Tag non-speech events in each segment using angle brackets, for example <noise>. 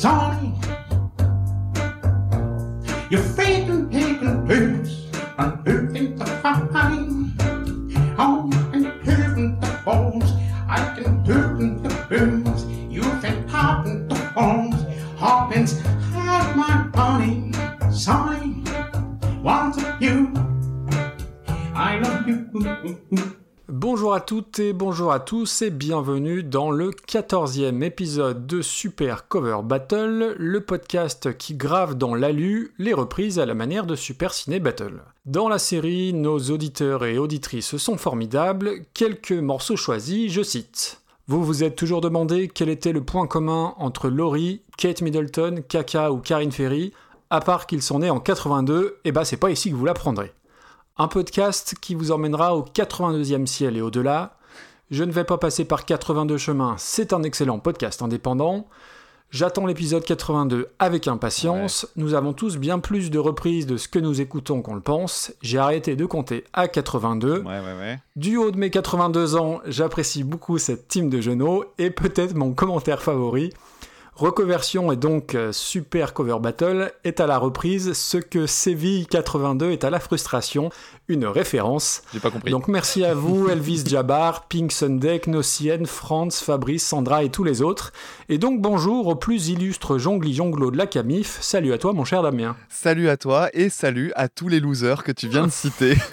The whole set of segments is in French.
Son et bonjour à tous et bienvenue dans le 14e épisode de Super Cover Battle, le podcast qui grave dans l'alu les reprises à la manière de Super Ciné Battle. Dans la série, nos auditeurs et auditrices sont formidables, quelques morceaux choisis, je cite. Vous vous êtes toujours demandé quel était le point commun entre Laurie, Kate Middleton, Kaka ou Karine Ferry, à part qu'ils sont nés en 82, et bah c'est pas ici que vous l'apprendrez. Un podcast qui vous emmènera au 82e ciel et au-delà. Je ne vais pas passer par 82 chemins, c'est un excellent podcast indépendant. J'attends l'épisode 82 avec impatience. Nous avons tous bien plus de reprises de ce que nous écoutons qu'on le pense. J'ai arrêté de compter à 82. Ouais, ouais, ouais. Du haut de mes 82 ans, j'apprécie beaucoup cette team de genoux et peut-être mon commentaire favori. Reconversion et donc euh, Super Cover Battle est à la reprise ce que Séville 82 est à la frustration, une référence. J'ai pas compris. Donc merci à vous Elvis Jabbar, Pink Sunday, Nocien, Franz, Fabrice, Sandra et tous les autres. Et donc bonjour aux plus illustres jongli jonglo de la Camif. Salut à toi mon cher Damien. Salut à toi et salut à tous les losers que tu viens de citer. <laughs>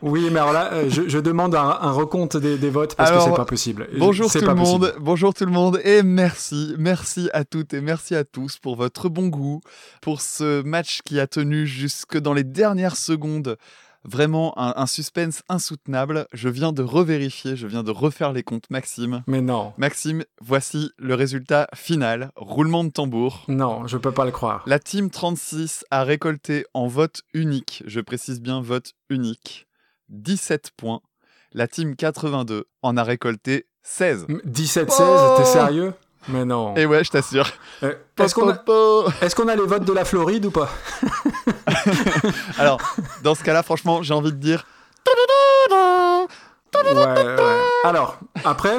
Oui mais alors là euh, je, je demande un, un recompte des, des votes parce Alors, que c'est pas possible. bonjour tout pas le monde, possible. bonjour tout le monde et merci, merci à toutes et merci à tous pour votre bon goût, pour ce match qui a tenu jusque dans les dernières secondes. Vraiment un, un suspense insoutenable. Je viens de revérifier, je viens de refaire les comptes, Maxime. Mais non, Maxime, voici le résultat final. Roulement de tambour. non, je peux pas le croire. La team 36 a récolté en vote unique, je précise bien vote unique, 17 points. La team 82 en a récolté 16. 17-16, Oh t'es sérieux? Mais non. Et ouais, je t'assure. Euh, Est-ce qu'on a, les votes de la Floride ou pas. <laughs> Alors, dans ce cas-là, franchement, j'ai envie de dire. ouais, ouais. Alors, après,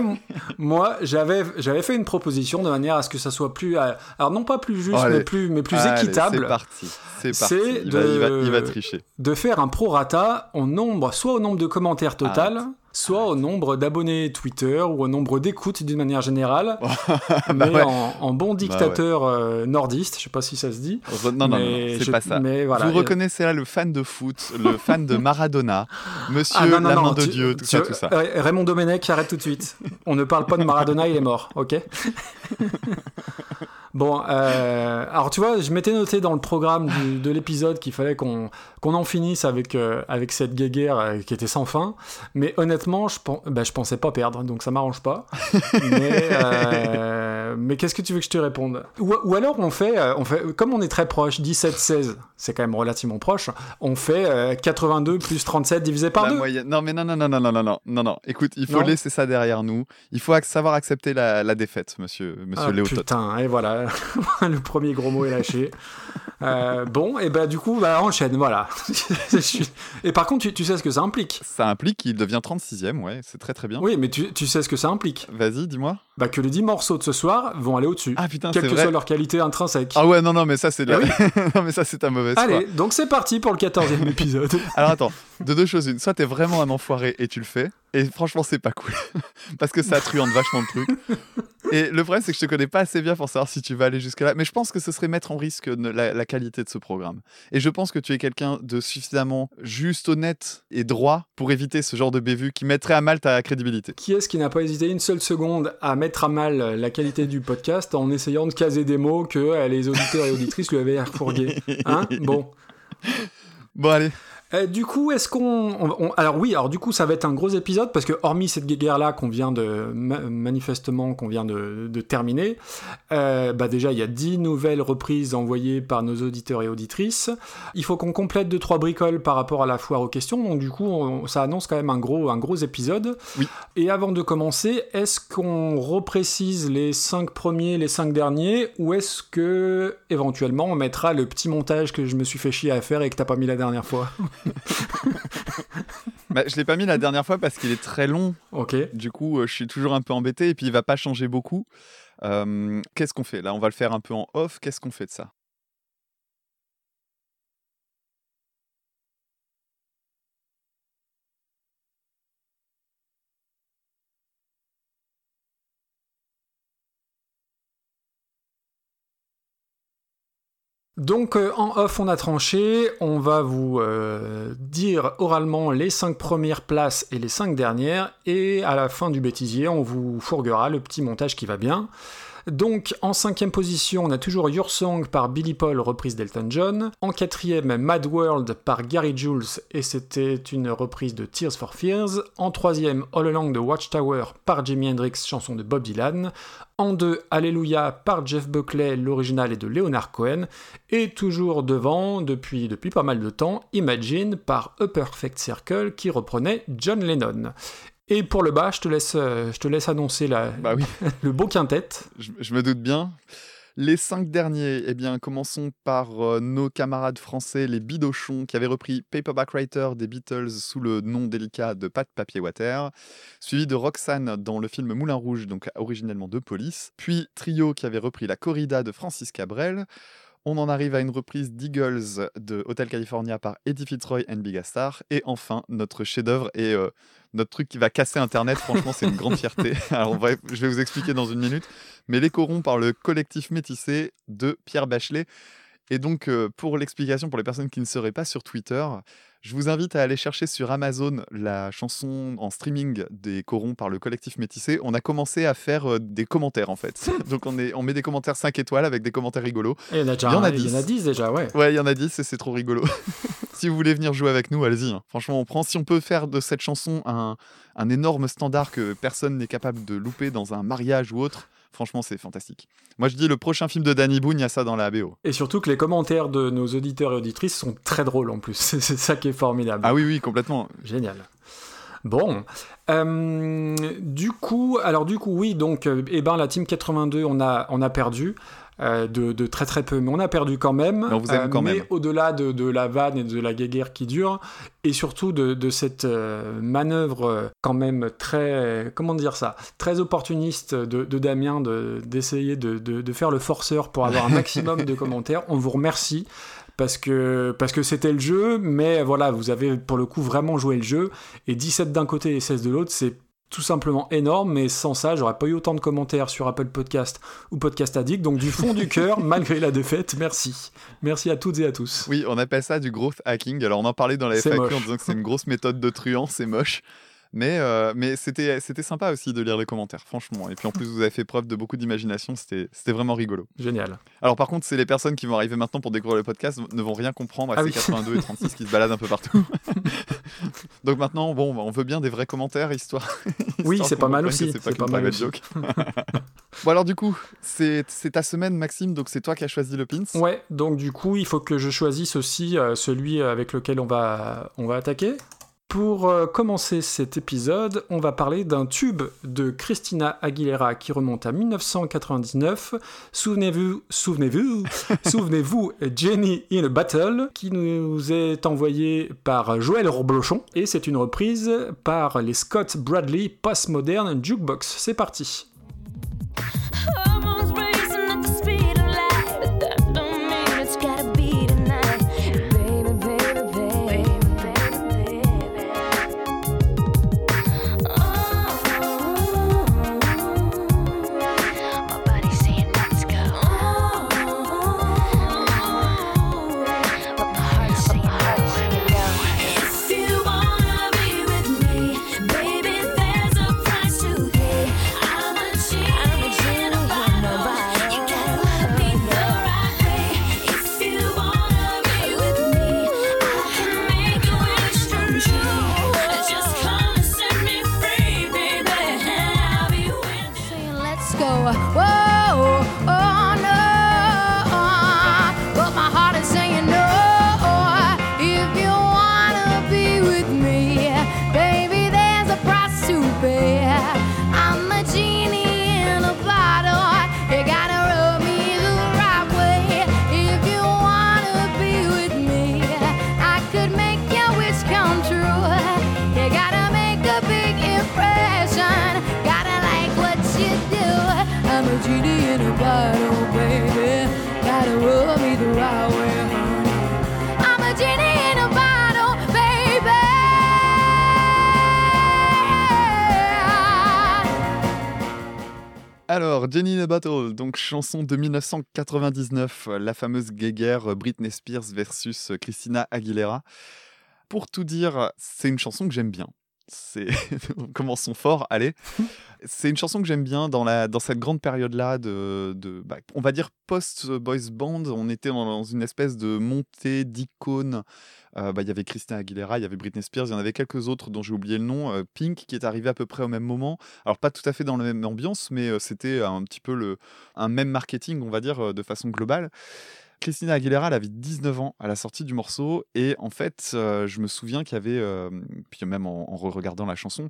moi, j'avais, j'avais fait une proposition de manière à ce que ça soit plus, euh, alors non pas plus juste, Oh, mais plus, mais plus Allez, C'est équitable, parti. C'est parti. Il, va, il, va, il va de- tricher. de faire un prorata au nombre, soit au nombre de commentaires total, soit au nombre d'abonnés Twitter ou au nombre d'écoutes d'une manière générale, <laughs> mais Bah ouais. en, en bon dictateur euh, nordiste, je sais pas si ça se dit. Re- Non, non, non, c'est je- pas ça. Mais voilà. Vous Et- reconnaissez là le fan de foot, le fan de Maradona, <laughs> Monsieur Ah, non, non, la non, main de tu- Dieu, tout tu- ça, tout ça. euh, Raymond Domenech, arrête tout de suite. On ne parle pas de Maradona, il est mort, ok? <laughs> Bon, euh, alors tu vois, je m'étais noté dans le programme du- de l'épisode qu'il fallait qu'on qu'on en finisse avec, euh, avec cette guéguerre euh, qui était sans fin, mais honnêtement, je, bah, je pensais pas perdre, donc ça m'arrange pas. <laughs> mais euh, mais qu'est-ce que tu veux que je te réponde? Ou, ou alors on fait, on fait, comme on est très proche, 17-16, c'est quand même relativement proche, on fait euh, 82 plus 37 divisé par La 2. moyenne- Non, mais non, non, non, non, non, non, non, non, non. Écoute, il faut Non. laisser ça derrière nous. Il faut savoir accepter la, la défaite, monsieur, monsieur Ah, Léo putain, et voilà, <laughs> le premier gros mot est lâché. Euh, bon, et bah du coup, bah, enchaîne, voilà. <laughs> Et par contre, tu, tu sais ce que ça implique. Ça implique qu'il devient 36ème, ouais, c'est très très bien. Oui, mais tu, tu sais ce que ça implique. Vas-y, dis-moi. Bah que les 10 morceaux de ce soir vont aller au-dessus. Ah putain, c'est quelle que vrai. soit leur qualité intrinsèque. Ah ouais, non, non, mais ça c'est de la... Eh <laughs> non, mais ça c'est ta mauvaise foi. Allez, donc c'est parti pour le 14e épisode. Alors attends, de deux choses une. Soit t'es vraiment un enfoiré et tu le fais, et franchement c'est pas cool. <laughs> Parce que ça truande vachement de trucs. Et le problème c'est que je te connais pas assez bien pour savoir si tu vas aller jusque là. Mais je pense que ce serait mettre en risque la qualité de ce programme. Et je pense que tu es quelqu'un de suffisamment juste, honnête et droit pour éviter ce genre de bévue qui mettrait à mal ta crédibilité. Qui est-ce qui n'a pas hésité une seule seconde à mettre à mal la qualité du podcast en essayant de caser des mots que euh, les auditeurs et auditrices lui avaient refourgués Hein? Bon. <laughs> Bon allez, Euh, du coup, est-ce qu'on, on- on- alors oui, alors du coup, ça va être un gros épisode parce que hormis cette guerre là qu'on vient de ma- manifestement qu'on vient de, de terminer, euh, bah déjà il y a 10 nouvelles reprises envoyées par nos auditeurs et auditrices. Il faut qu'on complète deux trois bricoles par rapport à la foire aux questions. Donc du coup, on- ça annonce quand même un gros un gros épisode. Oui. Et avant de commencer, est-ce qu'on reprécise les 5 premiers, les 5 derniers, ou est-ce que éventuellement on mettra le petit montage que je me suis fait chier à faire et que t'as pas mis la dernière fois? <laughs> Bah, je l'ai pas mis la dernière fois parce qu'il est très long. Ok. Du coup, euh, je suis toujours un peu embêté et puis il va pas changer beaucoup. Euh, Qu'est-ce qu'on fait? Là, on va le faire un peu en off. Qu'est-ce qu'on fait de ça? Donc euh, en off, on a tranché. On va vous euh, dire oralement les 5 premières places et les 5 dernières. Et à la fin du bêtisier, on vous fourguera le petit montage qui va bien. Donc en cinquième position, on a toujours Your Song par Billy Paul, reprise d'Elton John. En quatrième, Mad World par Gary Jules, et c'était une reprise de Tears for Fears. En troisième, All Along the Watchtower par Jimi Hendrix, chanson de Bob Dylan. En deux, Alléluia par Jeff Buckley, l'original est de Leonard Cohen. Et toujours devant, depuis, depuis pas mal de temps, Imagine par A Perfect Circle qui reprenait John Lennon. Et pour le bas, je te laisse, euh, je te laisse annoncer la, Bah oui, <laughs> le beau quintet. je, je me doute bien. Les cinq derniers, eh bien, commençons par euh, nos camarades français, les Bidochons, qui avaient repris Paperback Writer des Beatles sous le nom délicat de Pat Papier Water, suivi de Roxane dans le film Moulin Rouge, donc originellement de Police, puis Trio qui avait repris La Corrida de Francis Cabrel. On en arrive à une reprise d'Eagles de Hotel California par Eddie Fitzroy and Big Star. Et enfin, notre chef-d'œuvre et euh, notre truc qui va casser Internet. Franchement, c'est une grande fierté. <laughs> <laughs> Alors, je vais vous expliquer dans une minute. Mais Les Corons par le collectif métissé de Pierre Bachelet. Et donc, euh, pour l'explication, pour les personnes qui ne seraient pas sur Twitter, je vous invite à aller chercher sur Amazon la chanson en streaming des Corons par le collectif métissé. On a commencé à faire euh, des commentaires en fait. <laughs> Donc on, est, on met des commentaires 5 étoiles avec des commentaires rigolos. Et il y en a déjà Il y en a il y en a 10 déjà, ouais. Ouais, il y en a 10 et c'est trop rigolo. <laughs> si vous voulez venir jouer avec nous, allez-y. hein. Franchement, on prend. Si on peut faire de cette chanson un, un énorme standard que personne n'est capable de louper dans un mariage ou autre, franchement, c'est fantastique. Moi, je dis le prochain film de Danny Boone, il y a ça dans la BO. Et surtout que les commentaires de nos auditeurs et auditrices sont très drôles en plus. <laughs> C'est ça qui est formidable. Ah oui, oui, complètement. Génial. Bon, Euh, du coup, alors du coup, oui, donc, euh, eh ben, la team 82, on a, on a perdu de, de très très peu, mais on a perdu quand même. Mais on vous aime quand mais au-delà de, de la vanne et de la guéguerre qui dure, et surtout de, de cette euh, manœuvre euh, quand même très, comment dire ça, très opportuniste de, Damien de- d'essayer de, de- de faire le forceur pour avoir un <laughs> maximum de commentaires, on vous remercie. Parce que parce que c'était le jeu, mais voilà, vous avez pour le coup vraiment joué le jeu. Et 17 d'un côté et 16 de l'autre, c'est tout simplement énorme, mais sans ça, j'aurais pas eu autant de commentaires sur Apple Podcast ou Podcast Addict. Donc du fond du <laughs> cœur, malgré la défaite, merci. Merci à toutes et à tous. Oui, on appelle ça du growth hacking. Alors, on en parlait dans la FAQ moche. en disant que c'est une grosse méthode de truand, c'est moche. Mais, euh, mais c'était c'était sympa aussi de lire les commentaires, franchement. Et puis en <laughs> plus, vous avez fait preuve de beaucoup d'imagination, c'était c'était vraiment rigolo. Génial. Alors par contre, c'est les personnes qui vont arriver maintenant pour découvrir le podcast ne vont rien comprendre à Ah ces oui. 82 et 36 qui se baladent un peu partout. <laughs> Donc maintenant, bon, on veut bien des vrais commentaires, histoire. <laughs> Oui, histoire c'est pas mal aussi, C'est pas mal aussi. joke. bon alors du coup, c'est c'est ta semaine, Maxime, donc c'est toi qui as choisi le pins. Ouais, donc du coup, il faut que je choisisse aussi euh, celui avec lequel on va, on va attaquer. Pour euh, commencer cet épisode, on va parler d'un tube de Christina Aguilera qui remonte à 1999. Souvenez-vous, souvenez-vous, <laughs> souvenez-vous, Jenny in a Battle, qui nous est envoyé par Joël Roblochon, et c'est une reprise par les Scott Bradley Postmodern Jukebox. C'est parti. <laughs> Alors, Jenny in a Bottle, donc chanson de 1999, euh, la fameuse guéguerre euh, Britney Spears versus euh, Christina Aguilera. Pour tout dire, c'est une chanson que j'aime bien. C'est <laughs> commençons fort, allez. <laughs> C'est une chanson que j'aime bien dans, la, dans cette grande période-là de, de bah, on va dire post-boys band. On était dans, dans une espèce de montée d'icônes. Euh, bah, Il y avait Christina Aguilera, il y avait Britney Spears, il y en avait quelques autres dont j'ai oublié le nom. euh, Pink qui est arrivé à peu près au même moment. Alors pas tout à fait dans la même ambiance, mais euh, c'était un petit peu le, un même marketing, on va dire, de façon globale. Christina Aguilera, elle avait 19 ans à la sortie du morceau. Et en fait, je me souviens qu'il y avait, puis même en, en regardant la chanson,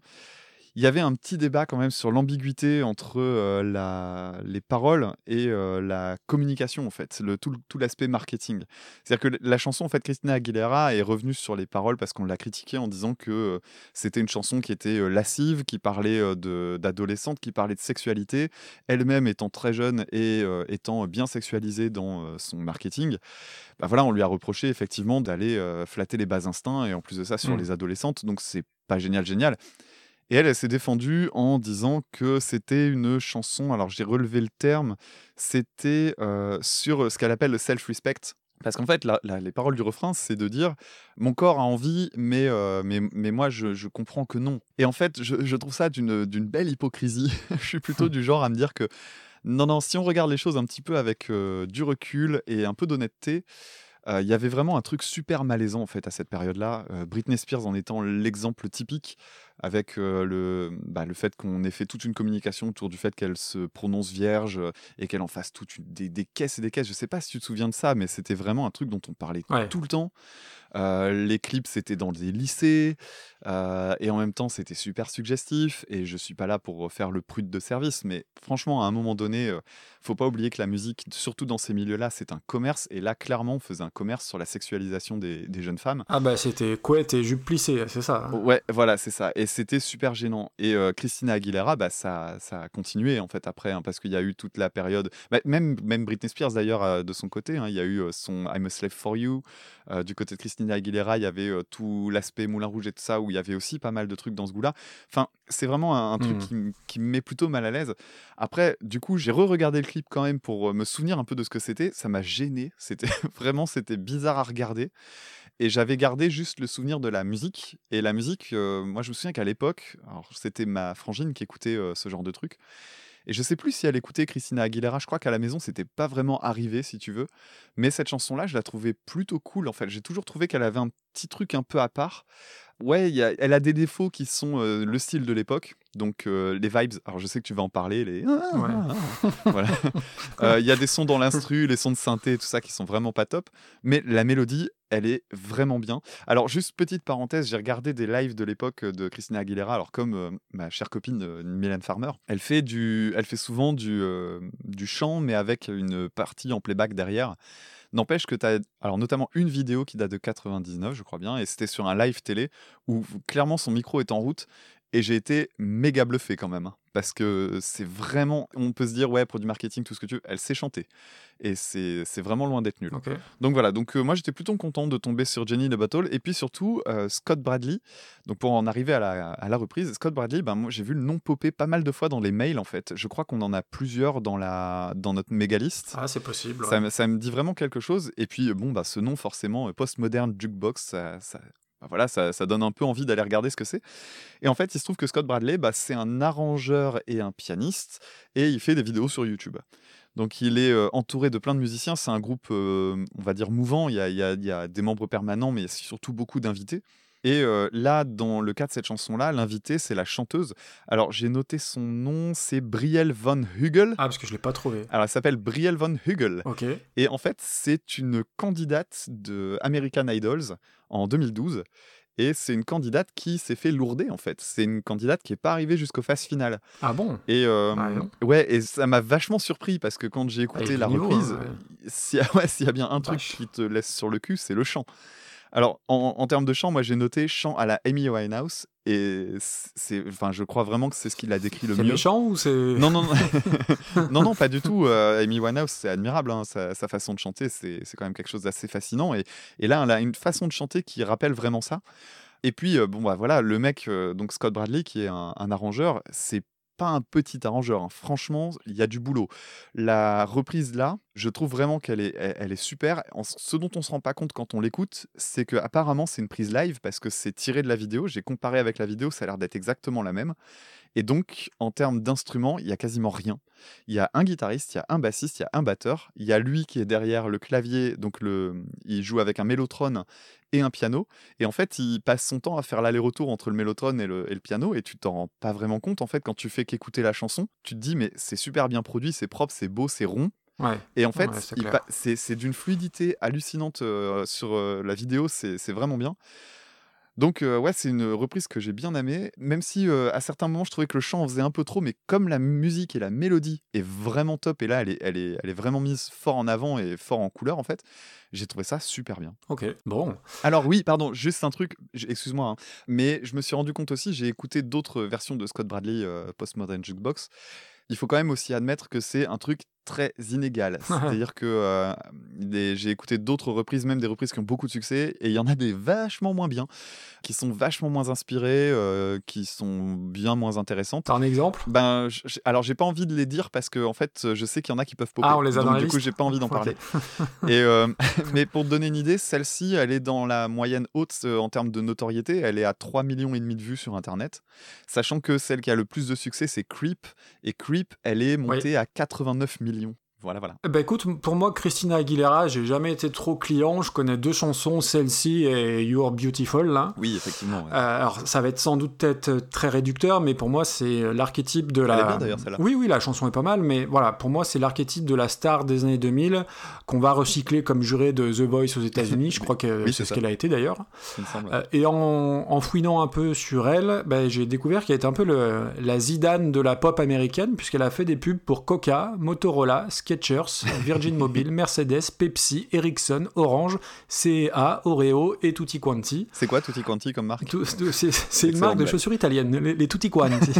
il y avait un petit débat quand même sur l'ambiguïté entre euh, la, les paroles et euh, la communication, en fait, le, tout, tout l'aspect marketing. C'est-à-dire que la chanson, en fait, Christina Aguilera est revenue sur les paroles parce qu'on l'a critiquée en disant que euh, c'était une chanson qui était lascive, qui parlait de- d'adolescente, qui parlait de sexualité, elle-même étant très jeune et étant bien sexualisée dans son marketing. Bah voilà, on lui a reproché effectivement d'aller flatter les bas instincts et en plus de ça sur Mm. les adolescentes. Donc c'est pas génial, génial. Et elle, elle s'est défendue en disant que c'était une chanson, alors j'ai relevé le terme, c'était euh, sur ce qu'elle appelle le self-respect. Parce qu'en fait, la- la- les paroles du refrain, c'est de dire mon corps a envie, mais, euh, mais, mais moi, je, je comprends que non. Et en fait, je, je trouve ça d'une belle hypocrisie. <laughs> je suis plutôt du genre à me dire que non, non, si on regarde les choses un petit peu avec euh, du recul et un peu d'honnêteté, euh, il y avait vraiment un truc super malaisant en fait à cette période-là. Euh, Britney Spears en étant l'exemple typique, avec le, bah, le fait qu'on ait fait toute une communication autour du fait qu'elle se prononce vierge et qu'elle en fasse toute une- des, des caisses et des caisses. Je sais pas si tu te souviens de ça, mais c'était vraiment un truc dont on parlait Ouais. tout le temps. Euh, les clips, c'était dans des lycées, euh, et en même temps, c'était super suggestif. Et je suis pas là pour faire le prude de service, mais franchement, à un moment donné, euh, faut pas oublier que la musique, surtout dans ces milieux-là, c'est un commerce. Et là, clairement, on faisait un commerce sur la sexualisation des, des jeunes femmes. Ah bah c'était couette et jupe plissée, c'est ça. hein. Ouais, voilà, c'est ça. Et c'était super gênant. Et euh, Christina Aguilera, bah, ça, ça a continué en fait après, hein, parce qu'il y a eu toute la période. bah, même, même Britney Spears d'ailleurs, euh, de son côté, hein, il y a eu son I'm a Slave for You. Du côté de Christina Aguilera, il y avait tout l'aspect Moulin Rouge et tout ça, où il y avait aussi pas mal de trucs dans ce goût-là. Enfin, c'est vraiment un, un truc Mhm. qui, me met plutôt mal à l'aise. Après, du coup, j'ai re-regardé le clip quand même pour me souvenir un peu de ce que c'était. Ça m'a gêné. C'était <laughs> vraiment, c'était bizarre à regarder. Et j'avais gardé juste le souvenir de la musique. Et la musique, moi, je me souviens qu'à l'époque, c'était ma frangine qui écoutait ce genre de truc. Et je sais plus si elle écoutait Christina Aguilera. Je crois qu'à la maison, c'était pas vraiment arrivé, si tu veux. Mais cette chanson-là, je la trouvais plutôt cool. En fait, j'ai toujours trouvé qu'elle avait un petit truc un peu à part. Ouais, il y a- elle a des défauts qui sont euh, le style de l'époque. Donc, euh, les vibes. Alors, je sais que tu vas en parler. Les... Ouais. <laughs> voilà. <laughs> Euh, Il y a des sons dans l'instru, les sons de synthé, tout ça qui sont vraiment pas top. Mais la mélodie, elle est vraiment bien. Alors, juste petite parenthèse, j'ai regardé des lives de l'époque de Christina Aguilera. Alors, comme euh, ma chère copine Mylène Farmer, elle fait, du, elle fait souvent du, du chant, mais avec une partie en playback derrière. N'empêche que tu as alors notamment une vidéo qui date de 99, je crois bien, et c'était sur un live télé où clairement son micro est en route et j'ai été méga bluffé quand même. Parce que c'est vraiment, on peut se dire, ouais, pour du marketing, tout ce que tu veux, elle sait chanter. Et c'est vraiment loin d'être nul. Donc voilà, donc euh, moi j'étais plutôt content de tomber sur Jenny the Battle et puis surtout euh, Scott Bradley. Donc pour en arriver à la, à la reprise, Scott Bradley, ben moi j'ai vu le nom popper pas mal de fois dans les mails en fait. Je crois qu'on en a plusieurs dans la dans notre méga liste. Ah c'est possible. Ça, ouais. me- ça me dit vraiment quelque chose. Et puis, bon, bah, ce nom, forcément, euh, postmoderne jukebox, ça, ça- bah, voilà, ça, ça donne un peu envie d'aller regarder ce que c'est. Et en fait, il se trouve que Scott Bradley, bah, c'est un arrangeur et un pianiste, et il fait des vidéos sur YouTube. Donc, il est euh, entouré de plein de musiciens. C'est un groupe, euh, on va dire, mouvant. Il y a, il y a- il y a des membres permanents, mais surtout beaucoup d'invités. Et euh, là, dans le cas de cette chanson-là, l'invité, c'est la chanteuse. Alors, j'ai noté son nom, c'est Brielle von Hugel. Ah parce que je l'ai pas trouvé. Alors, elle s'appelle Brielle von Hugel. Ok. Et en fait, c'est une candidate de American Idols en 2012. Et c'est une candidate qui s'est fait lourder, en fait. C'est une candidate qui n'est pas arrivée jusqu'aux phases finales. Ah bon? Et, euh, Ah, ouais, et ça m'a vachement surpris parce que quand j'ai écouté la niveau, reprise, hein, ouais. s'il y, a- ouais, s'il y a bien un truc Vache. qui te laisse sur le cul, c'est le chant. Alors, en, en termes de chant, moi j'ai noté chant à la Amy Winehouse. Et c'est, enfin, je crois vraiment que c'est ce qui l'a décrit le C'est mieux. méchant ou c'est. Non, non, non, <laughs> non, non, pas du tout. Euh, Amy Winehouse, c'est admirable. hein, sa, sa façon de chanter, c'est c'est quand même quelque chose d'assez fascinant. Et, et là, elle a une façon de chanter qui rappelle vraiment ça. Et puis, euh, bon, bah voilà, le mec, euh, donc Scott Bradley, qui est un, un arrangeur, c'est pas un petit arrangeur. hein. Franchement, il y a du boulot. La reprise là, je trouve vraiment qu'elle est, elle, est super. Ce dont on se rend pas compte quand on l'écoute, c'est que apparemment c'est une prise live parce que c'est tiré de la vidéo. J'ai comparé avec la vidéo, ça a l'air d'être exactement la même. Et donc, en termes d'instruments, il y a quasiment rien. Il y a un guitariste, il y a un bassiste, il y a un batteur. Il y a lui qui est derrière le clavier, donc le, il joue avec un mélotron et un piano. Et en fait, il passe son temps à faire l'aller-retour entre le mélotron et le, et le piano. Et tu t'en rends pas vraiment compte, en fait, quand tu fais qu'écouter la chanson. Tu te dis, mais c'est super bien produit, c'est propre, c'est beau, c'est rond. Ouais. Et en fait, Ouais, c'est d'une fluidité hallucinante euh, sur euh, la vidéo, c'est vraiment bien. Donc euh, ouais, c'est une reprise que j'ai bien aimée, même si euh, à certains moments je trouvais que le chant en faisait un peu trop, mais comme la musique et la mélodie est vraiment top, et là elle est, elle est, elle est vraiment mise fort en avant et fort en couleur en fait, j'ai trouvé ça super bien. Ok, bon. Alors oui, pardon, juste un truc, excuse-moi, hein, mais je me suis rendu compte aussi, j'ai écouté d'autres versions de Scott Bradley euh, Postmodern Jukebox. Il faut quand même aussi admettre que c'est un truc très inégal. <laughs> C'est-à-dire que euh, des- j'ai écouté d'autres reprises, même des reprises qui ont beaucoup de succès, et il y en a des vachement moins bien, qui sont vachement moins inspirées, euh, qui sont bien moins intéressantes. T'as un exemple? Ben, alors j'ai pas envie de les dire parce que en fait, je sais qu'il y en a qui peuvent popper. Ah, on les a Donc, dans la du coup, liste j'ai pas envie d'en <laughs> parler. <laughs> Et euh, mais pour te donner une idée, celle-ci, elle est dans la moyenne haute en termes de notoriété. Elle est à 3 millions et demi de vues sur Internet. Sachant que celle qui a le plus de succès, c'est Creep. Et Creep, elle est montée à 89 millions millions. Voilà, voilà. Ben écoute, pour moi, Christina Aguilera, j'ai jamais été trop client. Je connais deux chansons, celle-ci et You're Beautiful, là. Oui, effectivement. ouais. Euh, alors, ça va être sans doute peut-être très réducteur, mais pour moi, c'est l'archétype de la. Elle est bien, d'ailleurs, celle-là. Oui, oui, la chanson est pas mal, mais voilà, pour moi, c'est l'archétype de la star des années 2000 qu'on va recycler comme juré de The Voice aux États-Unis. Je <laughs> crois que Oui, c'est c'est ce qu'elle a été d'ailleurs. Euh, et en, en fouinant un peu sur elle, ben, j'ai découvert qu'elle était un peu le- la Zidane de la pop américaine, puisqu'elle a fait des pubs pour Coca, Motorola, Skechers, Virgin Mobile, Mercedes, Pepsi, Ericsson, Orange, CA, Oreo et Tutti Quanti. C'est quoi Tutti Quanti comme marque C'est une marque de chaussures italiennes, les, les Tutti Quanti. <laughs>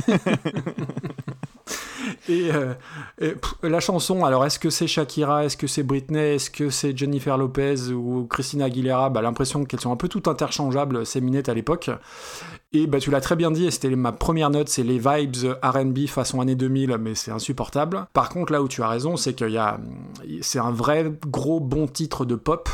et, euh, et, pff, la chanson, alors est-ce que c'est Shakira, est-ce que c'est Britney, est-ce que c'est Jennifer Lopez ou Christina Aguilera? Bah, L'impression qu'elles sont un peu toutes interchangeables, ces minettes à l'époque. Et bah, tu l'as très bien dit, et c'était ma première note, c'est les vibes RB façon année 2000, mais c'est insupportable. Par contre, là où tu as raison, c'est qu'il y a. C'est un vrai gros bon titre de pop,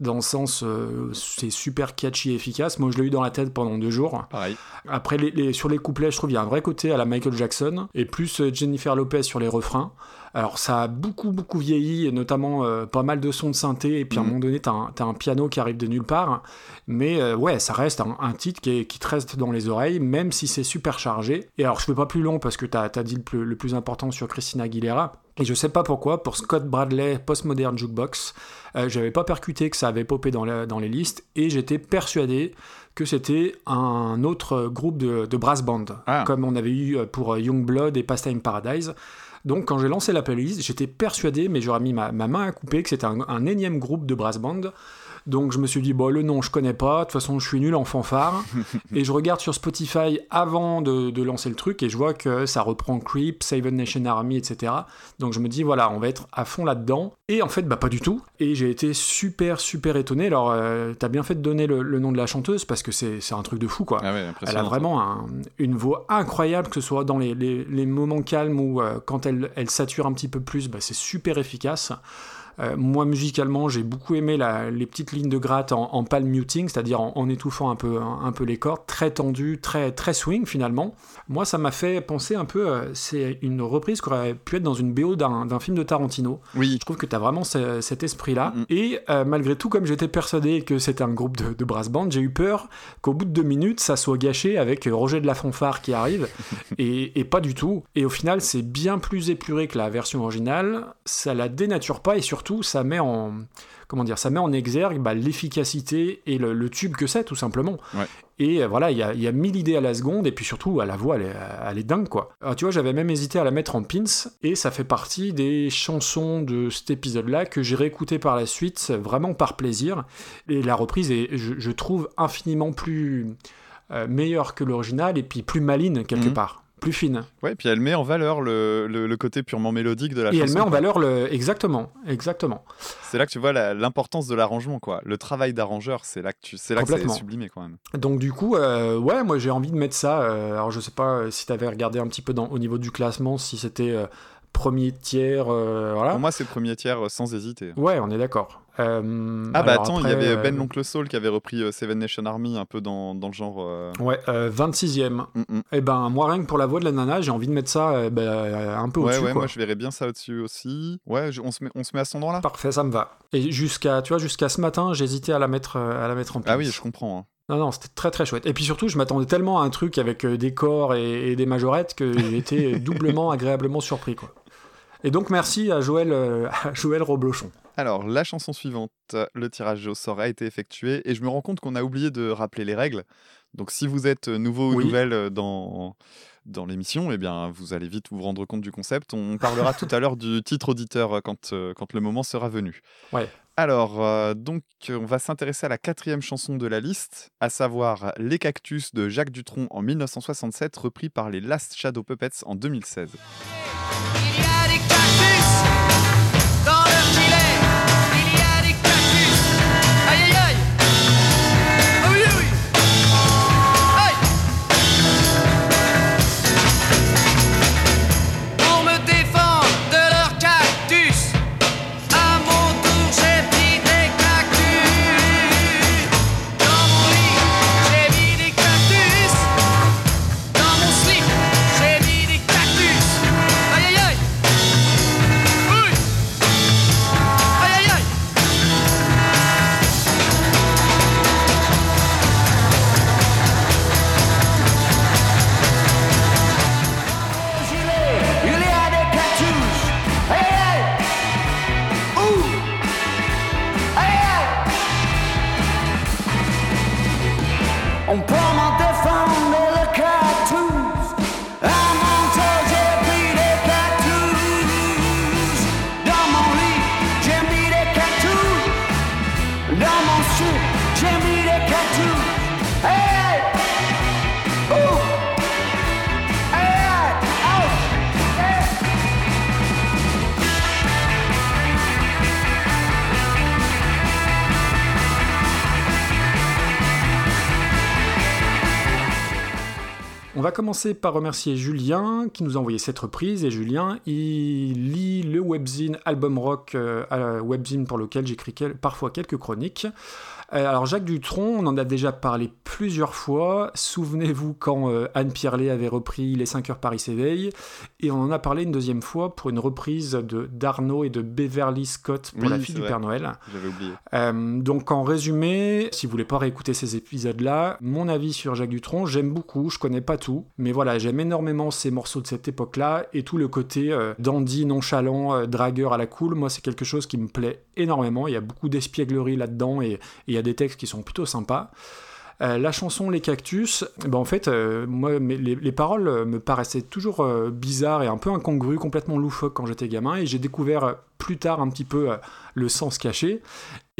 dans le sens. euh, c'est super catchy et efficace. Moi, je l'ai eu dans la tête pendant deux jours. Pareil. Après, les, les- sur les couplets, je trouve qu'il y a un vrai côté à la Michael Jackson, et plus euh, Jennifer Lopez sur les refrains. Alors, ça a beaucoup, beaucoup vieilli, et notamment euh, pas mal de sons de synthé, et puis à un Mhm. moment donné, t'as un, piano qui arrive de nulle part. Mais euh, ouais, ça reste un, un titre qui, est- qui te reste dans les oreilles, même si c'est super chargé. Et alors, je fais pas plus long parce que t'as as dit le plus, le plus important sur Christina Aguilera. Et je sais pas pourquoi, pour Scott Bradley Postmodern Jukebox, euh, j'avais pas percuté que ça avait popé dans, la- dans les listes, et j'étais persuadé que c'était un autre groupe de, de brass band, Ah. comme on avait eu pour euh, Youngblood et Pastime Paradise. Donc quand j'ai lancé la playlist, j'étais persuadé, mais j'aurais mis ma, ma main à couper, que c'était un, un énième groupe de brass band. Donc je me suis dit, bon, le nom, je connais pas, de toute façon, je suis nul en fanfare. <laughs> et je regarde sur Spotify avant de, de lancer le truc, et je vois que ça reprend Creep, Seven Nation Army, etc. Donc je me dis, voilà, on va être à fond là-dedans. Et en fait, bah pas du tout. Et j'ai été super, super étonné. Alors, euh, t'as bien fait de donner le, le nom de la chanteuse, parce que c'est un truc de fou, quoi. Ah ouais, Elle a vraiment un- une voix incroyable, que ce soit dans les, les- les moments calmes ou euh, quand elle, elle sature un petit peu plus, bah, c'est super efficace. Euh, moi, musicalement, j'ai beaucoup aimé la- les petites lignes de gratte en, en palm muting, c'est-à-dire en, en étouffant un peu, un, un peu les cordes, très tendu, très, très swing finalement. Moi, ça m'a fait penser un peu, euh, c'est une reprise qui aurait pu être dans une BO d'un d'un film de Tarantino. Oui, Je trouve que tu as vraiment ce- cet esprit-là. Mhm. Et euh, malgré tout, comme j'étais persuadé que c'était un groupe de, de brass band, j'ai eu peur qu'au bout de deux minutes, ça soit gâché avec Roger de la Fanfare qui arrive. <laughs> et, et pas du tout. Et au final, c'est bien plus épuré que la version originale. Ça la dénature pas et surtout, ça met en. Comment dire, ça met en exergue bah, l'efficacité et le, le tube que c'est, tout simplement. Ouais. Et euh, voilà, il y a, il y a mille idées à la seconde, et puis surtout, à la voix, elle est, elle est dingue, quoi. Alors, tu vois, j'avais même hésité à la mettre en pins, et ça fait partie des chansons de cet épisode-là que j'ai réécouté par la suite, vraiment par plaisir. Et la reprise est, je, je trouve, infiniment plus euh, meilleure que l'original, et puis plus maline, quelque Mhm. part. Plus fine. Ouais, puis elle met en valeur le, le- le côté purement mélodique de la Et chanson. elle met en valeur le. Exactement, exactement. C'est là que tu vois l'importance de l'arrangement, quoi. Le travail d'arrangeur, c'est là que tu, c'est là que c'est sublimé quand même. Donc du coup, euh, ouais, moi j'ai envie de mettre ça. euh, alors je sais pas euh, si tu avais regardé un petit peu dans, au niveau du classement, si c'était premier tiers, euh, voilà. Pour moi, c'est premier tiers euh, sans hésiter. Ouais, on est d'accord. Euh, Ah bah attends, il y avait Ben l'oncle Soul qui avait repris Seven Nation Army un peu dans, dans le genre. Ouais, euh, 26ème. mm, mm. Et ben moi rien que pour la voix de la nana, j'ai envie de mettre ça euh, un peu Ouais, au-dessus. ouais, quoi. moi je verrais bien ça au-dessus aussi. Ouais, je- on, se met, on se met à cet endroit-là? Parfait, ça me va. Et jusqu'à, tu vois, jusqu'à ce matin, j'hésitais à la mettre, à la mettre en place. Ah oui, je comprends. hein. Non, non, c'était très très chouette. Et puis surtout, je m'attendais tellement à un truc avec des corps et, et des majorettes que été <laughs> doublement agréablement surpris, quoi. Et donc merci à Joël, euh, à Joël Roblochon. Alors, la chanson suivante, le tirage au sort a été effectué et je me rends compte qu'on a oublié de rappeler les règles. Donc, si vous êtes nouveau ou Oui. nouvelle euh, dans, dans l'émission, eh bien, vous allez vite vous rendre compte du concept. On parlera tout à l'heure du titre auditeur euh, quand, quand le moment sera venu. Ouais. Alors, euh, donc, on va s'intéresser à la quatrième chanson de la liste, à savoir Les Cactus de Jacques Dutronc en 1967, repris par les Last Shadow Puppets en 2016. Il y a On va commencer par remercier Julien qui nous a envoyé cette reprise. Et Julien, il lit le webzine Album Rock, euh, webzine pour lequel j'écris parfois quelques chroniques. Euh, alors Jacques Dutronc, on en a déjà parlé plusieurs fois. Souvenez-vous quand euh, Anne Pierlet avait repris Les 5 heures Paris s'éveille. Et on en a parlé une deuxième fois pour une reprise de d'Arnaud et de Beverly Scott pour Oui, La fille du vrai. Père Noël. J'avais oublié. Euh, donc en résumé, si vous voulez pas réécouter ces épisodes-là, mon avis sur Jacques Dutronc, j'aime beaucoup, je connais pas tout, mais voilà, j'aime énormément ces morceaux de cette époque-là et tout le côté euh, dandy, nonchalant, euh, dragueur à la cool, moi c'est quelque chose qui me plaît énormément, il y a beaucoup d'espièglerie là-dedans et des textes qui sont plutôt sympas. Euh, la chanson Les Cactus, ben en fait, euh, les, les paroles euh, me paraissaient toujours bizarres et un peu incongrues, complètement loufoques quand j'étais gamin, et j'ai découvert plus tard un petit peu le sens caché.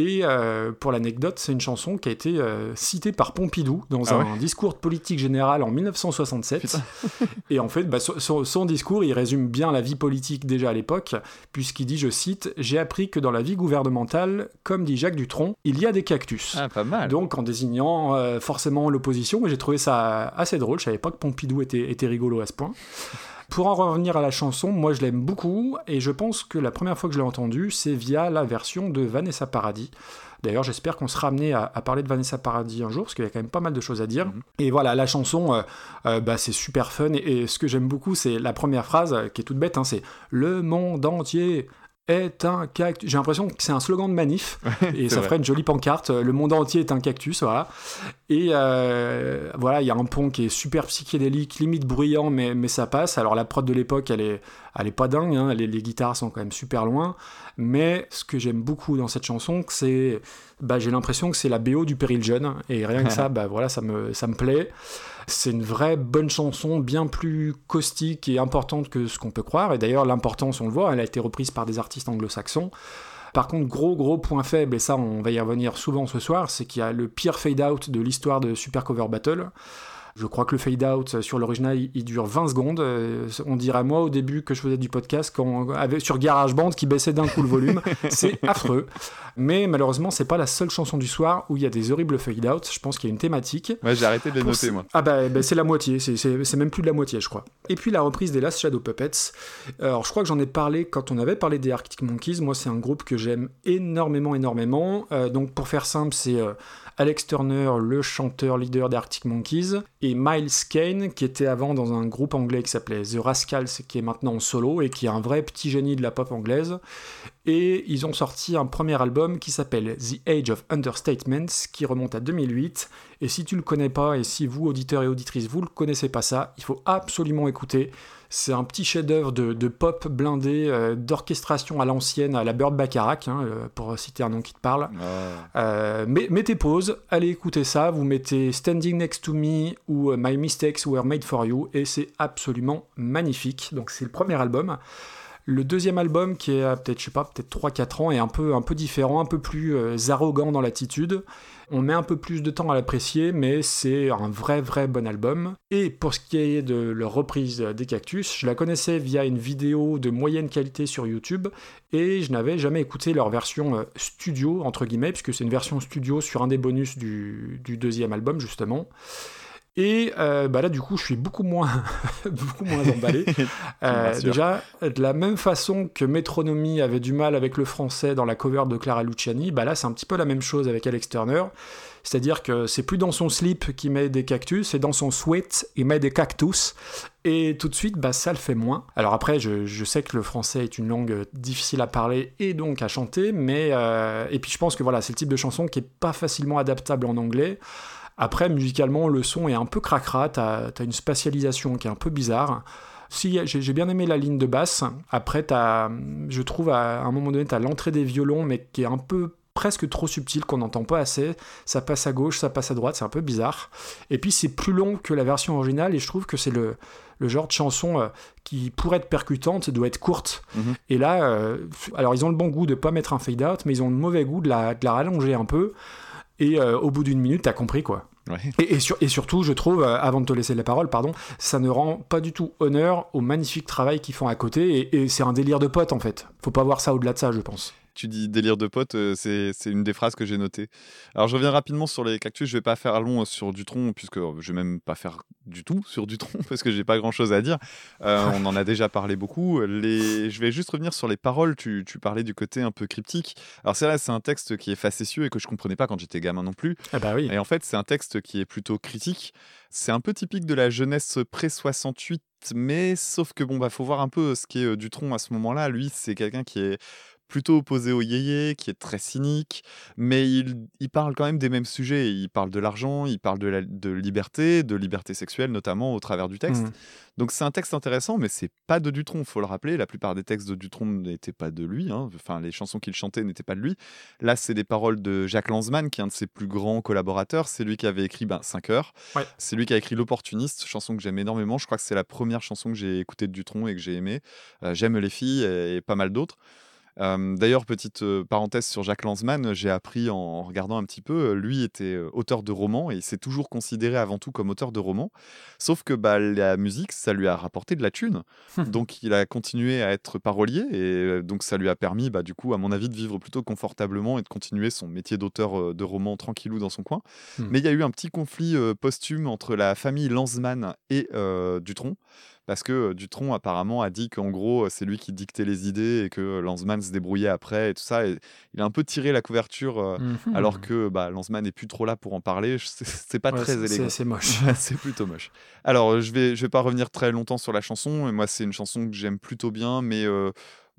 Et euh, pour l'anecdote, c'est une chanson qui a été euh, citée par Pompidou dans Ah un discours de politique générale en 1967. et en fait, bah, son, son- son discours, il résume bien la vie politique déjà à l'époque, puisqu'il dit, je cite, J'ai appris que dans la vie gouvernementale, comme dit Jacques Dutronc, il y a des cactus. Ah, pas mal. Donc en désignant euh, forcément l'opposition, et j'ai trouvé ça assez drôle, je savais pas que Pompidou était, était rigolo à ce point. Pour en revenir à la chanson, moi je l'aime beaucoup, et je pense que la première fois que je l'ai entendue, c'est via la version de Vanessa Paradis. D'ailleurs, j'espère qu'on sera amené à, à parler de Vanessa Paradis un jour, parce qu'il y a quand même pas mal de choses à dire. Mhm. Et voilà, la chanson, euh, euh, bah, c'est super fun, et, et ce que j'aime beaucoup, c'est la première phrase, euh, qui est toute bête, hein, c'est « Le monde entier est un cactus ». J'ai l'impression que c'est un slogan de manif, <laughs> et ça vrai. ferait une jolie pancarte, le monde entier est un cactus, voilà. Et euh, voilà, il y a un pont qui est super psychédélique, limite bruyant, mais, mais ça passe. Alors la prod de l'époque, elle est, elle est pas dingue, hein, les, les guitares sont quand même super loin. Mais ce que j'aime beaucoup dans cette chanson, c'est, bah, j'ai l'impression que c'est la BO du Péril Jeune, et rien que ça, <laughs> bah voilà, ça me, ça me plaît. C'est une vraie bonne chanson, bien plus caustique et importante que ce qu'on peut croire. Et d'ailleurs, l'importance, on le voit, elle a été reprise par des artistes anglo-saxons. Par contre, gros gros point faible, et ça on va y revenir souvent ce soir, c'est qu'il y a le pire fade-out de l'histoire de Super Cover Battle. Je crois que le fade out euh, sur l'original, il, il dure 20 secondes. Euh, on dirait moi au début que je faisais du podcast quand, avec, sur GarageBand qui baissait d'un coup le volume. <laughs> c'est affreux. Mais malheureusement, c'est pas la seule chanson du soir où il y a des horribles fade out. Je pense qu'il y a une thématique. Ouais, j'ai arrêté de les noter, moi. Ah bah, bah, c'est la moitié, c'est même plus de la moitié je crois. Et puis la reprise des Last Shadow Puppets. Alors je crois que j'en ai parlé quand on avait parlé des Arctic Monkeys. Moi c'est un groupe que j'aime énormément, énormément. Euh, donc pour faire simple, c'est euh, Alex Turner, le chanteur leader des Arctic Monkeys, et Miles Kane, qui était avant dans un groupe anglais qui s'appelait The Rascals, qui est maintenant en solo et qui est un vrai petit génie de la pop anglaise. Et ils ont sorti un premier album qui s'appelle The Age of Understatements, qui remonte à 2008. Et si tu le connais pas, et si vous, auditeurs et auditrices, vous le connaissez pas ça, il faut absolument écouter. C'est un petit chef-d'œuvre de, de pop blindé, euh, d'orchestration à l'ancienne, à la Bird Bacharach, hein, euh, pour citer un nom qui te parle. Ah. Euh, mais- mettez pause, allez écouter ça, vous mettez Standing Next to Me ou My Mistakes Were Made for You, et c'est absolument magnifique. Donc c'est le premier album. Le deuxième album, qui est à peut-être, je sais pas, peut-être 3-4 ans, est un peu, un peu différent, un peu plus arrogant dans l'attitude. On met un peu plus de temps à l'apprécier, mais c'est un vrai, vrai bon album. Et pour ce qui est de leur reprise des Cactus, je la connaissais via une vidéo de moyenne qualité sur YouTube, et je n'avais jamais écouté leur version euh, studio, entre guillemets, puisque c'est une version studio sur un des bonus du, du deuxième album, justement. Et euh, bah là, du coup, je suis beaucoup moins, <laughs> beaucoup moins emballé. <laughs> Euh, déjà, de la même façon que Metronomy avait du mal avec le français dans la cover de Clara Luciani, bah là, c'est un petit peu la même chose avec Alex Turner. C'est-à-dire que c'est plus dans son slip qu'il met des cactus, c'est dans son sweat, il met des cactus. Et tout de suite, bah, ça le fait moins. Alors après, je, je sais que le français est une langue euh, difficile à parler et donc à chanter, mais... euh, et puis je pense que voilà, c'est le type de chanson qui est pas facilement adaptable en anglais. Après, musicalement, le son est un peu cracra, t'as as une spatialisation qui est un peu bizarre. Si, j'ai bien aimé la ligne de basse. Après, t'as, je trouve à un moment donné, tu as l'entrée des violons, mais qui est un peu presque trop subtil, qu'on n'entend pas assez. Ça passe à gauche, ça passe à droite, c'est un peu bizarre. Et puis, c'est plus long que la version originale, et je trouve que c'est le, le genre de chanson euh, qui, pour être percutante, doit être courte. Mhm. Et là, euh, alors ils ont le bon goût de pas mettre un fade-out, mais ils ont le mauvais goût de la, de la rallonger un peu. Et euh, au bout d'une minute, t'as compris quoi. Et, et sur- et surtout, je trouve, euh, avant de te laisser la parole, pardon, ça ne rend pas du tout honneur au magnifique travail qu'ils font à côté. Et, et c'est un délire de pote en fait. Faut pas voir ça au-delà de ça, je pense. Tu dis délire de pote, euh, c'est une des phrases que j'ai notées. Alors je reviens rapidement sur les cactus, je vais pas faire long euh, sur Dutron, puisque euh, je vais même pas faire du tout sur Dutron, <laughs> parce que j'ai pas grand chose à dire. Euh, on en a déjà parlé beaucoup. Les... Je vais juste revenir sur les paroles, tu, tu parlais du côté un peu cryptique. Alors c'est vrai, c'est un texte qui est facétieux et que je comprenais pas quand j'étais gamin non plus. Ah bah oui. Et en fait, c'est un texte qui est plutôt critique. C'est un peu typique de la jeunesse pré-68, mais sauf que bon, bah, faut voir un peu ce qui est euh, Dutronc à ce moment-là. Lui, c'est quelqu'un qui est plutôt opposé au yéyé, qui est très cynique, mais il, il parle quand même des mêmes sujets. Il parle de l'argent, il parle de la de liberté, de liberté sexuelle notamment au travers du texte. Mhm. Donc c'est un texte intéressant, mais c'est pas de Dutronc, faut le rappeler. La plupart des textes de Dutronc n'étaient pas de lui. hein. Enfin, les chansons qu'il chantait n'étaient pas de lui. Là, c'est des paroles de Jacques Lanzmann, qui est un de ses plus grands collaborateurs. C'est lui qui avait écrit ben, 5 heures. Ouais. C'est lui qui a écrit L'Opportuniste, chanson que j'aime énormément. Je crois que c'est la première chanson que j'ai écoutée de Dutronc et que j'ai aimée. Euh, j'aime les filles et, et pas mal d'autres. Euh, D'ailleurs, petite parenthèse sur Jacques Lanzmann, j'ai appris en, regardant un petit peu, lui était auteur de romans et il s'est toujours considéré avant tout comme auteur de romans. Sauf que bah, la musique, ça lui a rapporté de la thune. donc il a continué à être parolier et donc ça lui a permis, bah, du coup, à mon avis, de vivre plutôt confortablement et de continuer son métier d'auteur de romans tranquillou dans son coin. Hmm. Mais il y a eu un petit conflit euh, posthume entre la famille Lanzmann et euh, Dutronc. Parce que Dutronc apparemment a dit qu'en gros c'est lui qui dictait les idées et que Lanzmann se débrouillait après et tout ça. Et il a un peu tiré la couverture euh, Mhm. alors que bah, Lanzmann n'est plus trop là pour en parler. C'est pas Ouais, très élégant. c'est- moche. <laughs> C'est plutôt moche. Alors, je vais, je vais pas revenir très longtemps sur la chanson. Moi, c'est une chanson que j'aime plutôt bien, mais euh,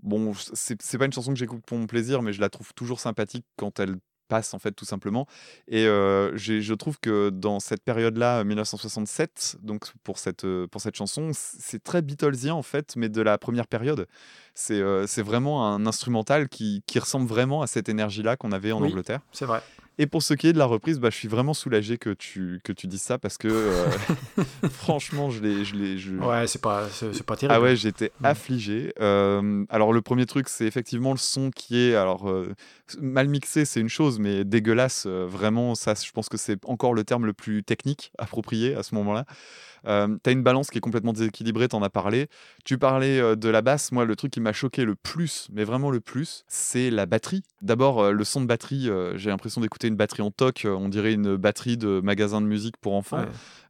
bon, c'est pas une chanson que j'écoute pour mon plaisir, mais je la trouve toujours sympathique quand elle passe, en fait, tout simplement. Et euh, je trouve que dans cette période-là, 1967, donc pour cette, pour cette chanson, c'est très Beatlesien, en fait, mais de la première période. C'est euh, vraiment un instrumental qui, qui ressemble vraiment à cette énergie-là qu'on avait en Oui. Angleterre. C'est vrai. Et pour ce qui est de la reprise, bah, je suis vraiment soulagé que tu, que tu dises ça parce que euh, <laughs> franchement, je l'ai. Je je... Ouais, c'est pas, c'est pas terrible. Ah ouais, j'étais Mm. affligé. Euh, alors le premier truc, c'est effectivement le son qui est alors euh, mal mixé, c'est une chose, mais dégueulasse. euh, vraiment, ça, je pense que c'est encore le terme le plus technique <laughs> approprié à ce moment-là. Euh, T'as une balance qui est complètement déséquilibrée, t'en as parlé. Tu parlais euh, de la basse. Moi, le truc qui m'a choqué le plus, mais vraiment le plus, c'est la batterie. D'abord, euh, le son de batterie. J'ai l'impression d'écouter une batterie en toc. on dirait une batterie de magasin de musique pour enfants. Ouais.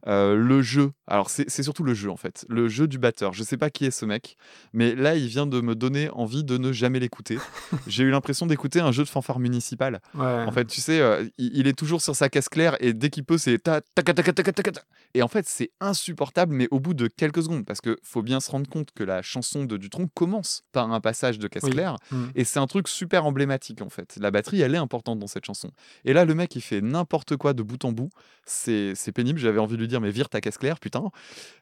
Le jeu, alors c'est c'est surtout le jeu en fait, le jeu du batteur. Je sais pas qui est ce mec, mais là il vient de me donner envie de ne jamais l'écouter. <laughs> J'ai eu l'impression d'écouter un jeu de fanfare municipale. En fait, tu sais, euh, il, est toujours sur sa caisse claire et dès qu'il peut, c'est ta ta ta ta ta ta ta. Et en fait, c'est insupportable, mais au bout de quelques secondes, parce que faut bien se rendre compte que la chanson de Dutronc commence par un passage de caisse claire mmh. et c'est un truc super emblématique en fait. La batterie, elle est importante dans cette chanson. Et là, le mec, il fait n'importe quoi de bout en bout. C'est pénible. J'avais envie de lui dire, mais vire ta caisse claire, putain.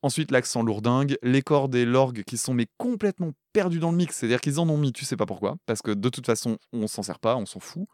Ensuite, l'accent lourdingue, les cordes et l'orgue qui sont mais complètement dans le mix. C'est-à-dire qu'ils en ont mis, tu sais pas pourquoi, parce que de toute façon, on s'en sert pas, on s'en fout.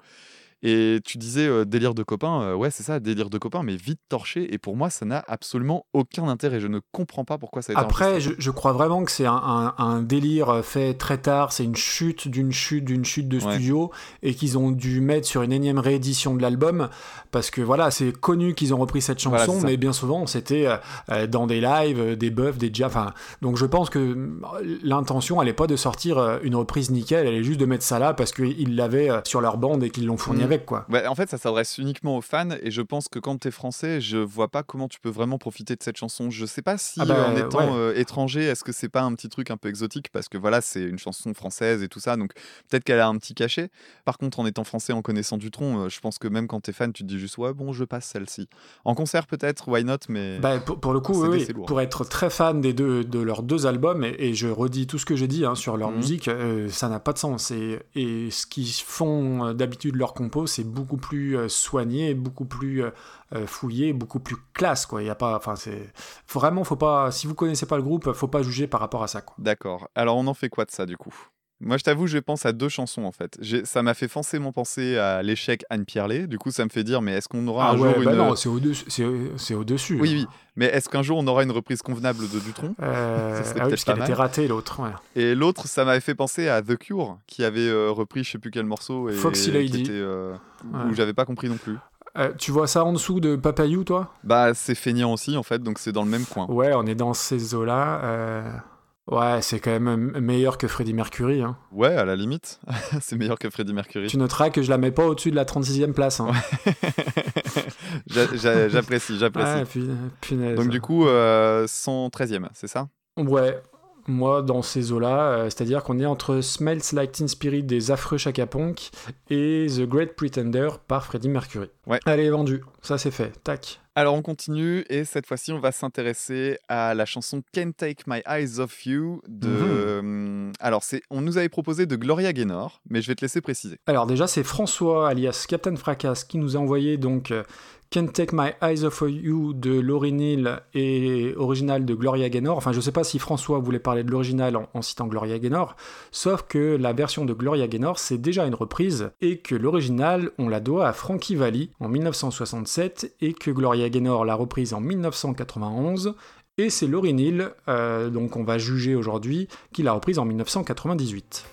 Et tu disais euh, délire de copain, euh, ouais, c'est ça, délire de copain, mais vite torché. Et pour moi, ça n'a absolument aucun intérêt. Je ne comprends pas pourquoi ça a été Après, je, je crois vraiment que c'est un, un- un délire fait très tard. C'est une chute d'une chute d'une chute de Ouais. studio et qu'ils ont dû mettre sur une énième réédition de l'album parce que voilà, c'est connu qu'ils ont repris cette chanson, mais bien souvent c'était euh, dans des lives, des buffs, des. Enfin, donc je pense que euh, l'intention, elle est pas de sortir une reprise nickel, elle est juste de mettre ça là parce qu'ils l'avaient sur leur bande et qu'ils l'ont fourni Mhm. Avec quoi. Ouais, en fait, ça s'adresse uniquement aux fans et je pense que quand t'es français, je vois pas comment tu peux vraiment profiter de cette chanson. Je sais pas si Ah bah, en étant ouais. euh, étranger, est-ce que c'est pas un petit truc un peu exotique? Parce que voilà, c'est une chanson française et tout ça, donc peut-être qu'elle a un petit cachet. Par contre, en étant français, en connaissant Dutronc, euh, je pense que même quand t'es fan, tu te dis juste ouais, bon, je passe celle-ci. En concert peut-être, why not, mais Bah, pour, pour le coup, oui, oui. pour être très fan des deux, de leurs deux albums, et, et je redis tout ce que j'ai dit hein, sur leur Mhm. musique, euh, ça n'a pas de sens. Et, et ce qu'ils font d'habitude leur c'est beaucoup plus euh, soigné, beaucoup plus euh, euh, fouillé, beaucoup plus classe. Quoi. Il y a pas, enfin, c'est vraiment, faut pas. Si vous connaissez pas le groupe, faut pas juger par rapport à ça. D'accord. Alors, on en fait quoi de ça, du coup? Moi, je t'avoue, je pense à deux chansons, en fait. Ça m'a fait forcément penser à l'échec Anne Pierlet. Du coup, ça me fait dire, mais est-ce qu'on aura Ah un ouais, jour bah une... non, c'est au-dessus. C'est, c'est au-dessus. Oui, oui. Mais est-ce qu'un jour, on aura une reprise convenable de Dutronc Euh, Ça ah oui, parce qu'elle était ratée, l'autre. ouais. Et l'autre, ça m'avait fait penser à The Cure, qui avait euh, repris je sais plus quel morceau. Et, Foxy qui Lady. était, euh, Ouais. Où j'avais pas compris non plus. Euh, tu vois ça en dessous de Papayou, toi? Bah, c'est feignant aussi, en fait, donc c'est dans le même coin. Ouais, on est dans ces eaux-là. euh, Ouais, c'est quand même meilleur que Freddie Mercury. hein. Ouais, à la limite. <laughs> c'est meilleur que Freddie Mercury. Tu noteras que je la mets pas au-dessus de la 36e place. hein. <laughs> J'a- j'a- j'apprécie, j'apprécie. Ouais, pu- punaise. donc, du coup, euh, 113e, c'est ça? Ouais, moi, dans ces eaux-là, euh, c'est-à-dire qu'on est entre Smells Like Teen Spirit des affreux Chaka et The Great Pretender par Freddie Mercury. Ouais. Allez, vendu. Ça, c'est fait. Tac. Alors on continue et cette fois-ci on va s'intéresser à la chanson Can't Take My Eyes Off You de. Mhm. euh, Alors c'est, on nous avait proposé de Gloria Gaynor, mais je vais te laisser préciser. Alors déjà, c'est François, alias Captain Fracas, qui nous a envoyé donc euh, Can't Take My Eyes Off You de Laurie Neal et original de Gloria Gaynor. Enfin, je sais pas si François voulait parler de l'original en, en citant Gloria Gaynor, sauf que la version de Gloria Gaynor, c'est déjà une reprise, et que l'original, on la doit à Frankie Valli en 1967, et que Gloria Gaynor l'a reprise en 1991. Et c'est Laurie Neal, euh, donc on va juger aujourd'hui, qui l'a reprise en 1998.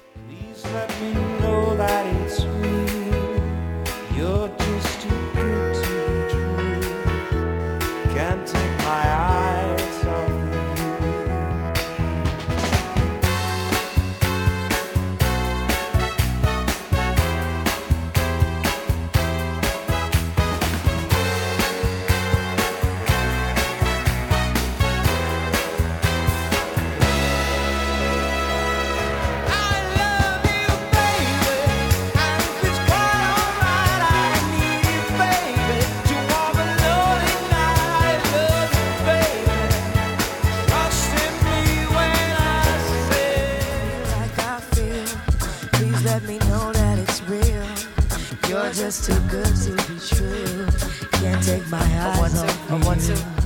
Just too good to be true. Can't take my eyes off you. I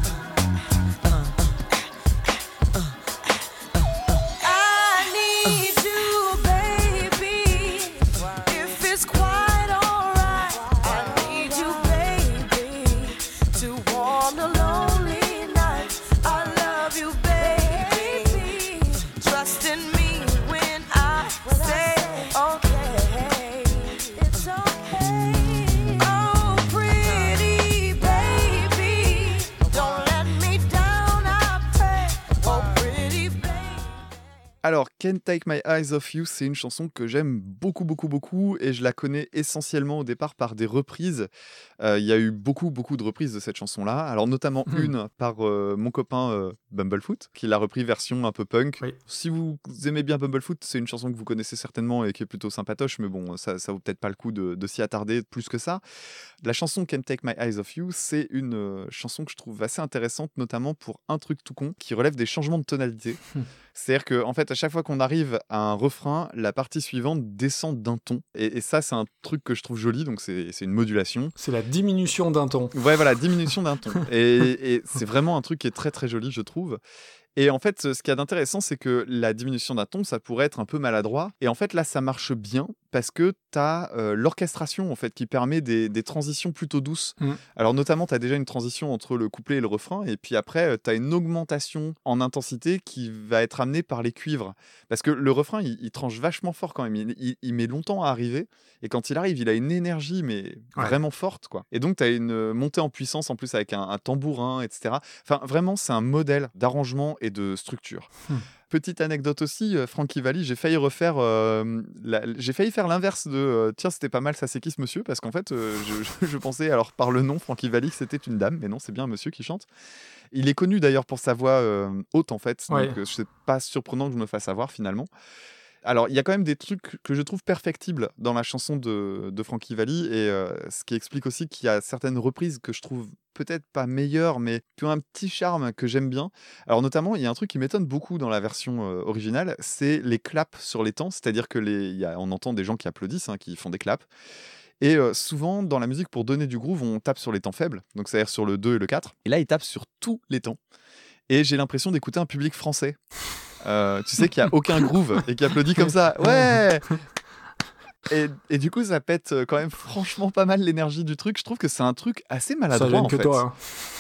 Alors, Can't Take My Eyes Off You, c'est une chanson que j'aime beaucoup, beaucoup, beaucoup, et je la connais essentiellement au départ par des reprises. Euh, Il y a eu beaucoup, beaucoup de reprises de cette chanson-là. Alors, notamment Mhm. une par euh, mon copain euh, Bumblefoot, qui l'a repris version un peu punk. Oui. Si vous aimez bien Bumblefoot, c'est une chanson que vous connaissez certainement et qui est plutôt sympatoche, mais bon, ça, ça vaut peut-être pas le coup de, de s'y attarder plus que ça. La chanson Can't Take My Eyes Off You, c'est une chanson que je trouve assez intéressante, notamment pour un truc tout con qui relève des changements de tonalité. Hmm. <laughs> C'est-à-dire qu'en en fait, à chaque fois qu'on arrive à un refrain, la partie suivante descend d'un ton. Et, et ça, c'est un truc que je trouve joli, donc c'est c'est une modulation. C'est la diminution d'un ton. Ouais, voilà, diminution d'un ton. <laughs> Et, et c'est vraiment un truc qui est très très joli, je trouve. Et en fait, ce qu'il y a d'intéressant, c'est que la diminution d'un ton, ça pourrait être un peu maladroit. Et en fait, là, ça marche bien parce que tu as l'orchestration en fait qui permet des, des transitions plutôt douces. Mm. Alors notamment, tu as déjà une transition entre le couplet et le refrain, et puis après, tu as une augmentation en intensité qui va être amenée par les cuivres. Parce que le refrain, il, il tranche vachement fort quand même. Il, il- il met longtemps à arriver, et quand il arrive, il a une énergie, mais Ouais. vraiment forte. quoi. Et donc, tu as une montée en puissance en plus avec un, un tambourin, etc. Enfin, vraiment, c'est un modèle d'arrangement et de structure. Hmm. Petite anecdote aussi, euh, Frankie Valli, j'ai failli refaire, euh, j'ai failli faire l'inverse de euh, tiens c'était pas mal, ça c'est qui ce monsieur? Parce qu'en fait, euh, <laughs> je, je pensais alors par le nom Frankie Valli que c'était une dame, mais non c'est bien un monsieur qui chante. Il est connu d'ailleurs pour sa voix haute en fait, Ouais. donc c'est pas surprenant que je me fasse avoir finalement. Alors, il y a quand même des trucs que je trouve perfectibles dans la chanson de, de Frankie Valli, et euh, ce qui explique aussi qu'il y a certaines reprises que je trouve peut-être pas meilleures, mais qui ont un petit charme que j'aime bien. Alors, notamment, il y a un truc qui m'étonne beaucoup dans la version euh, originale, c'est les claps sur les temps, c'est-à-dire que les, on entend des gens qui applaudissent, hein, qui font des claps. Et euh, souvent, dans la musique, pour donner du groove, on tape sur les temps faibles, donc c'est-à-dire sur le 2 et le 4. Et là, ils tapent sur tous les temps. Et j'ai l'impression d'écouter un public français. Euh, tu sais qu'il n'y a aucun groove et qui applaudit comme ça. <laughs> Ouais et, et du coup, ça pète euh, quand même franchement pas mal l'énergie du truc. Je trouve que c'est un truc assez Ça maladroit gêne en que fait. toi.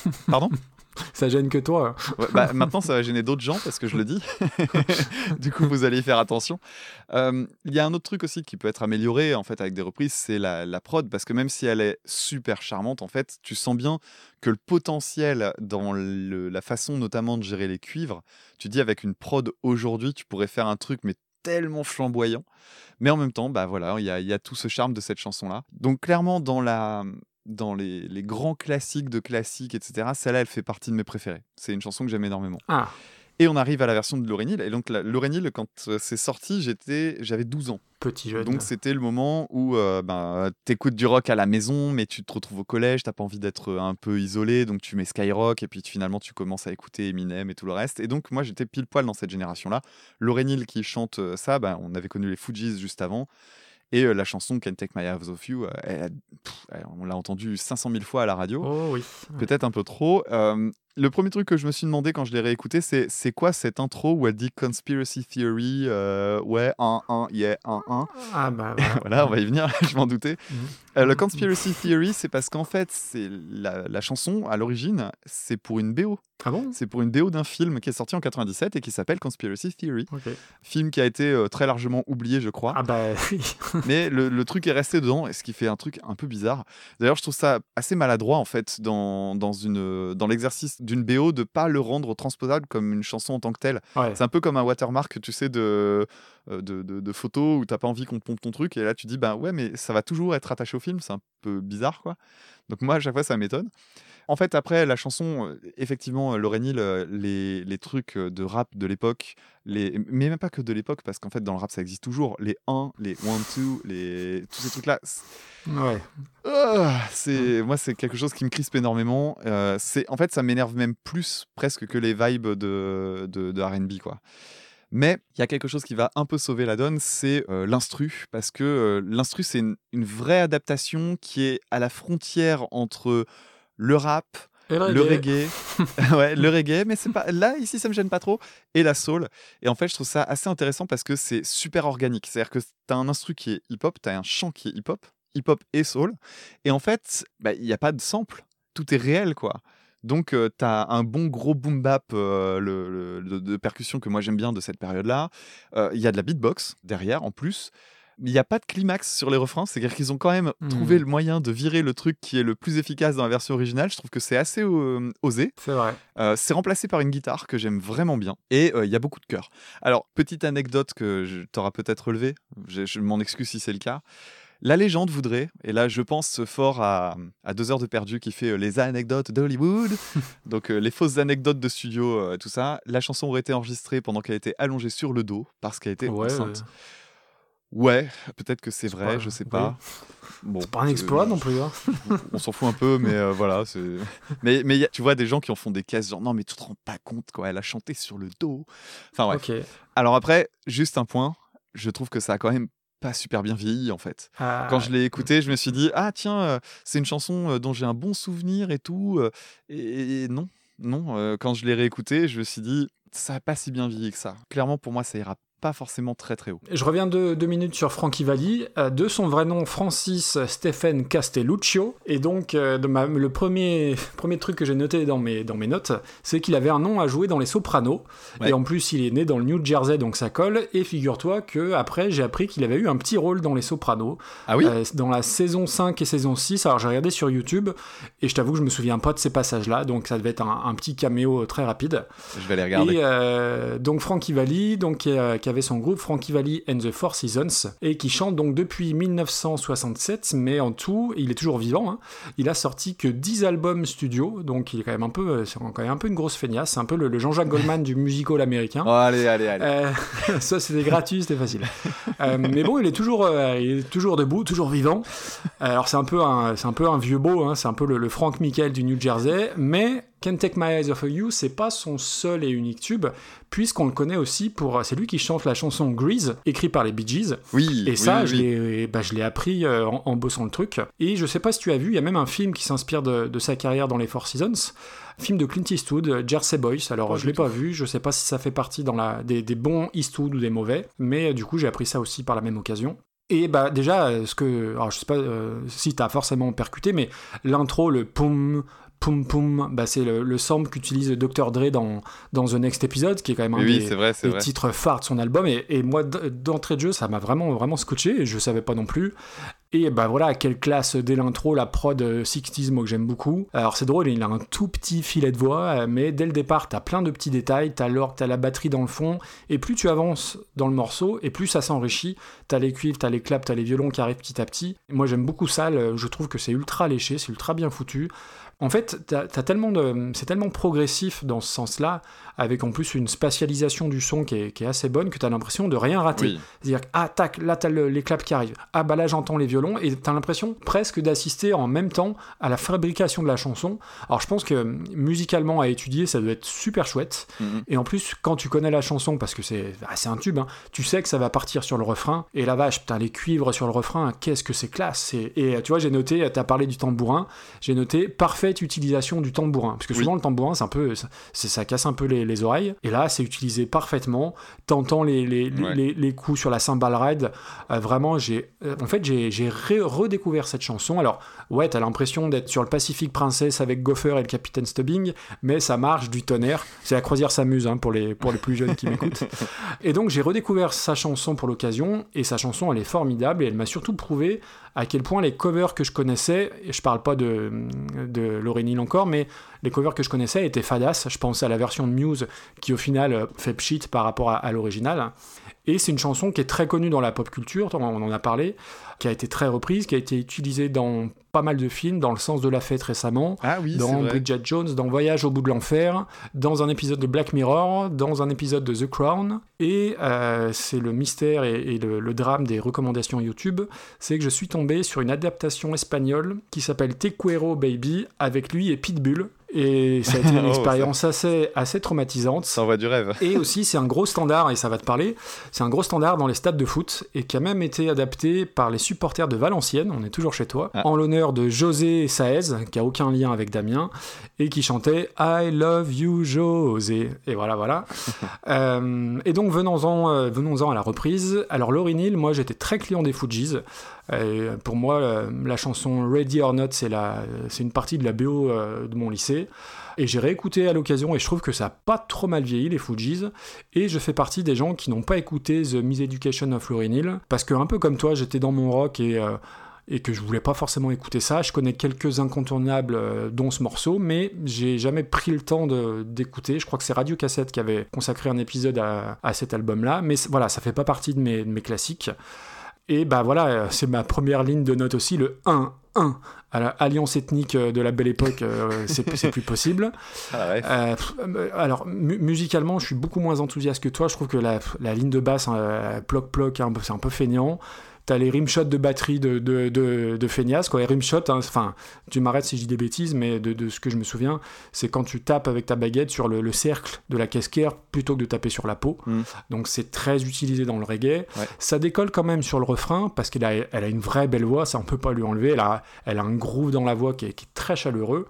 hein. Pardon? <laughs> Ça gêne que toi. Bah, Maintenant, ça va gêner d'autres gens parce que je le dis. <laughs> du coup, vous allez y faire attention. Euh, Il y a un autre truc aussi qui peut être amélioré en fait avec des reprises, c'est la, prod parce que même si elle est super charmante, en fait, tu sens bien que le potentiel dans la façon notamment de gérer les cuivres, tu dis avec une prod aujourd'hui, tu pourrais faire un truc mais tellement flamboyant. Mais en même temps, bah voilà, il y a tout ce charme de cette chanson-là. Donc clairement, dans la dans les, les grands classiques de classiques, etc., celle-là, elle fait partie de mes préférés. C'est une chanson que j'aime énormément. Ah, Et on arrive à la version de Laurénil. Et donc, la- Laurénil, quand euh, c'est sorti, j'étais, j'avais 12 ans. petit jeune. Donc, c'était le moment où euh, ben, t'écoutes du rock à la maison, mais tu te retrouves au collège, t'as pas envie d'être euh, un peu isolé, donc tu mets Skyrock, et puis finalement, tu commences à écouter Eminem et tout le reste. Et donc, moi, j'étais pile poil dans cette génération-là. Laurénil qui chante euh, ça, ben, on avait connu les Fujis juste avant. Et euh, la chanson Can't Take My Eyes Off You, euh, elle a- pff, elle- on l'a entendue 500 000 fois à la radio Oh oui. peut-être un peu trop. Le premier truc que je me suis demandé quand je l'ai réécouté, c'est c'est quoi cette intro où elle dit Conspiracy Theory, euh, ouais, 1, 1, yeah, 1, 1. Ah bah voilà. <laughs> Voilà, on va y venir, <laughs> je m'en doutais. Mhm. Euh, le Conspiracy Theory, c'est parce qu'en fait, c'est la, la chanson, à l'origine, c'est pour une BO. Ah bon? C'est pour une BO d'un film qui est sorti en 97 et qui s'appelle Conspiracy Theory. Ok. Film qui a été euh, très largement oublié, je crois. Ah bah <laughs> oui. mais le, le truc est resté dedans, et ce qui fait un truc un peu bizarre. D'ailleurs, je trouve ça assez maladroit en fait dans, dans, une, dans l'exercice d'une BO de pas le rendre transposable comme une chanson en tant que telle. Ouais. C'est un peu comme un watermark, tu sais, de, euh, de, de, de photos où t'as pas envie qu'on te pompe ton truc, et là tu dis, ben ouais, mais ça va toujours être attaché au film, c'est un peu bizarre quoi. Donc moi, à chaque fois, ça m'étonne. En fait, après la chanson, effectivement, Lauryn Hill, les, les trucs de rap de l'époque, les... mais même pas que de l'époque, parce qu'en fait, dans le rap, ça existe toujours. Les 1, les 1, 2, les... tous ces trucs-là. Ouais. Ah, c'est moi c'est quelque chose qui me crispe énormément. Euh, c'est en fait ça m'énerve même plus presque que les vibes de de, de R&B quoi. Mais il y a quelque chose qui va un peu sauver la donne, c'est euh, l'instru parce que l'instru c'est une, une vraie adaptation qui est à la frontière entre le rap, Et le reggae, <laughs> ouais, le reggae, mais c'est pas là ici ça me gêne pas trop et la soul. Et en fait, je trouve ça assez intéressant parce que c'est super organique. C'est-à-dire que t'as un instru qui est hip-hop, t'as un chant qui est hip-hop, hip-hop et soul, et en fait, bah, il n'y a pas de sample, tout est réel quoi. Donc euh, t'as un bon gros boom bap euh, le, le- de, de percussion que moi j'aime bien de cette période-là. Euh, Il y a de la beatbox derrière en plus. Il n'y a pas de climax sur les refrains, c'est-à-dire qu'ils ont quand même Hmm. trouvé le moyen de virer le truc qui est le plus efficace dans la version originale. Je trouve que c'est assez euh, osé. C'est vrai. Euh, c'est remplacé par une guitare que j'aime vraiment bien et euh, il y a beaucoup de chœurs. Alors, petite anecdote que je- t'auras peut-être relevée, je, je m'en excuse si c'est le cas. La légende voudrait, et là je pense fort à, à deux heures de perdu qui fait euh, les anecdotes d'Hollywood, <laughs> donc euh, les fausses anecdotes de studio, euh, tout ça. La chanson aurait été enregistrée pendant qu'elle était allongée sur le dos parce qu'elle était Ouais, enceinte. Ouais, peut-être que c'est vrai, pas- je sais oui. pas. Bon, c'est pas un exploit non plus. hein. on s'en fout un peu, mais euh, voilà. <laughs> Mais, mais y a- tu vois des gens qui en font des caisses, genre non, mais tu te rends pas compte, quoi. Elle a chanté sur le dos. Enfin, bref. Ok. Alors après, juste un point, je trouve que ça a quand même pas super bien vieilli, en fait. Ah, Quand je l'ai écouté, je me suis dit, ah tiens, euh, c'est une chanson euh, dont j'ai un bon souvenir et tout. euh, Et, et non, non. quand je l'ai réécouté, je me suis dit, ça a pas si bien vieilli que ça. Clairement, pour moi, ça ira pas forcément très très haut. Je reviens de, deux minutes sur Frankie Valli, euh, de son vrai nom Francis Stephen Castelluccio. Et donc, euh, de ma- le premier, <laughs> premier truc que j'ai noté dans mes, dans mes notes, c'est qu'il avait un nom à jouer dans Les Sopranos. Ouais. Et en plus, il est né dans le New Jersey, donc ça colle. Et figure-toi que après, j'ai appris qu'il avait eu un petit rôle dans Les Sopranos. Ah oui Euh, dans la saison 5 et saison 6. Alors, j'ai regardé sur YouTube et je t'avoue que je me souviens pas de ces passages-là. Donc, ça devait être un, un petit caméo très rapide. Je vais aller regarder. Et euh, donc Frankie Valli, donc, qui, euh, qui avait son groupe Frankie Valli and the Four Seasons, et qui chante donc depuis 1967, mais en tout, il est toujours vivant. hein. Il a sorti que 10 albums studio, donc il est quand même un peu, euh, c'est quand même un peu une grosse feignasse, c'est un peu le, le Jean-Jacques Goldman du musical américain. <laughs> Oh, allez, allez, allez. Euh, <laughs> ça c'était gratuit, c'était facile. Euh, mais bon, il est toujours, euh, il est toujours debout, toujours vivant. Alors c'est un peu un, c'est un peu un vieux beau, hein, c'est un peu le, le Frank Michael du New Jersey, mais Can't Take My Eyes Off of You, c'est pas son seul et unique tube, puisqu'on le connaît aussi pour, c'est lui qui chante la chanson Grease, écrite par les Bee Gees. Oui, Et ça, oui, je oui. l'ai bah, je l'ai appris euh, en, en bossant le truc. Et je sais pas si tu as vu, il y a même un film qui s'inspire de, de sa carrière dans les Four Seasons. Film de Clint Eastwood, euh, Jersey Boys. Alors, Pas je l'ai pas vu, je sais pas si ça fait partie dans la, des, des bons Eastwood ou des mauvais. Mais euh, du coup, j'ai appris ça aussi par la même occasion. Et bah déjà, euh, ce que, alors je sais pas euh, si t'as forcément percuté, mais l'intro, le poum, poum poum, bah c'est le, le sample qu'utilise Dr Dre dans, dans The Next Episode, qui est quand même un Oui, des, vrai, titres phares de son album. Et, et moi d'entrée de jeu ça m'a vraiment vraiment scotché et je savais pas non plus. Et bah voilà quelle classe dès l'intro la prod euh, 60s moi que j'aime beaucoup. Alors c'est drôle il a un tout petit filet de voix mais dès le départ t'as plein de petits détails t'as l'orgue t'as la batterie dans le fond et plus tu avances dans le morceau et plus ça s'enrichit. T'as les cuivres t'as les claps t'as les violons qui arrivent petit à petit. Moi j'aime beaucoup ça je trouve que c'est ultra léché c'est ultra bien foutu en fait, c'est tellement progressif dans ce sens-là, avec en plus une spatialisation du son qui est, qui est assez bonne, que t'as l'impression de rien rater. Oui. C'est-à-dire que, ah, tac, là, t'as le- les claps qui arrivent. Ah, bah là, j'entends les violons. Et t'as l'impression presque d'assister en même temps à la fabrication de la chanson. Alors, je pense que musicalement, à étudier, ça doit être super chouette. Mhm. Et en plus, quand tu connais la chanson, parce que c'est ah, c'est un tube, hein, tu sais que ça va partir sur le refrain. Et la vache, putain, les cuivres sur le refrain, qu'est-ce que c'est classe. Et, tu vois, j'ai noté, t'as parlé du tambourin, j'ai noté parfaite utilisation du tambourin. Parce que Oui. souvent, le tambourin, c'est un peu, ça casse un peu les, les oreilles. Et là, c'est utilisé parfaitement. T'entends les, les, les- Ouais. les, les coups sur la cymbal ride. Euh, vraiment, j'ai, euh, en fait, j'ai, redécouvert cette chanson. Alors, ouais, t'as l'impression d'être sur le Pacific Princess avec Gopher et le Capitaine Stubbing, mais ça marche du tonnerre. C'est la croisière s'amuse hein, pour, les, pour les plus jeunes qui m'écoutent. <laughs> Et donc, j'ai redécouvert sa chanson pour l'occasion, et sa chanson, elle est formidable, et elle m'a surtout prouvé à quel point les covers que je connaissais, et je parle pas de, de Lauryn Hill encore, mais les covers que je connaissais étaient fadas. Je pense à la version de Muse qui, au final, fait pchit par rapport à, à l'original. Et c'est une chanson qui est très connue dans la pop culture, on en a parlé, qui a été très reprise, qui a été utilisée dans pas mal de films, dans Le sens de la fête récemment, Ah oui, dans. Bridget Jones, dans Voyage au bout de l'enfer, dans un épisode de Black Mirror, dans un épisode de The Crown. Et euh, c'est le mystère et, et le, le drame des recommandations YouTube, c'est que je suis tombé sur une adaptation espagnole qui s'appelle Te Quiero Baby, avec lui et Pitbull. Et ça a été une <laughs> Oh, expérience assez, assez traumatisante. Ça envoie du rêve. Et aussi, c'est un gros standard, et ça va te parler, c'est un gros standard dans les stades de foot, et qui a même été adapté par les supporters de Valenciennes, on est toujours chez toi, Ah. en l'honneur de José Saez, qui a aucun lien avec Damien, et qui chantait I love you José. Et voilà, voilà. <laughs> Euh, et donc, venons-en euh, venons-en à la reprise. Alors, Lauryn Hill, moi, j'étais très client des Fujis. Et pour moi, la, chanson Ready or Not, c'est une partie de la BO euh, de mon lycée. Et j'ai réécouté à l'occasion et je trouve que ça a pas trop mal vieilli, les Fujis. Et je fais partie des gens qui n'ont pas écouté The Miseducation of Lauryn Hill. Parce que, un peu comme toi, j'étais dans mon rock et. euh, et que je voulais pas forcément écouter ça. Je connais quelques incontournables, euh, dont ce morceau, mais j'ai jamais pris le temps d'écouter. Je crois que c'est Radio Cassette qui avait consacré un épisode à, à cet album-là, mais voilà, ça fait pas partie de mes, de mes classiques. Et bah voilà, euh, c'est ma première ligne de note aussi, le 1, 1. À la alliance ethnique euh, de la belle époque, euh, c'est plus possible. <laughs> Ah. Euh, alors, mu- musicalement, je suis beaucoup moins enthousiaste que toi. Je trouve que la, la ligne de basse, euh, ploc-ploc, un peu- c'est un peu feignant. T'as les rimshots de batterie de, de, de, quoi. Les rimshots, hein, enfin, tu m'arrêtes si je dis des bêtises, mais de, de ce que je me souviens, c'est quand tu tapes avec ta baguette sur le, le cercle de la casquette plutôt que de taper sur la peau. Mm. Donc c'est très utilisé dans le reggae. Ouais. Ça décolle quand même sur le refrain parce qu'elle a, elle a une vraie belle voix, ça on peut pas lui enlever. Elle a, elle a un groove dans la voix qui est, qui est très chaleureux.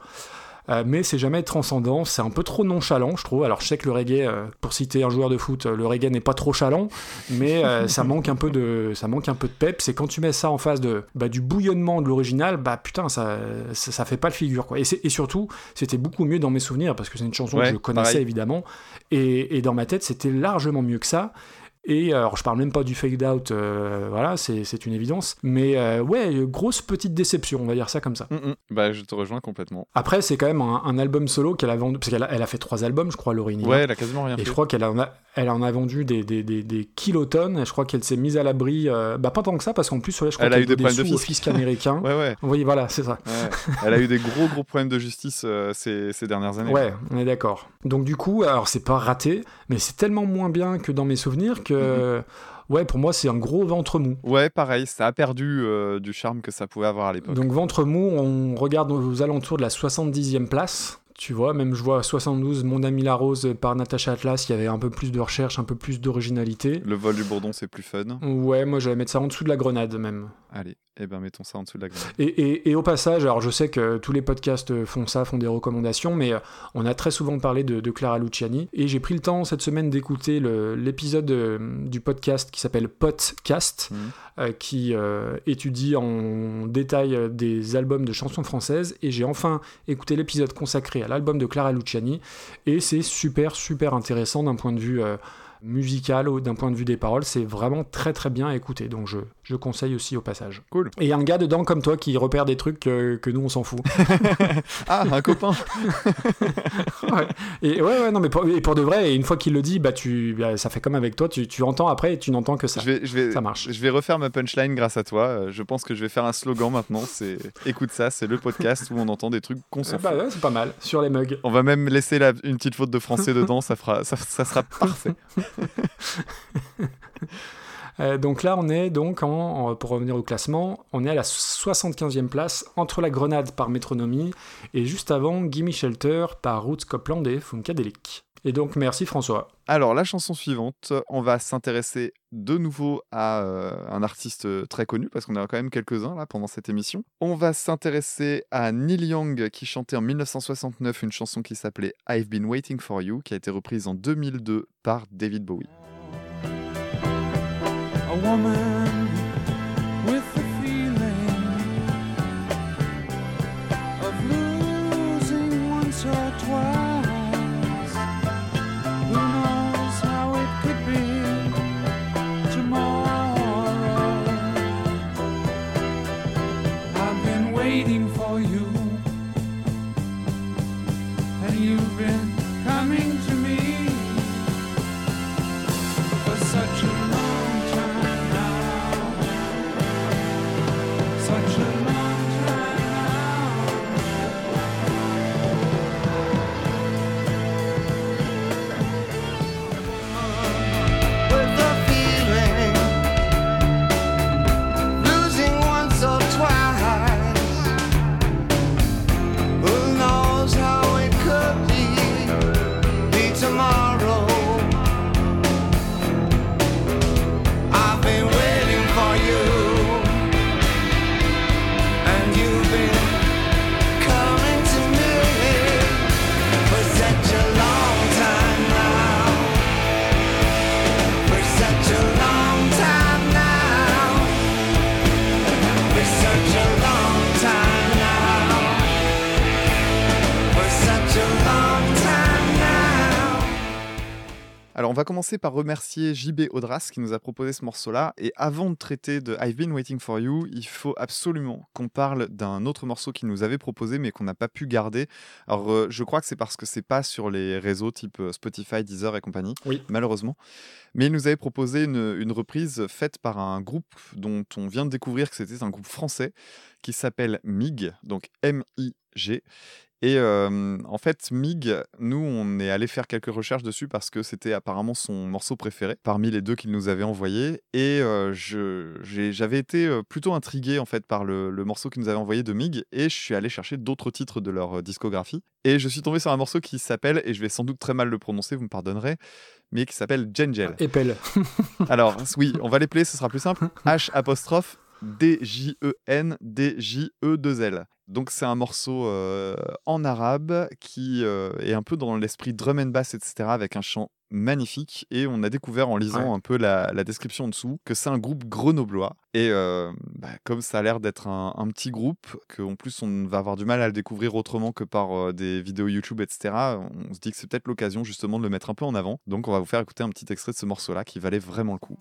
Euh, mais c'est jamais transcendant, c'est un peu trop nonchalant, je trouve. Alors je sais que le reggae, euh, pour citer un joueur de foot, euh, le reggae n'est pas trop chalant, mais euh, ça manque un peu de, ça manque un peu de pep. C'est quand tu mets ça en face de, bah, du bouillonnement de l'original, bah putain, ça, ça, ça fait pas le figure quoi. Et, et surtout, c'était beaucoup mieux dans mes souvenirs parce que c'est une chanson Ouais, que je connaissais pareil. évidemment, et, et dans ma tête, c'était largement mieux que ça. Et euh, alors, je parle même pas du fade out, euh, voilà, c'est une évidence. Mais euh, ouais, grosse petite déception, on va dire ça comme ça. Mm. Bah, je te rejoins complètement. Après, c'est quand même un, un album solo qu'elle a vendu, parce qu'elle a, elle a fait trois albums, je crois, Laurie Nina. Ouais, elle a quasiment rien Et fait. je crois qu'elle en a, elle en a vendu des, des, des, des kilotonnes. Et je crois qu'elle s'est mise à l'abri, euh, bah pas tant que ça, parce qu'en plus, ouais, je crois Elle a qu'elle eu des problèmes de fisc. américain. <laughs> Ouais, ouais. Oui, voilà, c'est ça. ouais. elle a eu des gros, gros problèmes de justice ces, ces dernières années. Ouais, on est d'accord. Donc du coup, alors c'est pas raté, mais c'est tellement moins bien que dans mes souvenirs que, Mhm. ouais, pour moi, c'est un gros ventre mou. Ouais, pareil, ça a perdu euh, du charme que ça pouvait avoir à l'époque. Donc ventre mou, on regarde aux alentours de la 70e place. Tu vois, même je vois 72, Mon ami la rose par Natacha Atlas, il y avait un peu plus de recherche, un peu plus d'originalité. Le vol du bourdon, c'est plus fun. Ouais, moi j'allais mettre ça en dessous de la grenade même. Allez, eh ben mettons ça en dessous de la grenade. Et, et- et au passage, alors je sais que tous les podcasts font ça, font des recommandations, mais euh, on a très souvent parlé de, de Clara Luciani. Et j'ai pris le temps cette semaine d'écouter l'épisode euh, du podcast qui s'appelle Podcast, Mhm. euh, qui euh, étudie en détail des albums de chansons françaises. Et j'ai enfin écouté l'épisode consacré à l'album de Clara Luciani. Et c'est super, super intéressant d'un point de vue. euh, musical ou d'un point de vue des paroles, c'est vraiment très très bien à écouter, donc je, je conseille aussi au passage. Cool. Et un gars dedans comme toi qui repère des trucs que, que nous on s'en fout. <laughs> Ah, un copain <laughs> ouais. Et ouais, ouais, non, mais pour, et pour de vrai, et une fois qu'il le dit, bah, tu, bah, ça fait comme avec toi, tu, tu entends après et tu n'entends que ça. je vais, je, vais, Ça marche. je vais refaire ma punchline grâce à toi. Euh, Je pense que je vais faire un slogan maintenant. C'est écoute ça, c'est le podcast où on entend des trucs qu'on s'en Bah fout. ouais, c'est pas mal, sur les mugs. On va même laisser la- une petite faute de français dedans, ça, fera, ça, ça sera <laughs> parfait. Euh, donc là, on est donc, pour revenir au classement, on est à la 75e place entre la Grenade par Métronomie et juste avant Gimme Shelter par Roots Copland et Funkadelic. Et donc, merci François. Alors, la chanson suivante, on va s'intéresser de nouveau à euh, un artiste très connu, parce qu'on a quand même quelques-uns là pendant cette émission. On va s'intéresser à Neil Young, qui chantait en 1969 une chanson qui s'appelait I've Been Waiting for You, qui a été reprise en 2002 par David Bowie. A woman with Alors, on va commencer par remercier JB Audras qui nous a proposé ce morceau-là. Et avant de traiter de I've Been Waiting for You, il faut absolument qu'on parle d'un autre morceau qu'il nous avait proposé mais qu'on n'a pas pu garder. Alors, euh, je crois que c'est parce que c'est pas sur les réseaux type euh, Spotify, Deezer et compagnie, Oui. malheureusement. Mais il nous avait proposé une, une reprise faite par un groupe dont on vient de découvrir que c'était un groupe français qui s'appelle MIG, donc M-I-G. Et euh, en fait, Mig, nous, on est allé faire quelques recherches dessus parce que c'était apparemment son morceau préféré parmi les deux qu'il nous avait envoyé. Et euh, j'avais été plutôt intrigué en fait par le, le morceau qu'il nous avait envoyé de Mig et je suis allé chercher d'autres titres de leur discographie. Et je suis tombé sur un morceau qui s'appelle, et je vais sans doute très mal le prononcer, vous me pardonnerez, mais qui s'appelle Jengel. Épelle. Alors, <laughs> oui, on va les player, ce sera plus simple. H <laughs> apostrophe D-J-E-N D-J-E-2-L. Donc, c'est un morceau euh, en arabe qui euh, est un peu dans l'esprit drum and bass, etc., avec un chant magnifique. Et on a découvert en lisant Ouais. un peu la, la description en dessous que c'est un groupe grenoblois. Et euh, bah, comme ça a l'air d'être un, un petit groupe, qu'en plus on va avoir du mal à le découvrir autrement que par euh, des vidéos YouTube, etc., on se dit que c'est peut-être l'occasion justement de le mettre un peu en avant. Donc, on va vous faire écouter un petit extrait de ce morceau-là qui valait vraiment le coup.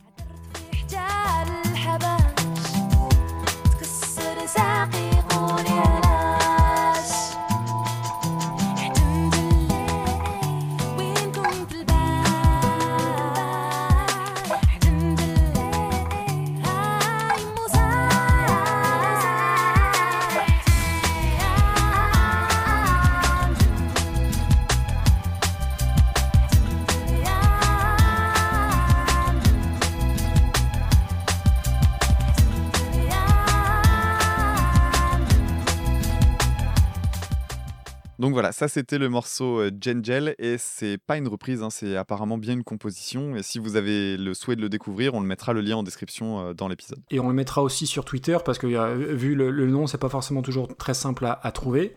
Donc voilà, ça c'était le morceau euh, Gengel et c'est pas une reprise, hein, c'est apparemment bien une composition. Et si vous avez le souhait de le découvrir, on le mettra le lien en description euh, dans l'épisode. Et on le mettra aussi sur Twitter parce que euh, vu le, nom, c'est pas forcément toujours très simple à, trouver.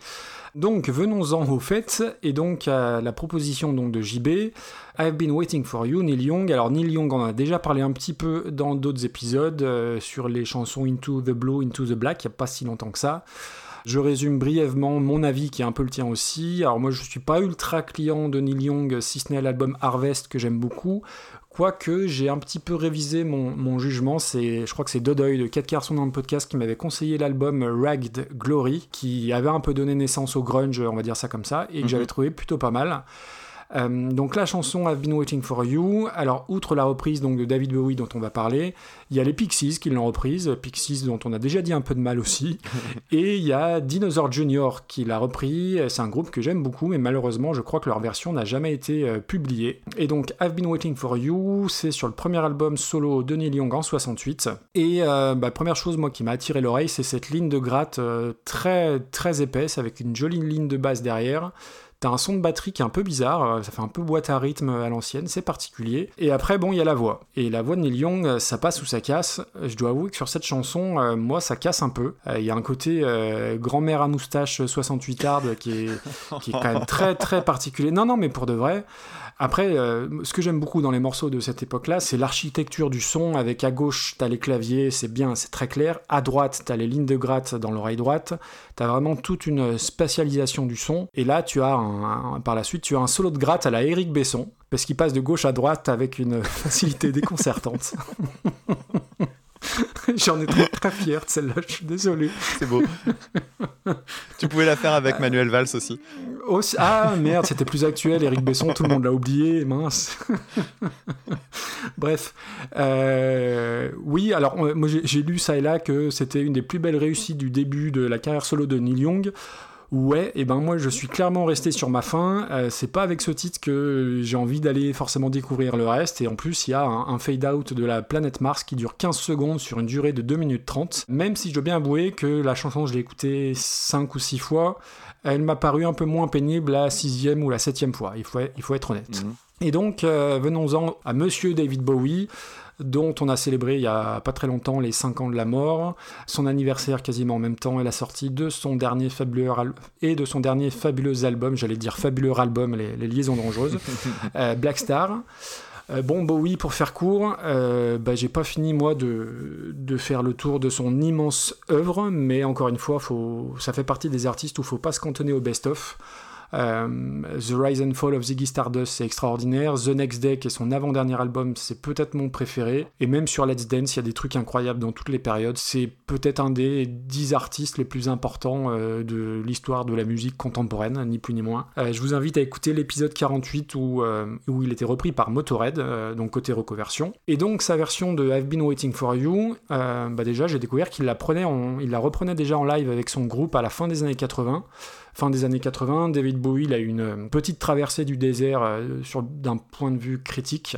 Donc venons-en au fait et donc la proposition donc de JB. I've been waiting for you, Neil Young. Alors Neil Young, en a déjà parlé un petit peu dans d'autres épisodes euh, sur les chansons Into the Blue, Into the Black, il n'y a pas si longtemps que ça. Je résume brièvement mon avis qui est un peu le tien aussi. Alors moi je suis pas ultra client de Neil Young si ce n'est l'album Harvest que j'aime beaucoup. Quoique j'ai un petit peu révisé mon, mon jugement, c'est, je crois que c'est Dodoy de 4 Carson dans le podcast qui m'avait conseillé l'album Ragged Glory, qui avait un peu donné naissance au grunge, on va dire ça comme ça, et que Mhm. j'avais trouvé plutôt pas mal. Euh, donc la chanson I've Been Waiting for You, alors outre la reprise donc de David Bowie dont on va parler, il y a les Pixies qui l'ont reprise, Pixies dont on a déjà dit un peu de mal aussi, <laughs> et il y a Dinosaur Jr. qui l'a repris, c'est un groupe que j'aime beaucoup mais malheureusement je crois que leur version n'a jamais été euh, publiée. Et donc I've Been Waiting for You, c'est sur le premier album solo de Neil Young en 68, et euh, bah, première chose moi qui m'a attiré l'oreille c'est cette ligne de gratte euh, très très épaisse avec une jolie ligne de basse derrière. T'as un son de batterie qui est un peu bizarre, euh, ça fait un peu boîte à rythme à l'ancienne, c'est particulier. Et après, bon, il y a la voix. Et la voix de Neil Young, euh, ça passe ou ça casse. Je dois avouer que sur cette chanson, euh, moi, ça casse un peu. Il y a un côté grand-mère à moustache 68 hard qui est, qui est quand même très très particulier. Non, non, mais pour de vrai. Après, euh, ce que j'aime beaucoup dans les morceaux de cette époque-là, c'est l'architecture du son, avec à gauche, t'as les claviers, c'est bien, c'est très clair. À droite, t'as les lignes de gratte dans l'oreille droite. T'as vraiment toute une spatialisation du son. Et là, tu as un, par la suite, tu as un solo de gratte à la Eric Besson, parce qu'il passe de gauche à droite avec une <laughs> facilité déconcertante. <laughs> <laughs> J'en ai très, très fier de celle-là, je suis désolé. C'est beau. tu pouvais la faire avec Manuel Valls aussi. Aussi- Ah merde, c'était plus actuel, Eric Besson, tout le monde l'a oublié, mince. Bref, euh, oui, alors moi j'ai j'ai lu ça et là que c'était une des plus belles réussites du début de la carrière solo de Neil Young. Ouais, et ben moi je suis clairement resté sur ma fin. Euh, c'est pas avec ce titre que j'ai envie d'aller forcément découvrir le reste. Et en plus, il y a un, un fade-out de la planète Mars qui dure 15 secondes sur une durée de 2 minutes 30. Même si je dois bien avouer que la chanson, je l'ai écoutée 5 ou 6 fois, elle m'a paru un peu moins pénible la sixième ou la septième fois. Il faut, il faut être honnête. Mhm. Et donc, euh, venons-en à Monsieur David Bowie, dont on a célébré il y a pas très longtemps les 5 ans de la mort, son anniversaire quasiment en même temps et la sortie de son dernier fabuleux et de son dernier fabuleux album, j'allais dire fabuleux album, les, les liaisons dangereuses, <laughs> euh, Black Star. Euh, bon, Bowie, pour faire court, euh, bah, j'ai pas fini moi de, de faire le tour de son immense œuvre, mais encore une fois, faut, ça fait partie des artistes où faut pas se cantonner au best-of. Euh, The Rise and Fall of Ziggy Stardust, c'est extraordinaire. The Next Day, qui est son avant-dernier album, c'est peut-être mon préféré. Et même sur Let's Dance, il y a des trucs incroyables dans toutes les périodes. C'est peut-être un des dix artistes les plus importants euh, de l'histoire de la musique contemporaine, ni plus ni moins. Euh, je vous invite à écouter l'épisode 48 où, où il était repris par Motorhead, donc côté reconversion. Et donc sa version de I've Been Waiting for You, bah déjà j'ai découvert qu'il la, prenait en- il la reprenait déjà en live avec son groupe à la fin des années 80 fin des années 80, David Bowie a eu une euh, petite traversée du désert euh, sur d'un point de vue critique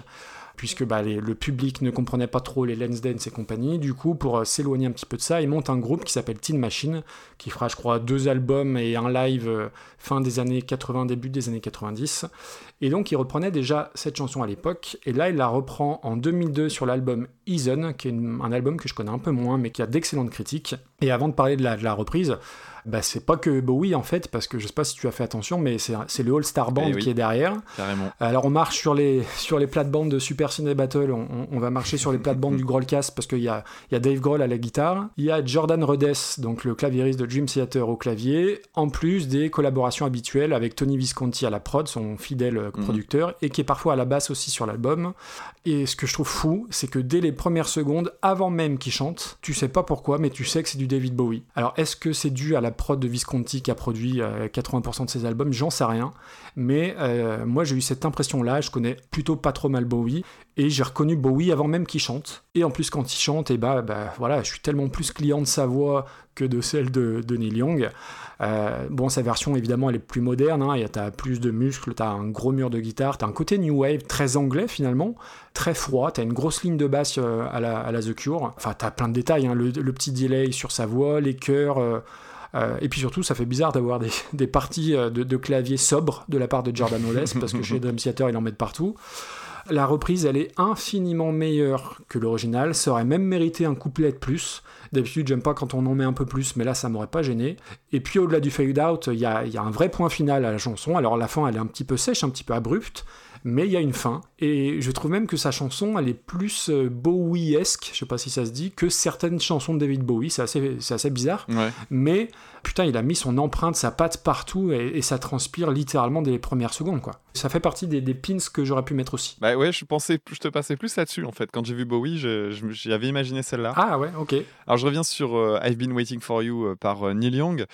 puisque bah, le public ne comprenait pas trop les Lens Dance et compagnie. Du coup, pour euh, s'éloigner un petit peu de ça, il monte un groupe qui s'appelle Teen Machine, qui fera, je crois, deux albums et un live fin des années 80, début des années 90. Et donc, il reprenait déjà cette chanson à l'époque, et là, il la reprend en 2002 sur l'album Eason, qui est un album que je connais un peu moins, mais qui a d'excellentes critiques. Et avant de parler de la reprise, bah, c'est pas que Bowie en fait, parce que je sais pas si tu as fait attention, mais c'est le All Star Band Eh oui. qui est derrière. Carrément. Alors on marche sur les, sur les plates-bandes de Super Ciné Battle, on, on- on va marcher sur les plates-bandes du Grollcast parce qu'il y a, y a Dave Grohl à la guitare, il y a Jordan Rhodes, donc le claviériste de Dream Theater au clavier, en plus des collaborations habituelles avec Tony Visconti à la prod, son fidèle euh, Mhm. producteur, et qui est parfois à la basse aussi sur l'album. Et ce que je trouve fou, c'est que dès les premières secondes, avant même qu'il chante, tu sais pas pourquoi, mais tu sais que c'est du David Bowie. Alors est-ce que c'est dû à la prod de Visconti qui a produit euh, 80% de ses albums J'en sais rien. Mais euh, moi j'ai eu cette impression-là, je connais plutôt pas trop mal Bowie, et j'ai reconnu Bowie avant même qu'il chante. Et en plus quand il chante, et bah, bah voilà, je suis tellement plus client de sa voix que de celle de, Neil Young. Euh, bon, sa version évidemment elle est plus moderne, hein, t'as plus de muscles, t'as un gros mur de guitare, t'as un côté new wave très anglais finalement, très froid, t'as une grosse ligne de basse euh, à, la, à la The Cure, enfin t'as plein de détails, hein, le, petit delay sur sa voix, les chœurs, euh, euh, et puis surtout ça fait bizarre d'avoir des, <laughs> des parties euh, de, de clavier sobres de la part de Jordan Wallace, parce que chez <laughs> Dream Theater il en met de partout. La reprise, elle est infiniment meilleure que l'original. Ça aurait même mérité un couplet de plus. D'habitude, j'aime pas quand on en met un peu plus, mais là, ça m'aurait pas gêné. Et puis, au-delà du fade out, il y a, y a un vrai point final à la chanson. Alors, la fin, elle est un petit peu sèche, un petit peu abrupte, mais il y a une fin. Et je trouve même que sa chanson, elle est plus euh, Bowie-esque, je sais pas si ça se dit, que certaines chansons de David Bowie. C'est assez, c'est assez bizarre. Ouais. Mais putain, il a mis son empreinte, sa patte partout et, et ça transpire littéralement dès les premières secondes, quoi. Ça fait partie des, des pins que j'aurais pu mettre aussi. Bah ouais, je pensais, je te passais plus là-dessus en fait. Quand j'ai vu Bowie, je- je- j'avais imaginé celle-là. Ah ouais, ok. Alors je reviens sur euh, I've Been Waiting for You euh, par euh, Neil Young.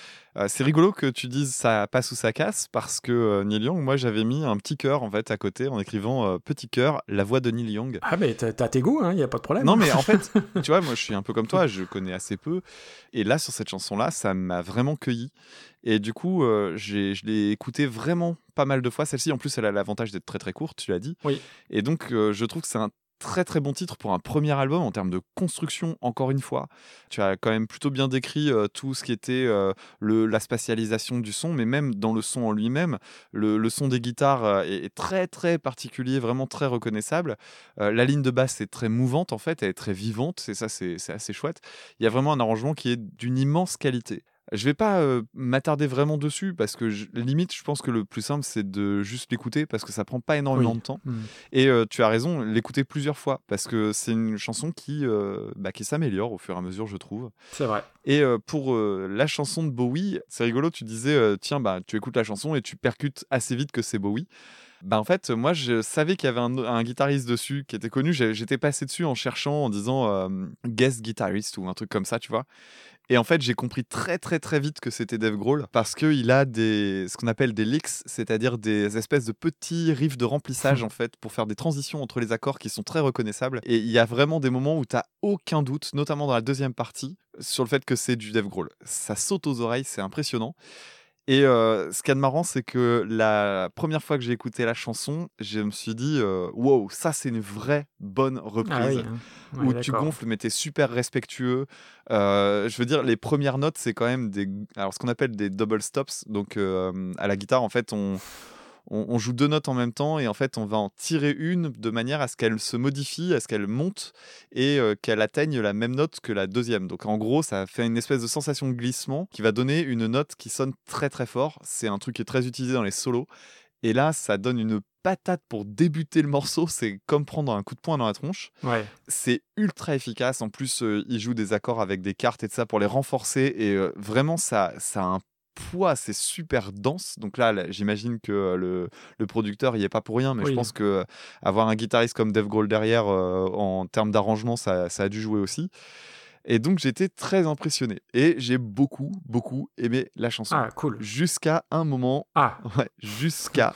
C'est rigolo que tu dises ça passe ou ça casse parce que Neil Young, moi j'avais mis un petit cœur en fait à côté en écrivant euh, petit cœur, la voix de Neil Young. Ah mais t'as tes goûts, il hein, y a pas de problème. Non mais en <laughs> fait, tu vois, moi je suis un peu comme toi, je connais assez peu. Et là sur cette chanson-là, ça m'a vraiment cueilli. Et du coup, euh, je l'ai écoutée vraiment pas mal de fois. Celle-ci, en plus, elle a l'avantage d'être très très courte, tu l'as dit. Oui. Et donc, euh, je trouve que c'est un très très bon titre pour un premier album en termes de construction, encore une fois. Tu as quand même plutôt bien décrit euh, tout ce qui était euh, la spatialisation du son, mais même dans le son en lui-même, le, son des guitares euh, est, est très très particulier, vraiment très reconnaissable. La ligne de basse est très mouvante en fait, elle est très vivante, c'est ça, c'est assez chouette. Il y a vraiment un arrangement qui est d'une immense qualité. Je vais pas euh, m'attarder vraiment dessus parce que je- limite, je pense que le plus simple c'est de juste l'écouter parce que ça prend pas énormément Oui. de temps. Hmm. Et euh, tu as raison, l'écouter plusieurs fois parce que c'est une chanson qui, euh, bah, qui s'améliore au fur et à mesure, je trouve. C'est vrai. Et pour la chanson de Bowie, c'est rigolo, tu disais, tiens, bah, tu écoutes la chanson et tu percutes assez vite que c'est Bowie. Bah, en fait, moi, je savais qu'il y avait un, un guitariste dessus qui était connu. J'étais passé dessus en cherchant, en disant euh, guest guitarist ou un truc comme ça, tu vois. Et en fait, j'ai compris très très très vite que c'était Dave Grohl parce qu'il a des, ce qu'on appelle des licks, c'est-à-dire des espèces de petits riffs de remplissage en fait pour faire des transitions entre les accords qui sont très reconnaissables. Et il y a vraiment des moments où tu aucun doute, notamment dans la deuxième partie, sur le fait que c'est du Dave Grohl. Ça saute aux oreilles, c'est impressionnant. Et euh, ce qu'il y a de marrant, c'est que la première fois que j'ai écouté la chanson, je me suis dit, euh, wow, ça c'est une vraie bonne reprise Ah oui. hein. Ouais, où tu gonfles, mais t'es super respectueux. Euh, je veux dire, les premières notes, c'est quand même des, alors ce qu'on appelle des double stops. Donc à la guitare, en fait, on, on, on joue deux notes en même temps et en fait, on va en tirer une de manière à ce qu'elle se modifie, à ce qu'elle monte et euh, qu'elle atteigne la même note que la deuxième. Donc en gros, ça fait une espèce de sensation de glissement qui va donner une note qui sonne très très fort. C'est un truc qui est très utilisé dans les solos. Et là, ça donne une patate pour débuter le morceau. C'est comme prendre un coup de poing dans la tronche. Ouais. C'est ultra efficace. En plus, euh, il joue des accords avec des cartes et de ça pour les renforcer. Et euh, vraiment, ça, ça a un poids, c'est super dense. Donc là, là, j'imagine que le, le producteur, n'y est pas pour rien, mais je pense que avoir un guitariste comme Dave Grohl derrière, euh, en termes d'arrangement, ça, ça a dû jouer aussi. Et donc, j'étais très impressionné. Et j'ai beaucoup, beaucoup aimé la chanson. Ah, cool. Jusqu'à un moment Ah, <laughs> Ouais, jusqu'à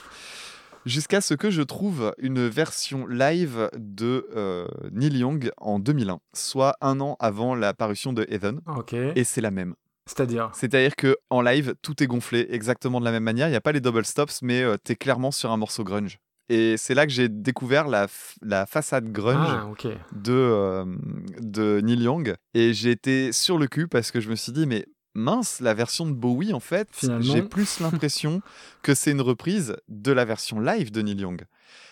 jusqu'à ce que je trouve une version live de euh, Neil Young en 2001, soit un an avant la parution de Heaven, et c'est la même. C'est-à-dire C'est-à-dire que en live, tout est gonflé exactement de la même manière. Il n'y a pas les double stops, mais tu t'es clairement sur un morceau grunge. Et c'est là que j'ai découvert la, la façade grunge Ah, de, euh, de Neil Young. Et j'ai été sur le cul parce que je me suis dit, mais mince, la version de Bowie, en fait, j'ai plus <laughs> l'impression que c'est une reprise de la version live de Neil Young.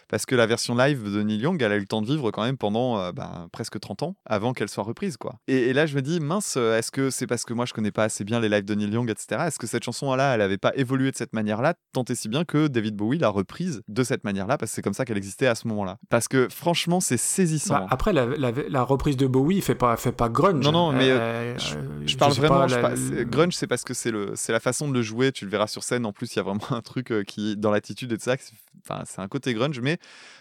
Parce que la version live de Neil Young, elle a eu le temps de vivre quand même pendant euh, bah, presque 30 ans avant qu'elle soit reprise. quoi. Et, et là, je me dis, mince, euh, est-ce que c'est parce que moi je connais pas assez bien les lives de Neil Young, etc. Est-ce que cette chanson-là, elle avait pas évolué de cette manière-là, tant et si bien que David Bowie l'a reprise de cette manière-là, parce que c'est comme ça qu'elle existait à ce moment-là. Parce que franchement, c'est saisissant. Bah, après, la, la- la reprise de Bowie fait pas, fait pas grunge. Non, non, mais, Euh, je- euh, Je parle vraiment, pas, la- grunge, c'est parce que c'est le, c'est la façon de le jouer. Tu le verras sur scène. En plus, il y a vraiment <laughs> un truc qui, dans l'attitude et de ça, que c'est- enfin, c'est un côté grunge, mais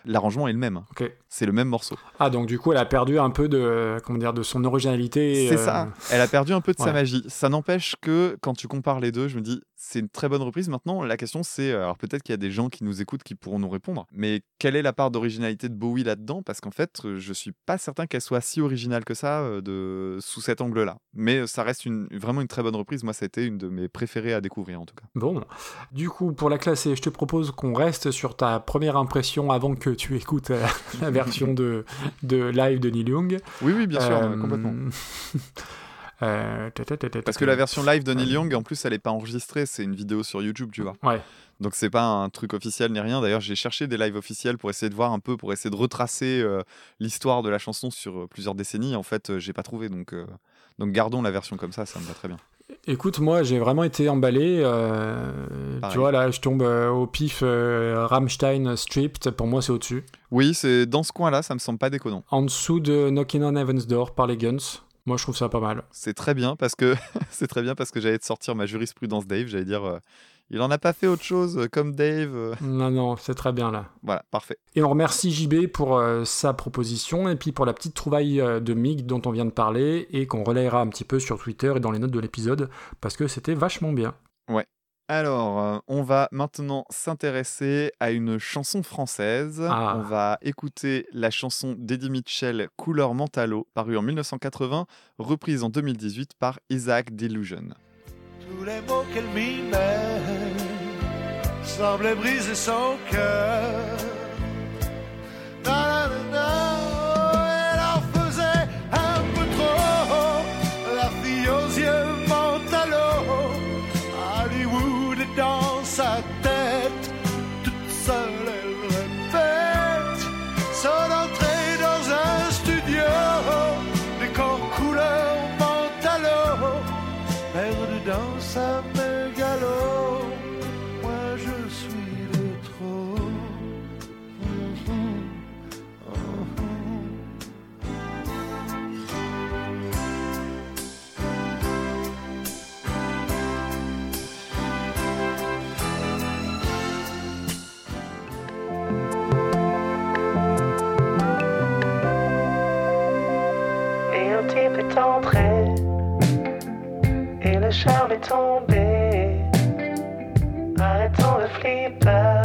l'arrangement est le même. C'est le même morceau. Ah, donc du coup, elle a perdu un peu de, comment dire, de son originalité. C'est euh, ça. Elle a perdu un peu de sa magie. Ça n'empêche que quand tu compares les deux, je me dis, c'est une très bonne reprise. Maintenant, la question c'est, euh, alors peut-être qu'il y a des gens qui nous écoutent qui pourront nous répondre, mais quelle est la part d'originalité de Bowie là-dedans? Parce qu'en fait, euh, je suis pas certain qu'elle soit si originale que ça de sous cet angle-là. Mais ça reste une, vraiment une très bonne reprise. Moi, ça a été une de mes préférées à découvrir en tout cas. Bon, du coup, pour la classer, je te propose qu'on reste sur ta première impression avant que tu écoutes euh, <laughs> la version de, de live de Neil Young. Oui, oui, bien sûr, Euh, complètement. <laughs> euh, Parce que la version live de Neil Young, en plus, elle n'est pas enregistrée, c'est une vidéo sur YouTube, tu vois. Ouais. Donc c'est pas un truc officiel ni rien. D'ailleurs, j'ai cherché des lives officiels pour essayer de voir un peu, pour essayer de retracer euh, l'histoire de la chanson sur plusieurs décennies. En fait, j'ai pas trouvé. Donc, euh, donc gardons la version comme ça, ça me va très bien. Écoute, moi, j'ai vraiment été emballé. euh, tu vois, là, je tombe euh, au pif euh, Rammstein Stripped. Pour moi, c'est au-dessus. Oui, c'est dans ce coin-là, ça me semble pas déconnant. En dessous de Knocking on Heaven's Door par les Guns. Moi, je trouve ça pas mal. C'est très bien parce que <laughs> c'est très bien parce que j'allais te sortir ma jurisprudence Dave. J'allais dire, euh, il en a pas fait autre chose euh, comme Dave. euh. Non, non, c'est très bien là. Voilà, parfait. Et on remercie JB pour euh, sa proposition et puis pour la petite trouvaille euh, de Mig dont on vient de parler et qu'on relayera un petit peu sur Twitter et dans les notes de l'épisode parce que c'était vachement bien. Alors, euh, on va maintenant s'intéresser à une chanson française. Ah. On va écouter la chanson d'Eddie Mitchell, Couleur Mentalo, parue en 1980, reprise en 2018 par Isaac Delusion. Tous les mots qu'elle m'y met semblaient briser son cœur. Et le charme est tombé Arrêtons le flipper.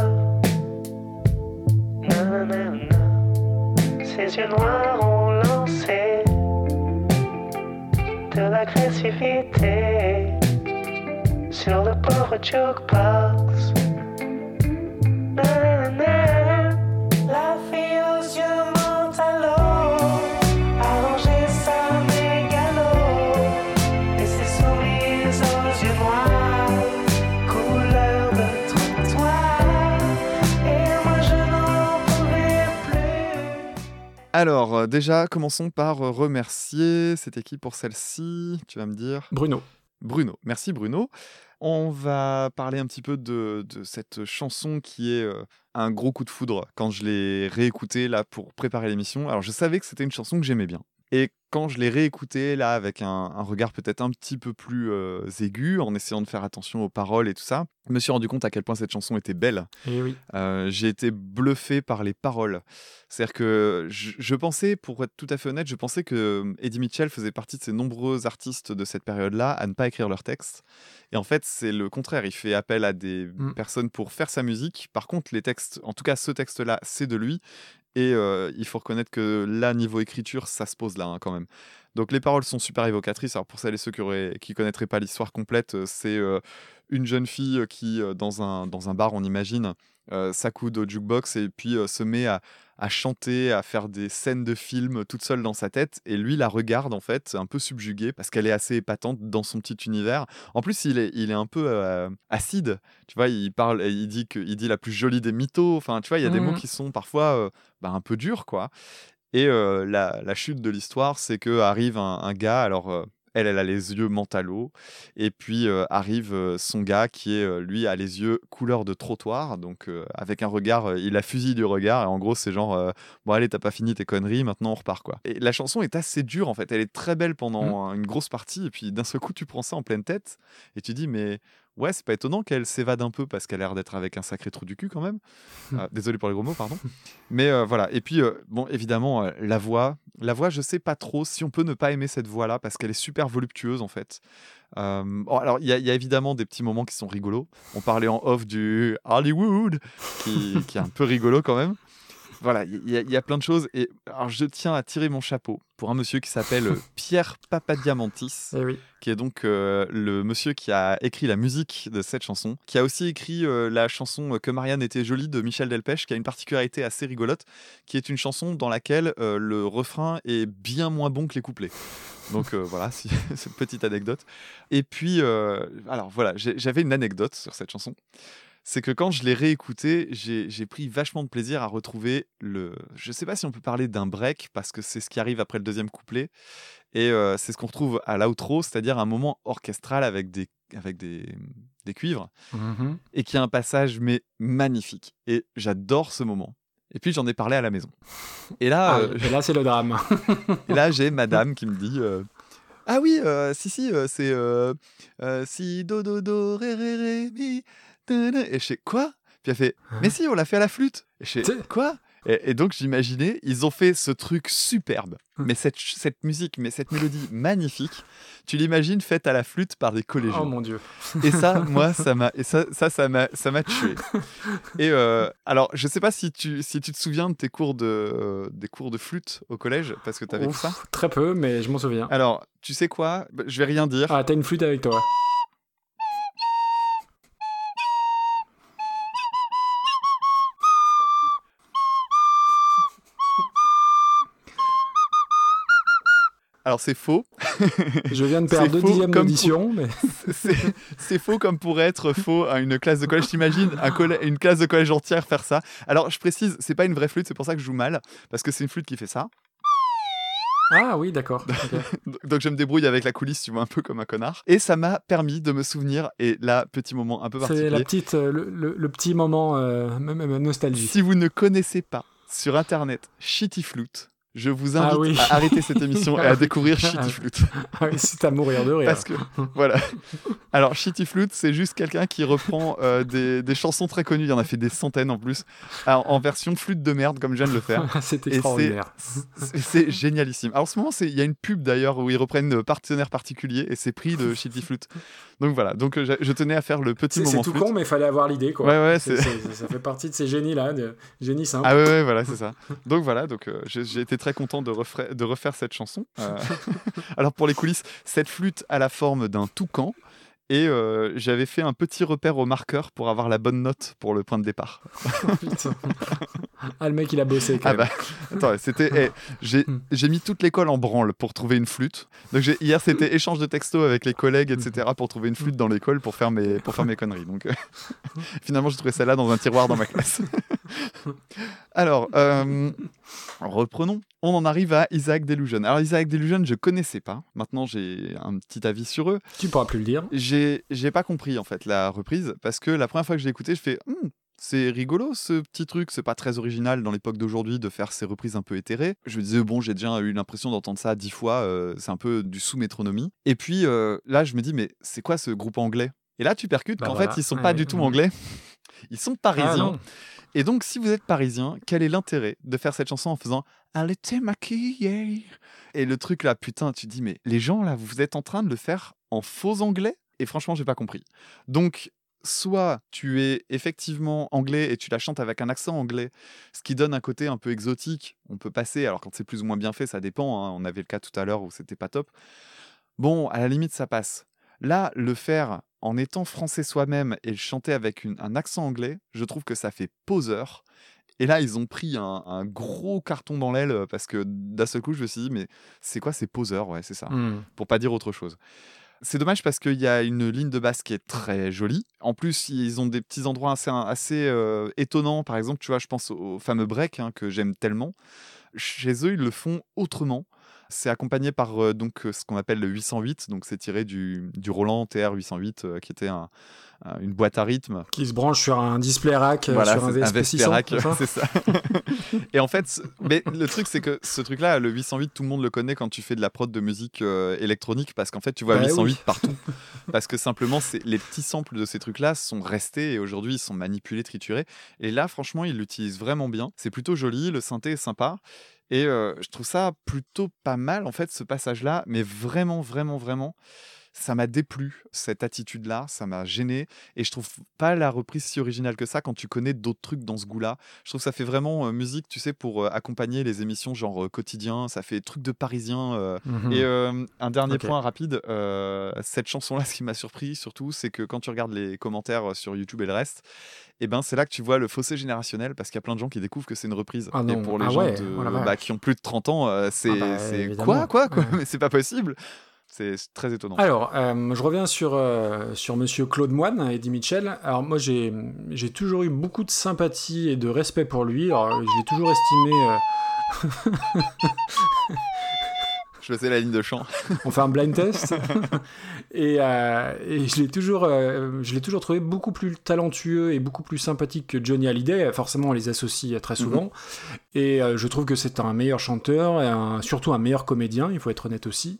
Nanana. Ses yeux noirs ont lancé De l'agressivité Sur le pauvre jukebox Alors, euh, déjà, commençons par euh, remercier cette équipe pour celle-ci. Tu vas me dire Bruno. Bruno. Merci Bruno. On va parler un petit peu de, de cette chanson qui est euh, un gros coup de foudre quand je l'ai réécoutée là pour préparer l'émission. Alors je savais que c'était une chanson que j'aimais bien Et quand je l'ai réécouté, là, avec un, un regard peut-être un petit peu plus euh, aigu, en essayant de faire attention aux paroles et tout ça, je me suis rendu compte à quel point cette chanson était belle. Oui. Euh, j'ai été bluffé par les paroles. C'est-à-dire que je, je pensais, pour être tout à fait honnête, je pensais que euh, Eddie Mitchell faisait partie de ces nombreux artistes de cette période-là à ne pas écrire leurs textes. Et en fait, c'est le contraire. Il fait appel à des Mm. personnes pour faire sa musique. Par contre, les textes, en tout cas ce texte-là, c'est de lui. Et il faut reconnaître que là, niveau écriture, ça se pose là hein, quand même. Donc les paroles sont super évocatrices. Alors pour celles et ceux qui auraient, qui connaîtraient pas l'histoire complète, c'est une jeune fille qui, dans un, dans un bar, on imagine, s'accoude au jukebox et puis se met à, à chanter, à faire des scènes de films toute seule dans sa tête. Et lui la regarde en fait, un peu subjugué parce qu'elle est assez épatante dans son petit univers. En plus, il est, il est un peu euh, acide. Tu vois, il parle, il dit que, il dit la plus jolie des mythos. Enfin, tu vois, il y a des mots Mhm. qui sont parfois euh, bah, un peu durs, quoi. Et euh, la, la chute de l'histoire, c'est que arrive un, un gars. Alors, euh, elle, elle a les yeux mentalo. Et puis euh, arrive euh, son gars qui est, euh, lui, a les yeux couleur de trottoir. Donc, avec un regard, il a fusil du regard. Et en gros, c'est genre, bon, allez, t'as pas fini tes conneries, maintenant on repart, quoi. Et la chanson est assez dure, en fait. Elle est très belle pendant une grosse partie. Et puis, d'un seul coup, tu prends ça en pleine tête. Et tu dis, mais. Ouais, c'est pas étonnant qu'elle s'évade un peu parce qu'elle a l'air d'être avec un sacré trou du cul quand même. Euh, <laughs> désolé pour les gros mots, pardon. Mais euh, voilà. Et puis, euh, bon, évidemment, euh, la voix. La voix, je sais pas trop si on peut ne pas aimer cette voix-là parce qu'elle est super voluptueuse en fait. Bon, alors, il y, y a évidemment des petits moments qui sont rigolos. On parlait en off du Hollywood qui, qui est un peu rigolo quand même. Voilà, il y, y a plein de choses. Et alors, je tiens à tirer mon chapeau pour un monsieur qui s'appelle euh, <laughs> Pierre Papadiamantis oui. qui est donc euh, le monsieur qui a écrit la musique de cette chanson, qui a aussi écrit euh, la chanson Que Marianne était jolie de Michel Delpech, qui a une particularité assez rigolote, qui est une chanson dans laquelle euh, le refrain est bien moins bon que les couplets. Donc euh, voilà, si, <laughs> cette petite anecdote. Et puis, euh, alors voilà, j'avais une anecdote sur cette chanson. C'est que quand je l'ai réécoutée, j'ai pris vachement de plaisir à retrouver le. Je sais pas si on peut parler d'un break, parce que c'est ce qui arrive après le deuxième couplet. Et euh, c'est ce qu'on retrouve à l'outro, c'est-à-dire un moment orchestral avec des, avec des, des cuivres, Mhm. et qui a un passage mais magnifique. Et j'adore ce moment. Et puis j'en ai parlé à la maison. Et là, Ah, euh, et là, c'est le drame. <laughs> et là j'ai madame <laughs> qui me dit euh, Ah oui, si, si, c'est si, do, do, do, ré, ré, ré, mi. Et je fais Quoi? Puis elle fait Mais si, on l'a fait à la flûte. Et je fais C'est- Quoi? Et, et donc j'imaginais, ils ont fait ce truc superbe, Hum. mais cette, musique, mais cette mélodie magnifique, tu l'imagines faite à la flûte par des collégiens. Oh mon dieu. Et ça, <laughs> moi, ça m'a, et ça, ça, ça m'a, ça m'a tué. Et euh, alors, je sais pas si tu, si tu te souviens de tes cours de, euh, des cours de flûte au collège, parce que tu avais Ouf, ça. Très peu, mais je m'en souviens. Alors, tu sais quoi? Bah, Je vais rien dire. Ah, t'as une flûte avec toi. Alors, c'est faux. <laughs> Je viens de C'est perdre deux dixièmes d'audition, mais <laughs> C'est, c'est faux comme pourrait être faux à une classe de collège. T'imagines un collè- une classe de collège entière faire ça Alors, je précise, c'est pas une vraie flûte, c'est pour ça que je joue mal, parce que c'est une flûte qui fait ça. ah oui, d'accord. <laughs> Donc je me débrouille avec la coulisse, tu vois, un peu comme un connard. Et ça m'a permis de me souvenir, et là, petit moment un peu C'est particulier. la petite, euh, le, le- le petit moment, euh, nostalgie. Si vous ne connaissez pas sur internet Shitty Flute, je vous invite Ah oui. à arrêter cette émission et Ah à oui. découvrir Shitty Flute. Ah oui, c'est à mourir de rire. Parce que, voilà. Alors, Shitty Flute, c'est juste quelqu'un qui reprend euh, des, des chansons très connues, il y en a fait des centaines en plus, en, en version flûte de merde, comme je viens de le faire. <laughs> c'est extraordinaire. C'est génialissime. Alors, en ce moment, il y a une pub d'ailleurs où ils reprennent euh, partenaire particulier et c'est pris de <laughs> Shitty Flute. Donc voilà, donc euh, je, je tenais à faire le petit C'est c'est moment tout flûte. con, mais il fallait avoir l'idée, quoi. Ouais, ouais, ça fait partie de ces génies-là, de génies simples. Ah ouais, ouais, voilà, c'est ça. Donc voilà, donc euh, j'ai été très content de, refra- de refaire cette chanson. Euh, <laughs> Alors pour les coulisses, cette flûte a la forme d'un toucan. Et euh, j'avais fait un petit repère au marqueur pour avoir la bonne note pour le point de départ. <laughs> Ah, le mec, il a bossé, quand Ah même. bah, attends, c'était. eh, j'ai j'ai mis toute l'école en branle pour trouver une flûte. Donc hier, c'était <laughs> échange de textos avec les collègues, etc., pour trouver une flûte dans l'école pour faire mes, pour faire mes conneries. Donc euh, finalement, j'ai trouvé celle-là dans un tiroir dans ma classe. <laughs> Alors, euh, reprenons. On en arrive à Isaac Delusion. Alors, Isaac Delusion, je connaissais pas. Maintenant, j'ai un petit avis sur eux. Tu pourras plus le dire. J'ai j'ai pas compris, en fait, la reprise, parce que la première fois que je l'ai écouté, je fais. Hmm, c'est rigolo ce petit truc, c'est pas très original dans l'époque d'aujourd'hui de faire ces reprises un peu éthérées. Je me disais, bon, j'ai déjà eu l'impression d'entendre ça dix fois, euh, c'est un peu du sous-métronomie. Et puis euh, là, je me dis, mais c'est quoi ce groupe anglais? Et là, tu percutes Bah qu'en voilà. fait, ils sont Ouais, pas du tout anglais. <laughs> Ils sont Ah, parisiens. Et donc, si vous êtes parisien, quel est l'intérêt de faire cette chanson en faisant Elle était maquillée Et le truc là, putain, tu te dis, mais les gens là, vous êtes en train de le faire en faux anglais? Et franchement, j'ai pas compris. Donc, soit tu es effectivement anglais et tu la chantes avec un accent anglais, ce qui donne un côté un peu exotique. On peut passer, alors quand c'est plus ou moins bien fait, ça dépend. hein. On avait le cas tout à l'heure où c'était pas top. Bon, à la limite, ça passe. Là, le faire en étant français soi-même et le chanter avec une- un accent anglais, je trouve que ça fait poseur. Et là, ils ont pris un, un gros carton dans l'aile euh, parce que d'un seul coup, je me suis dit, mais c'est quoi ces poseurs? Ouais, c'est ça. Hmm. Pour pas dire autre chose. C'est dommage parce qu'il y a une ligne de basse qui est très jolie. En plus, ils ont des petits endroits assez, assez euh, étonnants. Par exemple, tu vois, je pense au fameux break hein, que j'aime tellement. Chez eux, ils le font autrement. C'est accompagné par euh, donc euh, ce qu'on appelle le 808, donc c'est tiré du, du Roland TR 808, euh, qui était un- un- une boîte à rythme Qui se branche sur un display rack, voilà, sur un c'est VSP 600. Vesperac, c'est ça et en fait, mais le truc, c'est que ce truc-là, le 808, tout le monde le connaît quand tu fais de la prod de musique électronique, parce qu'en fait, tu vois Bah 808 oui. partout. <laughs> parce que simplement, les petits samples de ces trucs-là sont restés et aujourd'hui, ils sont manipulés, triturés. Et là, franchement, ils l'utilisent vraiment bien. C'est plutôt joli, le synthé est sympa. Et je trouve ça plutôt pas mal, en fait, ce passage-là, mais vraiment, vraiment, vraiment. Ça m'a déplu, cette attitude-là, ça m'a gêné. Et je trouve pas la reprise si originale que ça quand tu connais d'autres trucs dans ce goût-là. Je trouve que ça fait vraiment euh, musique, tu sais, pour euh, accompagner les émissions genre euh, quotidien. Ça fait truc de parisien. euh. Mhm. Et un dernier point rapide, cette chanson-là, ce qui m'a surpris surtout, c'est que quand tu regardes les commentaires sur YouTube et le reste, et ben c'est là que tu vois le fossé générationnel parce qu'il y a plein de gens qui découvrent que c'est une reprise. Ah et pour les Ah gens ouais, de- oh bah, qui ont plus de 30 ans, c'est Ah bah, c'est évidemment. quoi, quoi, quoi? Ouais. <laughs> Mais c'est pas possible. C'est très étonnant. Alors, euh, je reviens sur, euh, sur Monsieur Claude Moine, Eddie Mitchell. Alors moi, j'ai j'ai toujours eu beaucoup de sympathie et de respect pour lui. Alors, je l'ai toujours estimé... euh, Je faisais la ligne de chant. <laughs> on fait un blind test. et, euh, et je l'ai toujours, euh, je l'ai toujours trouvé beaucoup plus talentueux et beaucoup plus sympathique que Johnny Hallyday. Forcément, on les associe très souvent. Et euh, je trouve que c'est un meilleur chanteur, et un- surtout un meilleur comédien, il faut être honnête aussi.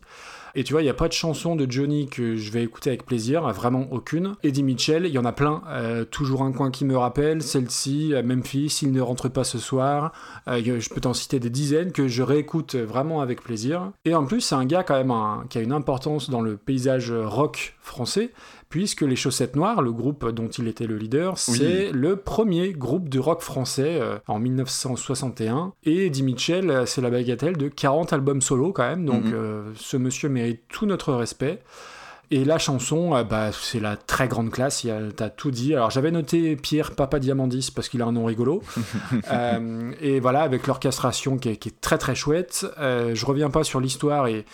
Et tu vois, il n'y a pas de chanson de Johnny que je vais écouter avec plaisir, vraiment aucune. Eddie Mitchell, il y en a plein. Euh, toujours un coin qui me rappelle, celle-ci, euh, Memphis, il ne rentre pas ce soir. Euh, je peux t'en citer des dizaines que je réécoute vraiment avec plaisir. Et en plus, c'est un gars quand même un- qui a une importance dans le paysage rock français, puisque Les Chaussettes Noires, le groupe dont il était le leader, Oui. c'est le premier groupe de rock français euh, en 1961. Et Eddie Mitchell, euh, c'est la bagatelle de 40 albums solo quand même, donc Mhm. euh, ce monsieur mérite tout notre respect. Et la chanson, bah, c'est la très grande classe, t'as tout dit. Alors j'avais noté Pierre Papa Diamandis parce qu'il a un nom rigolo. <laughs> Euh, et voilà, avec l'orchestration qui est, qui est très très chouette. Euh, je reviens pas sur l'histoire et,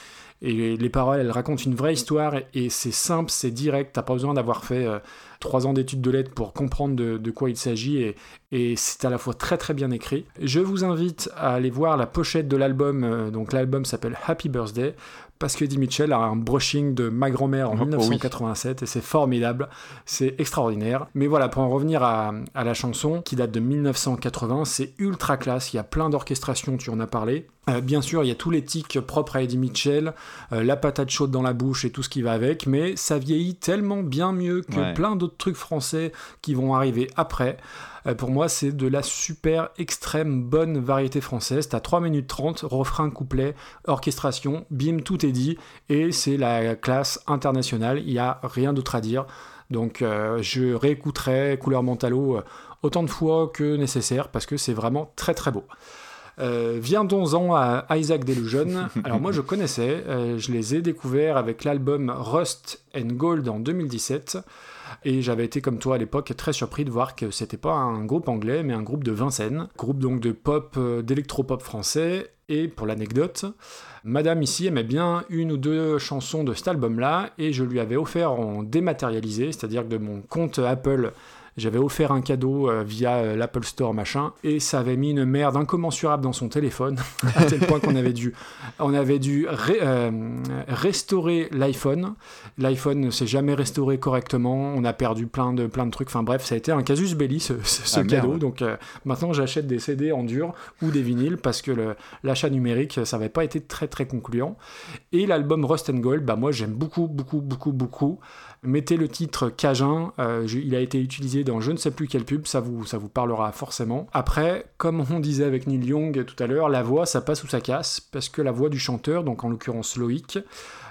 et les paroles, elles racontent une vraie histoire et, c'est simple, c'est direct. T'as pas besoin d'avoir fait euh, trois ans d'études de lettres pour comprendre de, quoi il s'agit et, et c'est à la fois très très bien écrit. Je vous invite à aller voir la pochette de l'album. euh, donc l'album s'appelle Happy Birthday parce que Eddie Mitchell a un brushing de ma grand-mère en Oh, oui. 1987 et c'est formidable, c'est extraordinaire. Mais voilà, pour en revenir à, à la chanson qui date de 1980, c'est ultra classe, il y a plein d'orchestrations, tu en as parlé. Euh, bien sûr, il y a tous les tics propres à Eddie Mitchell, euh, la patate chaude dans la bouche et tout ce qui va avec, mais ça vieillit tellement bien mieux que Ouais. plein d'autres trucs français qui vont arriver après. Euh, pour moi, c'est de la super extrême bonne variété française. T'as 3 minutes 30, refrain, couplet, orchestration, bim, tout est dit. Et c'est la classe internationale. Il n'y a rien d'autre à dire. Donc, euh, je réécouterai Couleur Mentalo euh, autant de fois que nécessaire parce que c'est vraiment très très beau. Euh, Viendons-en à Isaac Delusion. <laughs> Alors moi je connaissais, euh, je les ai découverts avec l'album Rust and Gold en 2017 et j'avais été comme toi à l'époque très surpris de voir que c'était pas un groupe anglais mais un groupe de Vincennes, groupe donc de pop, euh, d'électropop français. Et pour l'anecdote, Madame ici aimait bien une ou deux chansons de cet album-là et je lui avais offert en dématérialisé, c'est-à-dire de mon compte Apple J'avais offert un cadeau euh, via euh, l'Apple Store, machin, et ça avait mis une merde incommensurable dans son téléphone, <laughs> à tel point qu'on avait dû, on avait dû ré- euh, restaurer l'iPhone. L'iPhone ne s'est jamais restauré correctement, on a perdu plein de, plein de trucs, enfin bref, ça a été un casus belli ce, ce- ce Ah, merde. cadeau, donc euh, maintenant j'achète des CD en dur ou des vinyles parce que l'achat numérique, ça n'avait pas été très très concluant. Et l'album Rust and Gold, bah moi j'aime beaucoup, beaucoup, beaucoup, beaucoup. Mettez le titre Cajun, euh, je- il a été utilisé dans je ne sais plus quelle pub, ça vous, ça vous parlera forcément. Après, comme on disait avec Neil Young tout à l'heure, la voix ça passe ou ça casse, parce que la voix du chanteur, donc en l'occurrence Loïc,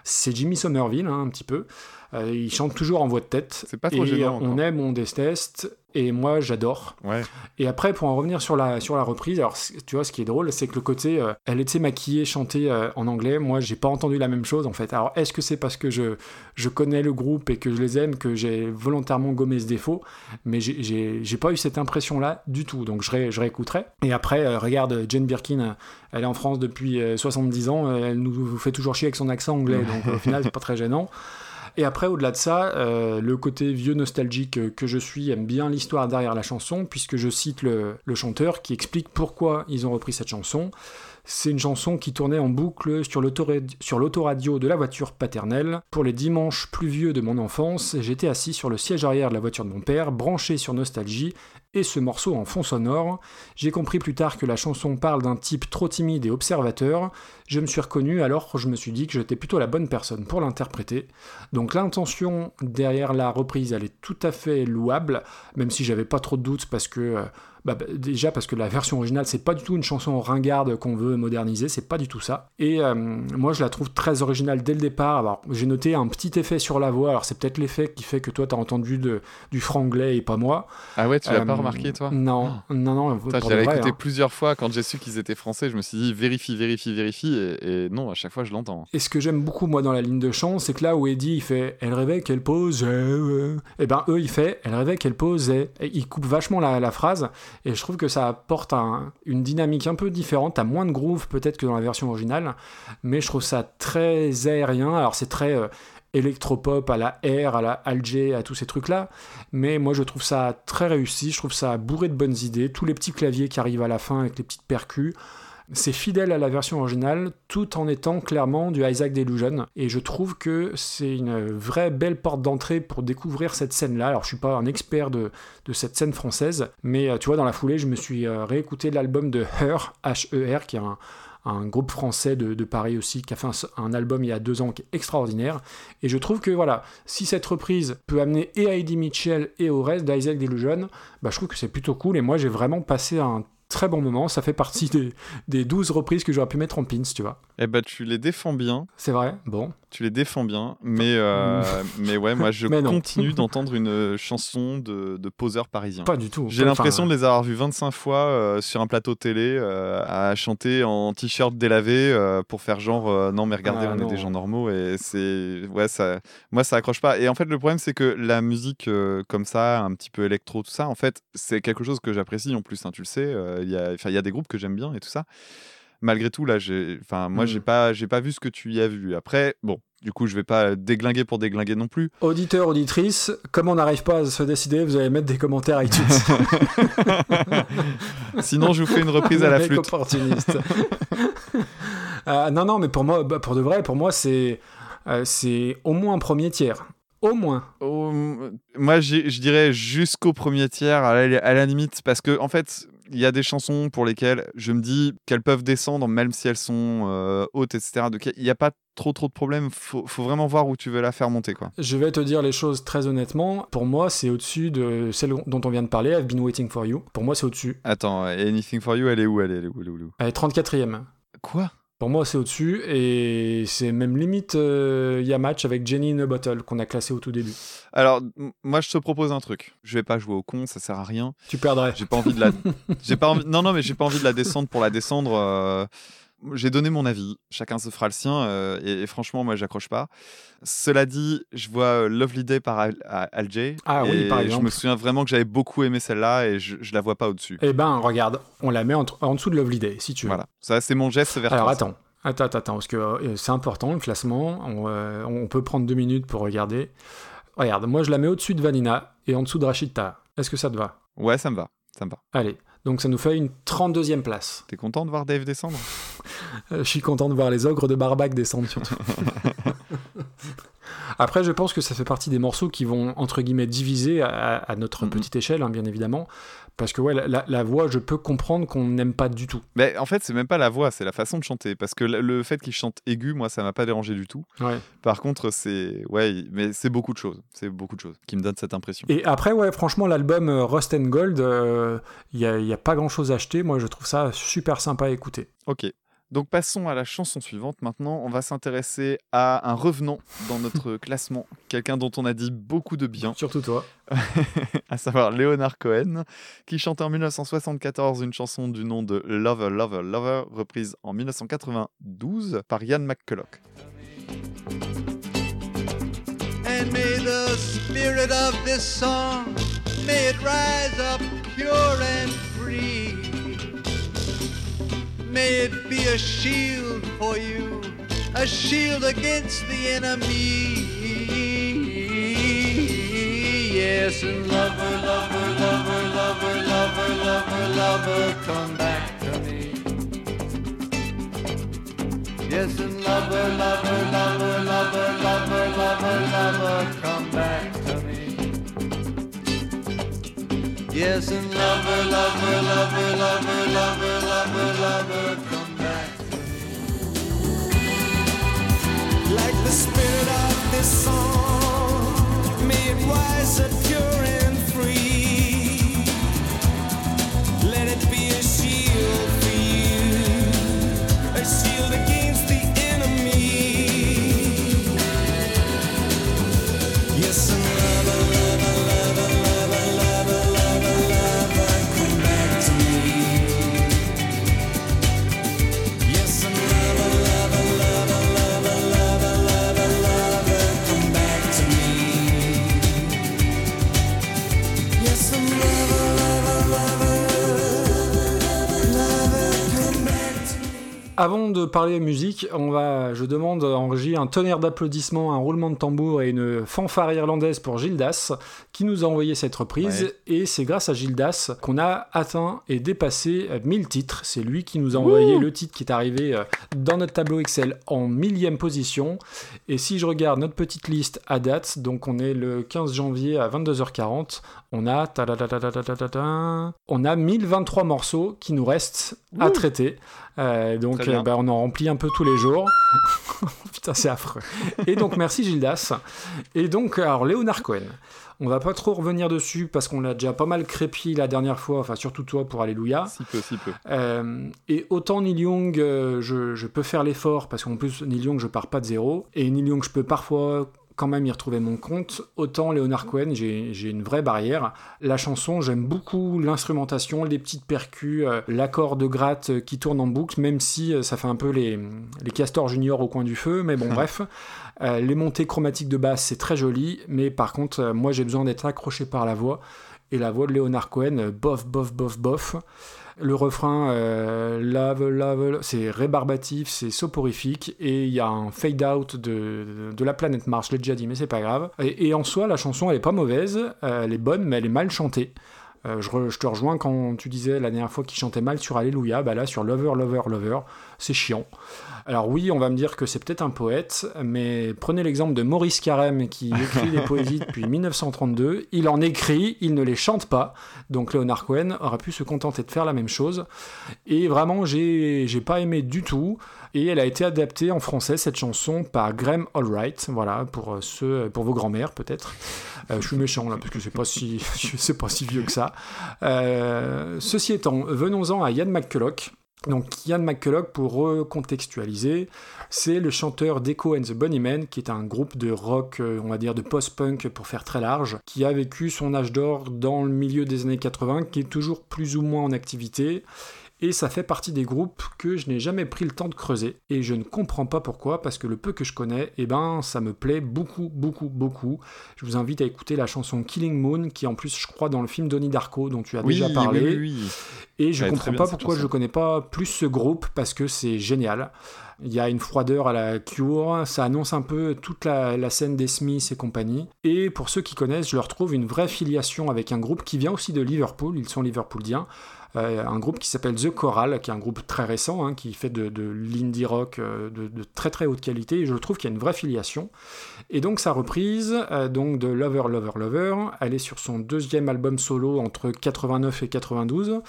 c'est Jimmy Somerville hein, un petit peu. Euh, il chante toujours en voix de tête. C'est pas trop et gênant, on encore. aime, on déteste, et moi j'adore. Ouais. Et après, pour en revenir sur la, sur la reprise, alors tu vois, ce qui est drôle, c'est que le côté, euh, elle était maquillée, chantée euh, en anglais, moi j'ai pas entendu la même chose en fait. Alors est-ce que c'est parce que je, je connais le groupe et que je les aime que j'ai volontairement gommé ce défaut? Mais j'ai- pas eu cette impression-là du tout, donc je, ré- je réécouterai. Et après, euh, regarde, Jane Birkin, elle est en France depuis euh, 70 ans, elle nous fait toujours chier avec son accent anglais, <laughs> donc au final, c'est pas très gênant. Et après, au-delà de ça, euh, le côté vieux nostalgique que je suis aime bien l'histoire derrière la chanson, puisque je cite le, chanteur qui explique pourquoi ils ont repris cette chanson. C'est une chanson qui tournait en boucle sur l'autoradio de la voiture paternelle. Pour les dimanches pluvieux de mon enfance, j'étais assis sur le siège arrière de la voiture de mon père, branché sur Nostalgie, et ce morceau en fond sonore. J'ai compris plus tard que la chanson parle d'un type trop timide et observateur. Je me suis reconnu, alors je me suis dit que j'étais plutôt la bonne personne pour l'interpréter. Donc l'intention derrière la reprise, elle est tout à fait louable, même si j'avais pas trop de doutes parce que euh, bah, bah, déjà parce que la version originale c'est pas du tout une chanson ringarde qu'on veut moderniser, c'est pas du tout ça. Et euh, moi je la trouve très originale dès le départ. Alors j'ai noté un petit effet sur la voix, alors c'est peut-être l'effet qui fait que toi t'as entendu de, du franglais et pas moi. Ah ouais, tu l'as Euh, pas remarqué, toi? Non, non, non. Putain, je l'avais écouté hein. plusieurs fois quand j'ai su qu'ils étaient français. Je me suis dit vérifie, vérifie, vérifie. Et, et non, à chaque fois, je l'entends. Et ce que j'aime beaucoup, moi, dans la ligne de chant, c'est que là où Eddie, il fait « Elle rêvait qu'elle posait euh et ben eux, il fait « Elle rêvait qu'elle posait ». Et il coupe vachement la, la phrase, et je trouve que ça apporte un- une dynamique un peu différente. T'as moins de groove, peut-être, que dans la version originale, mais je trouve ça très aérien. Alors, c'est très... euh, électropop à la R, à la Alger, à tous ces trucs-là. Mais moi, je trouve ça très réussi. Je trouve ça bourré de bonnes idées. Tous les petits claviers qui arrivent à la fin avec les petites percus. C'est fidèle à la version originale, tout en étant clairement du Isaac Delusion. Et je trouve que c'est une vraie belle porte d'entrée pour découvrir cette scène-là. Alors, je suis pas un expert de, de cette scène française, mais euh, tu vois, dans la foulée, je me suis euh, réécouté l'album de Her, H-E-R, qui est un, groupe français de, de Paris aussi, qui a fait un, un album il y a deux ans qui est extraordinaire. Et je trouve que voilà, si cette reprise peut amener et à Eddie Mitchell et au reste d'Isaac Delusion, bah, je trouve que c'est plutôt cool. Et moi, j'ai vraiment passé un très bon moment. Ça fait partie des, des 12 reprises que j'aurais pu mettre en pins, tu vois. Eh ben, tu les défends bien. C'est vrai Bon. Tu les défends bien, mais, euh, <laughs> mais ouais, moi je continue <laughs> d'entendre une euh, chanson de, de poseur parisien. Pas du tout. J'ai l'impression de les avoir vus 25 fois euh, sur un plateau télé euh, à chanter en t-shirt délavé euh, pour faire genre euh, non mais regardez Ah, on non. est des gens normaux et c'est ouais ça moi ça accroche pas et en fait le problème c'est que la musique euh, comme ça un petit peu électro tout ça en fait c'est quelque chose que j'apprécie en plus hein, tu le sais euh, il y a y a des groupes que j'aime bien et tout ça malgré tout là j'ai enfin moi Mm. j'ai pas j'ai pas vu ce que tu y as vu après bon du coup je vais pas déglinguer pour déglinguer non plus Auditeur, auditrice, comme on n'arrive pas à se décider, vous allez mettre des commentaires iTunes. <laughs> sinon je vous fais une reprise à la <laughs> flûte opportuniste. <laughs> Euh, non, non, mais pour moi, bah, pour de vrai, pour moi, c'est euh, c'est au moins un premier tiers. Au moins. Moi, je dirais jusqu'au premier tiers, à la, à la limite, parce que en fait, il y a des chansons pour lesquelles je me dis qu'elles peuvent descendre, même si elles sont euh, hautes, etc. Donc, il n'y a pas trop trop de problèmes. Faut, faut vraiment voir où tu veux la faire monter, quoi. Je vais te dire les choses très honnêtement. Pour moi, c'est au-dessus de celle dont on vient de parler, I've been waiting for you. Pour moi, c'est au-dessus. Attends, Anything for You, elle est où Elle est, où, elle est où, elle est où? Elle est 34e. Quoi? Pour moi, c'est au-dessus. Et c'est même limite euh, y a match avec Jenny in a Bottle qu'on a classé au tout début. Alors, moi, je te propose un truc. Je vais pas jouer au con, ça sert à rien. Tu perdrais. J'ai pas envie de la. <laughs> j'ai pas envie... Non, non, mais j'ai pas envie de la descendre pour la descendre. euh, J'ai donné mon avis. Chacun se fera le sien. euh, et, et franchement, moi, j'accroche pas. Cela dit, je vois euh, Lovely Day par Al, à- Al Jay, Ah oui, par Je exemple. me souviens vraiment que j'avais beaucoup aimé celle-là et je, je la vois pas au-dessus. Eh ben, regarde, on la met en, en dessous de Lovely Day, si tu veux. Voilà. Ça, c'est mon geste vers Alors toi. attends, attends, attends, attends, parce que euh, c'est important le classement. On, on peut prendre deux minutes pour regarder. Regarde, moi je la mets au-dessus de Vanina et en dessous de Rachita. Est-ce que ça te va? Ouais, ça me va. Ça me va. Allez, donc ça nous fait une 32e place. T'es content de voir Dave descendre? <laughs> Euh, je suis content de voir les ogres de Barbac descendre surtout. <laughs> Après, je pense que ça fait partie des morceaux qui vont, entre guillemets, diviser à, à notre Mhm. petite échelle, hein, bien évidemment. Parce que, ouais, la, la- la voix, je peux comprendre qu'on n'aime pas du tout. Mais en fait, c'est même pas la voix, c'est la façon de chanter. Parce que le- fait qu'il chante aigu, moi, ça m'a pas dérangé du tout. Ouais. Par contre, c'est. Ouais, mais c'est beaucoup de choses. C'est beaucoup de choses qui me donnent cette impression. Et après, ouais, franchement, l'album euh, Rust and Gold, il n'y a, y a pas grand-chose à acheter. Moi, je trouve ça super sympa à écouter. Ok. Donc passons à la chanson suivante. Maintenant, on va s'intéresser à un revenant dans notre <laughs> classement. Quelqu'un dont on a dit beaucoup de bien, Surtout toi. <laughs> à savoir Leonard Cohen, qui chantait en 1974 une chanson du nom de Lover, Lover, Lover, reprise en 1992 par Ian McCulloch. And may the spirit of this song, may it rise up pure and free. May it be a shield for you, a shield against the enemy. Yes, and lover, lover, lover, lover, lover, lover, lover, come back to me. Yes, and lover, lover, lover, lover, lover, lover, lover, come back to me. Yes, and lover, lover, lover, lover, lover, lover, lover, come back like the spirit of this song. May it rise up pure de parler musique, on va, je demande en régie un tonnerre d'applaudissements, un roulement de tambour et une fanfare irlandaise pour Gildas qui nous a envoyé cette reprise. Ouais. Et c'est grâce à Gildas qu'on a atteint et dépassé euh, 1000 titres. C'est lui qui nous a envoyé le titre qui est arrivé euh, dans notre tableau Excel en millième position. Et si je regarde notre petite liste à date, donc on est le 15 janvier à 22h40, on a, on a 1023 morceaux qui nous restent à traiter. Euh, donc euh, bah, on en remplit un peu tous les jours. <laughs> Putain, c'est affreux. Et donc merci Gildas. Et donc alors Léonard Cohen. On va pas trop revenir dessus parce qu'on l'a déjà pas mal crépi la dernière fois, enfin surtout toi pour Alléluia. Si peu, si peu. Euh, et autant Neil Young, euh, je, je peux faire l'effort parce qu'en plus Neil Young, je pars pas de zéro. Et Neil Young, je peux parfois quand même y retrouver mon compte. Autant Leonard Cohen, j'ai une vraie barrière. La chanson, j'aime beaucoup l'instrumentation, les petites percus, euh, l'accord de gratte qui tourne en boucle, même si ça fait un peu les, les castors juniors au coin du feu. Mais bon, <laughs> bref. Euh, les montées chromatiques de basse, c'est très joli. Mais par contre, euh, moi, j'ai besoin d'être accroché par la voix. Et la voix de Leonard Cohen, euh, bof, bof, bof, bof. Le refrain, euh, lave, lave, c'est rébarbatif, c'est soporifique, et il y a un fade-out de, de la planète Mars, je l'ai déjà dit, mais c'est pas grave. Et, en soi, la chanson, elle est pas mauvaise, elle est bonne, mais elle est mal chantée. Je, je te rejoins quand tu disais la dernière fois qu'il chantait mal sur Alléluia, bah là sur Lover, Lover, Lover, c'est chiant. Alors oui, on va me dire que c'est peut-être un poète, mais prenez l'exemple de Maurice Carême qui <laughs> écrit des poésies depuis 1932. Il en écrit, il ne les chante pas. Donc Leonard Cohen aurait pu se contenter de faire la même chose. Et vraiment, j'ai j'ai pas aimé du tout. Et elle a été adaptée en français, cette chanson, par Graham Allwright. Voilà, pour, euh, ceux, pour vos grands-mères peut-être. Euh, je suis méchant là, parce que c'est pas si, <laughs> c'est pas si vieux que ça. Euh, ceci étant, venons-en à Ian McCulloch. Donc Ian McCulloch, pour recontextualiser, c'est le chanteur d'Echo and the Bunnymen, qui est un groupe de rock, euh, on va dire de post-punk pour faire très large, qui a vécu son âge d'or dans le milieu des années 80, qui est toujours plus ou moins en activité. Et ça fait partie des groupes que je n'ai jamais pris le temps de creuser. Et je ne comprends pas pourquoi, parce que le peu que je connais, eh ben, ça me plaît beaucoup, beaucoup, beaucoup. Je vous invite à écouter la chanson Killing Moon, qui en plus, je crois, dans le film Donnie Darko, dont tu as Oui, déjà parlé. oui, oui. Et je très comprends pas pourquoi je chanson. connais pas plus ce groupe parce que c'est génial. Il y a une froideur à la Cure, ça annonce un peu toute la, la scène des Smiths et compagnie. Et pour ceux qui connaissent, je leur trouve une vraie filiation avec un groupe qui vient aussi de Liverpool, ils sont liverpooliens. Euh, un groupe qui s'appelle The Choral, qui est un groupe très récent, hein, qui fait de, l'indie rock euh, de, très très haute qualité, et je trouve qu'il y a une vraie filiation. Et donc sa reprise, euh, donc de Lover, Lover, Lover, elle est sur son deuxième album solo entre 89 et 92.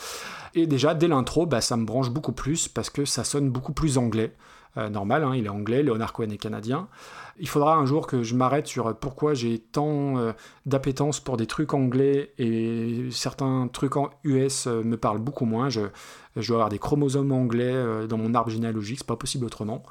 Et déjà, dès l'intro, bah, ça me branche beaucoup plus parce que ça sonne beaucoup plus anglais. Normal, hein, il est anglais, Leonard Cohen est canadien. Il faudra un jour que je m'arrête sur pourquoi j'ai tant euh, d'appétence pour des trucs anglais et certains trucs en US euh, me parlent beaucoup moins. Je, dois avoir des chromosomes anglais euh, dans mon arbre généalogique, c'est pas possible autrement.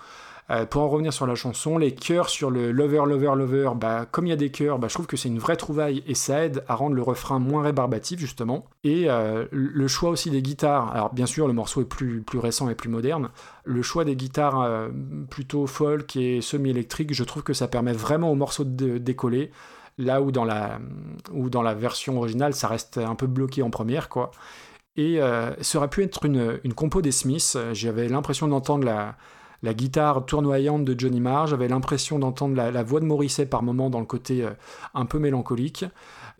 Pour en revenir sur la chanson, les chœurs sur le Lover, Lover, Lover, bah, comme il y a des chœurs, bah, je trouve que c'est une vraie trouvaille et ça aide à rendre le refrain moins rébarbatif, justement. Et le choix aussi des guitares, alors bien sûr, le morceau est plus, plus récent et plus moderne. Le choix des guitares euh, plutôt folk et semi-électriques, je trouve que ça permet vraiment au morceau de décoller. Là où dans, la, dans la version originale, ça reste un peu bloqué en première, quoi. Et euh, ça aurait pu être une, une compo des Smiths. J'avais l'impression d'entendre la, la guitare tournoyante de Johnny Marr, j'avais l'impression d'entendre la, voix de Morrissey par moment dans le côté euh, un peu mélancolique.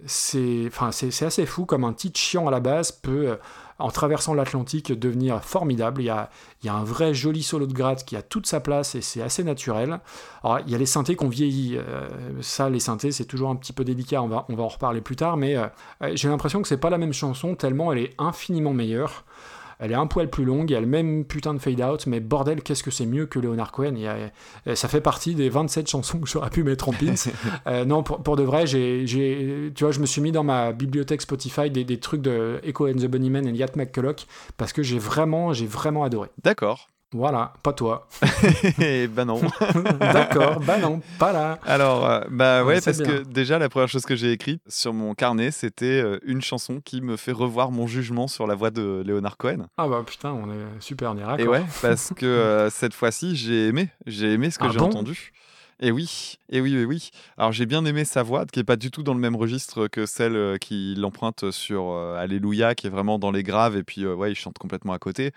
C'est- c'est assez fou comme un titre chiant à la base peut, euh, en traversant l'Atlantique, devenir formidable. Il y, a, il y a un vrai joli solo de gratte qui a toute sa place et c'est assez naturel. Il y a les synthés qu'on vieillit. euh, ça, les synthés, c'est toujours un petit peu délicat. On va, on va en reparler plus tard. Mais euh, euh, j'ai l'impression que c'est pas la même chanson tellement elle est infiniment meilleure. Elle est un poil plus longue, il y a le même putain de fade-out, mais bordel, qu'est-ce que c'est mieux que Leonard Cohen Il y a- euh, Ça fait partie des 27 chansons que j'aurais pu mettre en pins. <laughs> Euh, non, pour, pour de vrai, j'ai, tu vois, je me suis mis dans ma bibliothèque Spotify des, des trucs de Echo and the Bunnymen et Yacht McCulloch, parce que j'ai vraiment, j'ai vraiment adoré. D'accord. Voilà, pas toi. <laughs> Ben non. <laughs> D'accord, bah non, pas là. Alors, euh, bah ouais, parce que déjà, la première chose que j'ai écrite sur mon carnet, c'était euh, une chanson qui me fait revoir mon jugement sur la voix de Leonard Cohen. Ah bah putain, on est super, on. Et ouais, parce que <laughs> euh, cette fois-ci, j'ai aimé. J'ai aimé ce que Ah j'ai bon? entendu. Et oui, et oui, et oui. Alors j'ai bien aimé sa voix, qui est pas du tout dans le même registre que celle euh, qui l'emprunte sur euh, Alléluia, qui est vraiment dans les graves, et puis euh, ouais, il chante complètement à côté.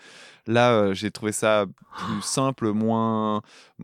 Là, euh, j'ai trouvé ça plus <gasps> simple, moins.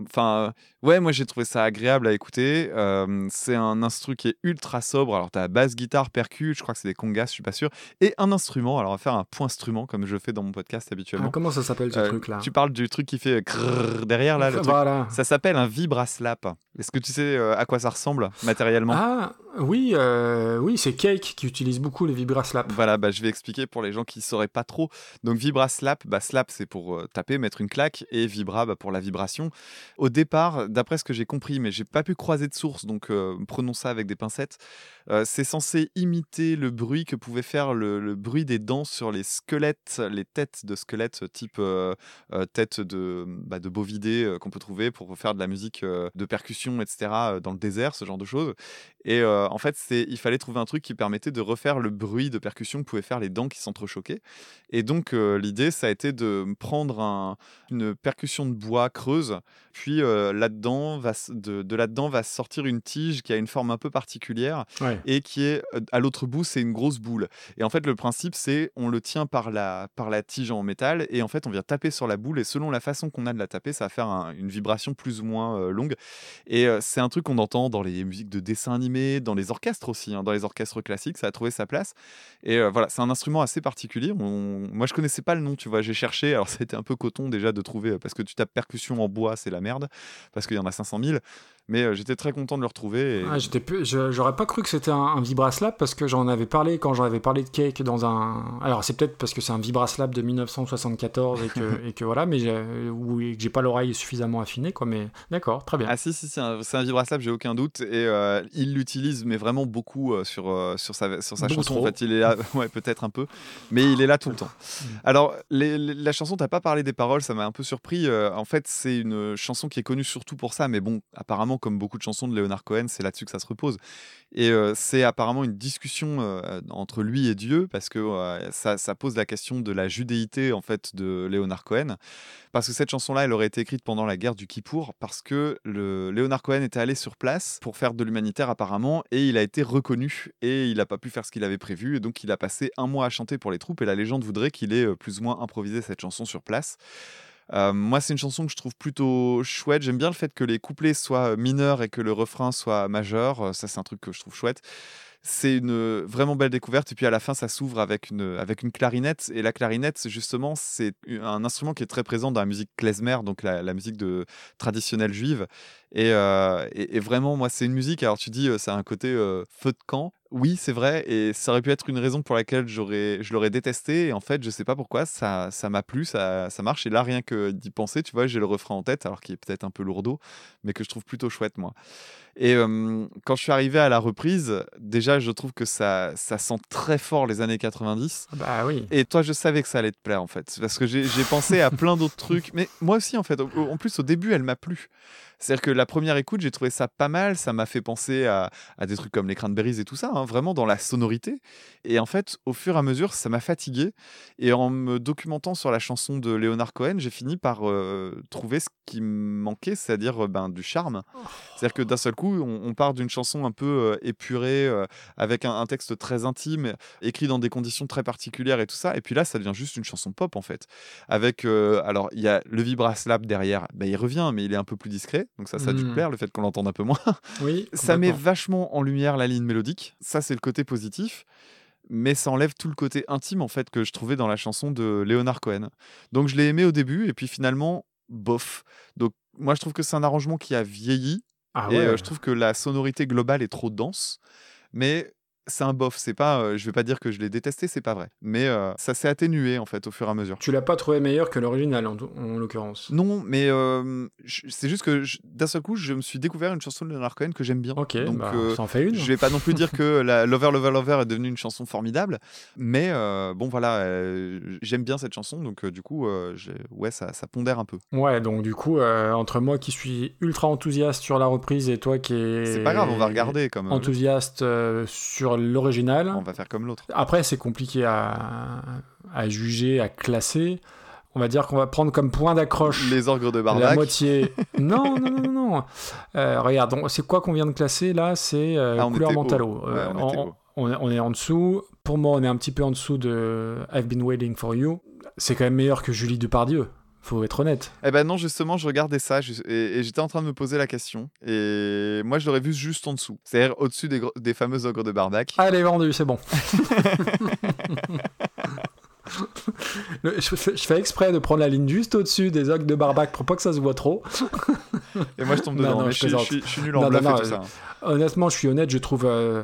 Enfin, ouais, moi j'ai trouvé ça agréable à écouter. Euh, c'est un instru qui est ultra sobre. Alors t'as basse, guitare, percu, je crois que c'est des congas, je suis pas sûr, et un instrument. Alors on va faire un point instrument comme je fais dans mon podcast habituellement. Ah, comment ça s'appelle ce Euh, truc-là? Tu parles du truc qui fait crrrr derrière là, le truc. Ça s'appelle un vibraslap. Est-ce que tu sais euh, à quoi ça ressemble matériellement? Ah, oui, euh, oui, c'est Cake qui utilise beaucoup les vibraslaps. Voilà, bah, je vais expliquer pour les gens qui sauraient pas trop. Donc vibraslap, bah, slap c'est pour euh, taper, mettre une claque, et vibra bah, pour la vibration. Au départ, d'après ce que j'ai compris, mais j'ai pas pu croiser de source, donc euh, prenons ça avec des pincettes. euh, c'est censé imiter le bruit que pouvait faire le, bruit des dents sur les squelettes, les têtes de squelettes type tête de, bah, de bovidés qu'on peut trouver pour faire de la musique de percussion, etc. dans le désert, ce genre de choses. Et euh, en fait, c'est, il fallait trouver un truc qui permettait de refaire le bruit de percussion que pouvaient faire les dents qui s'entrechoquaient. Et donc, euh, l'idée, ça a été de prendre un- une percussion de bois creuse, puis euh, là-dedans, va, de, de là-dedans va sortir une tige qui a une forme un peu particulière Ouais. et qui est à l'autre bout, c'est une grosse boule. Et en fait, le principe, c'est on le tient par la, par la tige en métal et en fait, on vient taper sur la boule et selon la façon qu'on a de la taper, ça va faire un- une vibration plus ou moins longue. Et c'est un truc qu'on entend dans les musiques de dessins dans les orchestres aussi, hein, dans les orchestres classiques, ça a trouvé sa place. Et euh, voilà, c'est un instrument assez particulier. Moi, je connaissais pas le nom, tu vois, j'ai cherché. Alors, <laughs> été un peu coton déjà de trouver, parce que tu tapes percussion en bois, c'est la merde, parce qu'il y en a 500 000. Mais euh, j'étais très content de le retrouver. et- Ah, j'étais J'aurais pas cru que c'était un, un vibraslap parce que j'en avais parlé quand j'en avais parlé de Cake dans un. Alors c'est peut-être parce que c'est un vibraslap de 1974 et que, <laughs> et que voilà, mais ou que j'ai pas l'oreille suffisamment affinée quoi. Mais d'accord, très bien. Ah si, si, c'est un, un vibraslap, j'ai aucun doute. Et euh, il l'utilise, mais vraiment beaucoup euh, sur, euh, sur sa, sur sa Beaucoup chanson. trop. En fait, il est là, <laughs> ouais, peut-être un peu, mais il est là tout le temps. <laughs> Alors, les- les- la chanson, t'as pas parlé des paroles, ça m'a un peu surpris. En fait, c'est une chanson qui est connue surtout pour ça, mais bon, apparemment, comme beaucoup de chansons de Leonard Cohen, c'est là-dessus que ça se repose. Et euh, c'est apparemment une discussion euh, entre lui et Dieu, parce que ça, ça pose la question de la judéité en fait de Leonard Cohen, parce que cette chanson-là, elle aurait été écrite pendant la guerre du Kippour, parce que le Leonard Cohen était allé sur place pour faire de l'humanitaire apparemment, et il a été reconnu, et il n'a pas pu faire ce qu'il avait prévu, et donc il a passé un mois à chanter pour les troupes, et la légende voudrait qu'il ait euh, plus ou moins improvisé cette chanson sur place. Euh, moi, c'est une chanson que je trouve plutôt chouette. J'aime bien le fait que les couplets soient mineurs et que le refrain soit majeur. Euh, Ça, c'est un truc que je trouve chouette. C'est une euh, vraiment belle découverte. Et puis à la fin, ça s'ouvre avec une, avec une clarinette. Et la clarinette, justement, c'est un instrument qui est très présent dans la musique klezmer, donc la, la musique de, traditionnelle juive. Et, euh, et- et vraiment, moi, c'est une musique. Alors tu dis, ça a un côté euh, feu de camp. Oui, c'est vrai. Et ça aurait pu être une raison pour laquelle j'aurais, je l'aurais détesté. Et en fait, je sais pas pourquoi, ça, ça m'a plu, ça, ça marche. Et là, rien que d'y penser, tu vois, j'ai le refrain en tête, alors qu'il est peut-être un peu lourdeau, mais que je trouve plutôt chouette, moi. Et euh, quand je suis arrivé à la reprise, déjà, je trouve que ça, ça sent très fort les années 90. Bah oui. Et toi, je savais que ça allait te plaire, en fait. Parce que j'ai j'ai pensé à plein d'autres trucs. Mais moi aussi, en fait. Au- En plus, au début, elle m'a plu. C'est-à-dire que la première écoute, j'ai trouvé ça pas mal. Ça m'a fait penser à, à des trucs comme les Cranberries et tout ça, hein, vraiment dans la sonorité. Et en fait, au fur et à mesure, ça m'a fatigué. Et en me documentant sur la chanson de Leonard Cohen, j'ai fini par euh, trouver ce qui manquait, c'est-à-dire euh, ben, du charme. C'est-à-dire que d'un seul coup, on, on part d'une chanson un peu euh, épurée, avec un, texte très intime, écrit dans des conditions très particulières et tout ça. Et puis là, ça devient juste une chanson pop, en fait. Avec, alors, il y a le vibraslap derrière, ben, il revient, mais il est un peu plus discret. Donc ça, ça a dû te Mm. plaire, le fait qu'on l'entende un peu moins. <laughs> Oui. <laughs> Ça met vachement en lumière la ligne mélodique. Ça, c'est le côté positif. Mais ça enlève tout le côté intime, en fait, que je trouvais dans la chanson de Leonard Cohen. Donc, je l'ai aimé au début, et puis finalement, bof. Donc, moi, je trouve que c'est un arrangement qui a vieilli. Ah et ouais. euh, je trouve que la sonorité globale est trop dense. Mais c'est un bof. C'est pas, euh, je vais pas dire que je l'ai détesté, c'est pas vrai. Mais euh, ça s'est atténué, en fait, au fur et à mesure. Tu l'as pas trouvé meilleur que l'original, en, en l'occurrence? Non, mais euh, c'est juste que d'un seul coup, je me suis découvert une chanson de Leonard Cohen que j'aime bien. Ok, Donc, bah, euh, ça en fait une. je vais pas non plus dire que la Lover Lover Lover est devenue une chanson formidable, mais bon voilà, j'aime bien cette chanson, donc du coup, ouais, ça, ça pondère un peu. Ouais, donc du coup, entre moi qui suis ultra enthousiaste sur la reprise et toi qui est C'est pas grave, on va regarder comme. enthousiaste euh, sur l'original. on va faire comme l'autre. Après, c'est compliqué à, à juger, à classer. On va dire qu'on va prendre comme point d'accroche Les orgues de la Barbac. moitié. non, non, non, non. Euh, regarde, c'est quoi qu'on vient de classer là? C'est euh, Ah, couleur mentalo. Ouais, Euh, on on est en dessous. Pour moi, on est un petit peu en dessous de I've been waiting for you. C'est quand même meilleur que Julie Depardieu. Faut être honnête. Eh ben non, justement, je regardais ça je- et, et j'étais en train de me poser la question. Et moi, je l'aurais vu juste en dessous, c'est-à-dire au-dessus des, fameux ogres de Barbac. Ah, elle est vendue, c'est bon. <laughs> Le- je, fais, je fais exprès de prendre la ligne juste au-dessus des ogres de Barbac pour pas que ça se voit trop. Et moi, je tombe Non, dedans. non, mais je je, suis, je, nul en Non, non, bluff non, et tout euh, ça. Honnêtement, je suis honnête, je trouve. euh,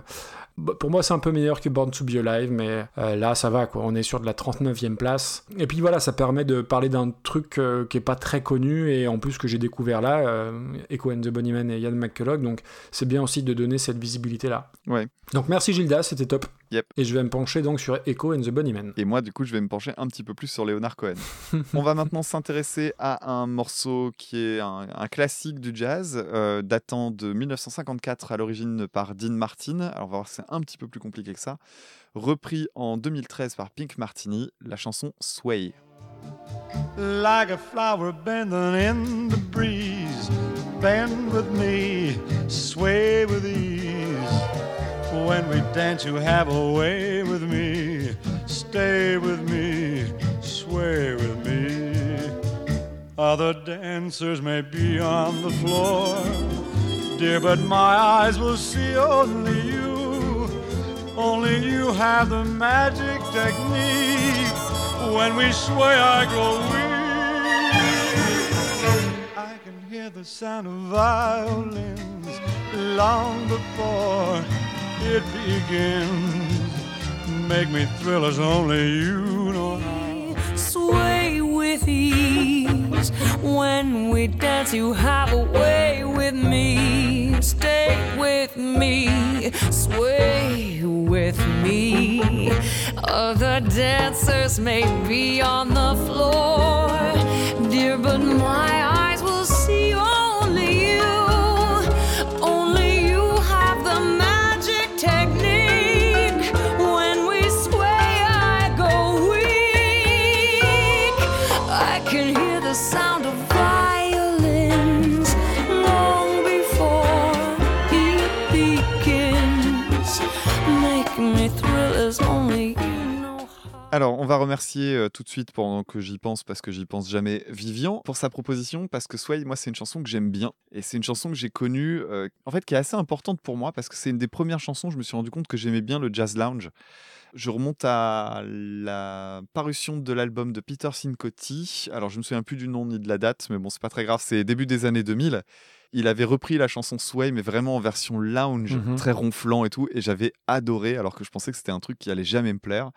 pour moi, c'est un peu meilleur que Born to Be Alive, mais euh, là, ça va, quoi. On est sur de la 39e place. Et puis voilà, ça permet de parler d'un truc euh, qui est pas très connu et en plus que j'ai découvert là, euh, Echo and the Bunnymen et Ian McCulloch. Donc, c'est bien aussi de donner cette visibilité-là. Ouais. Donc, merci Gilda, c'était top. Yep. Et je vais me pencher donc sur Echo and the Bunnymen. Et moi, du coup, je vais me pencher un petit peu plus sur Leonard Cohen. <laughs> On va maintenant s'intéresser à un morceau qui est un, un classique du jazz, euh, datant de 1954 à l'origine par Dean Martin. Alors, on va voir, c'est un petit peu plus compliqué que ça. Repris en 2013 par Pink Martini, la chanson Sway. like a flower bending in the breeze. Bend with me, sway with ease. When we dance, you have a way with me. Stay with me, sway with me. Other dancers may be on the floor, dear, but my eyes will see only you. Only you have the magic technique. When we sway, I grow weak. I can hear the sound of violins long before it begins. Make me thrill as only you know how. sway with ease. When we dance, you have a way with me. Stay with me, sway with me. Other dancers may be on the floor, dear, but my Alors, on va remercier euh, tout de suite pendant que j'y pense, parce que j'y pense jamais, Vivian, pour sa proposition, parce que Sway, moi, c'est une chanson que j'aime bien. Et c'est une chanson que j'ai connue, euh, en fait, qui est assez importante pour moi, parce que c'est une des premières chansons, je me suis rendu compte que j'aimais bien le jazz lounge. Je remonte à la parution de l'album de Peter Cincotti. Alors, je me souviens plus du nom ni de la date, mais bon, c'est pas très grave, c'est début des années 2000. Il avait repris la chanson Sway, mais vraiment en version lounge, Mhm. très ronflant et tout, et j'avais adoré, alors que je pensais que c'était un truc qui allait jamais me plaire.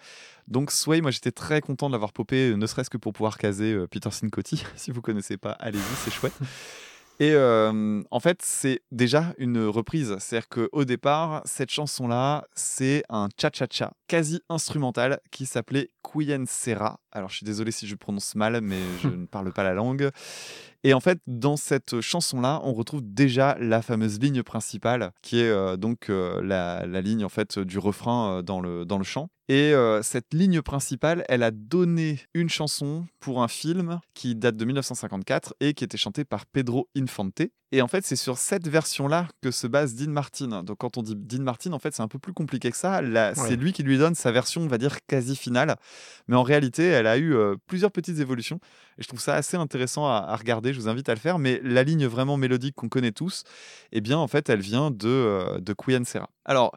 Donc Sway, moi j'étais très content de l'avoir popé, euh, ne serait-ce que pour pouvoir caser euh, Peter Cincotti. <laughs> si vous connaissez pas, allez-y, c'est chouette. <laughs> Et euh, en fait, c'est déjà une reprise. C'est-à-dire qu'au départ, cette chanson-là, c'est un cha-cha-cha quasi instrumental qui s'appelait Quyen Serra. Alors, je suis désolé si je prononce mal, mais je <laughs> ne parle pas la langue. Et en fait, dans cette chanson-là, on retrouve déjà la fameuse ligne principale, qui est euh, donc euh, la, la ligne en fait du refrain euh, dans, le, dans le chant. Et euh, cette ligne principale, elle a donné une chanson pour un film qui date de 1954 et qui était chanté par Pedro Infante. Et en fait, c'est sur cette version-là que se base Dean Martin. Donc, quand on dit Dean Martin, en fait, c'est un peu plus compliqué que ça. Ouais. C'est lui qui lui donne sa version, on va dire, quasi finale. Mais en réalité, elle a eu euh, plusieurs petites évolutions. Et je trouve ça assez intéressant à, à regarder. Je vous invite à le faire. Mais la ligne vraiment mélodique qu'on connaît tous, eh bien, en fait, elle vient de, euh, de Queen Serra. Alors,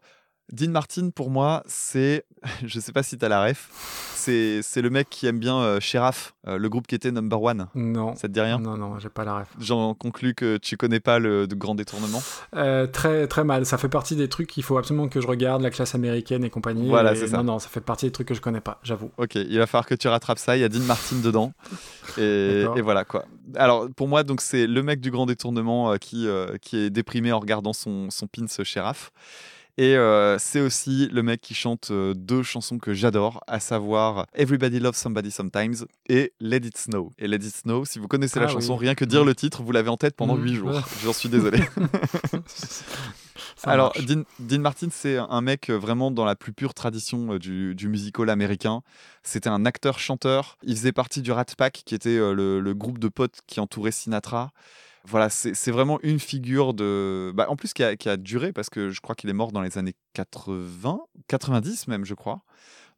Dean Martin, pour moi, c'est. <laughs> Je sais pas si tu as la ref. C'est c'est le mec qui aime bien euh, Sheriff, euh, le groupe qui était number one. Non. Ça te dit rien? Non, non, j'ai pas la ref. J'en conclus que tu connais pas le de grand détournement. Euh, très, très mal. Ça fait partie des trucs qu'il faut absolument que je regarde, la classe américaine et compagnie. Voilà, Et c'est ça. Non, non, ça fait partie des trucs que je connais pas, j'avoue. Ok, il va falloir que tu rattrapes ça. Il y a Dean Martin dedans. Et, voilà quoi. Alors pour moi, donc c'est le mec du grand détournement euh, qui, qui est déprimé en regardant son, son pins Sheriff. Et euh, c'est aussi le mec qui chante euh, deux chansons que j'adore, à savoir Everybody Loves Somebody Sometimes et Let It Snow. Et Let It Snow, si vous connaissez la Ah chanson, oui. rien que dire le titre, vous l'avez en tête pendant Mm. huit jours. <laughs> J'en suis désolé. Ça <laughs> Alors. Dean, Dean Martin, c'est un mec euh, vraiment dans la plus pure tradition du, du musical américain. C'était un acteur-chanteur. Il faisait partie du Rat Pack, qui était le, le groupe de potes qui entourait Sinatra. Voilà, c'est vraiment une figure de. bah, en plus, qui a, qui a duré, parce que je crois qu'il est mort dans les années 80, 90 même, je crois.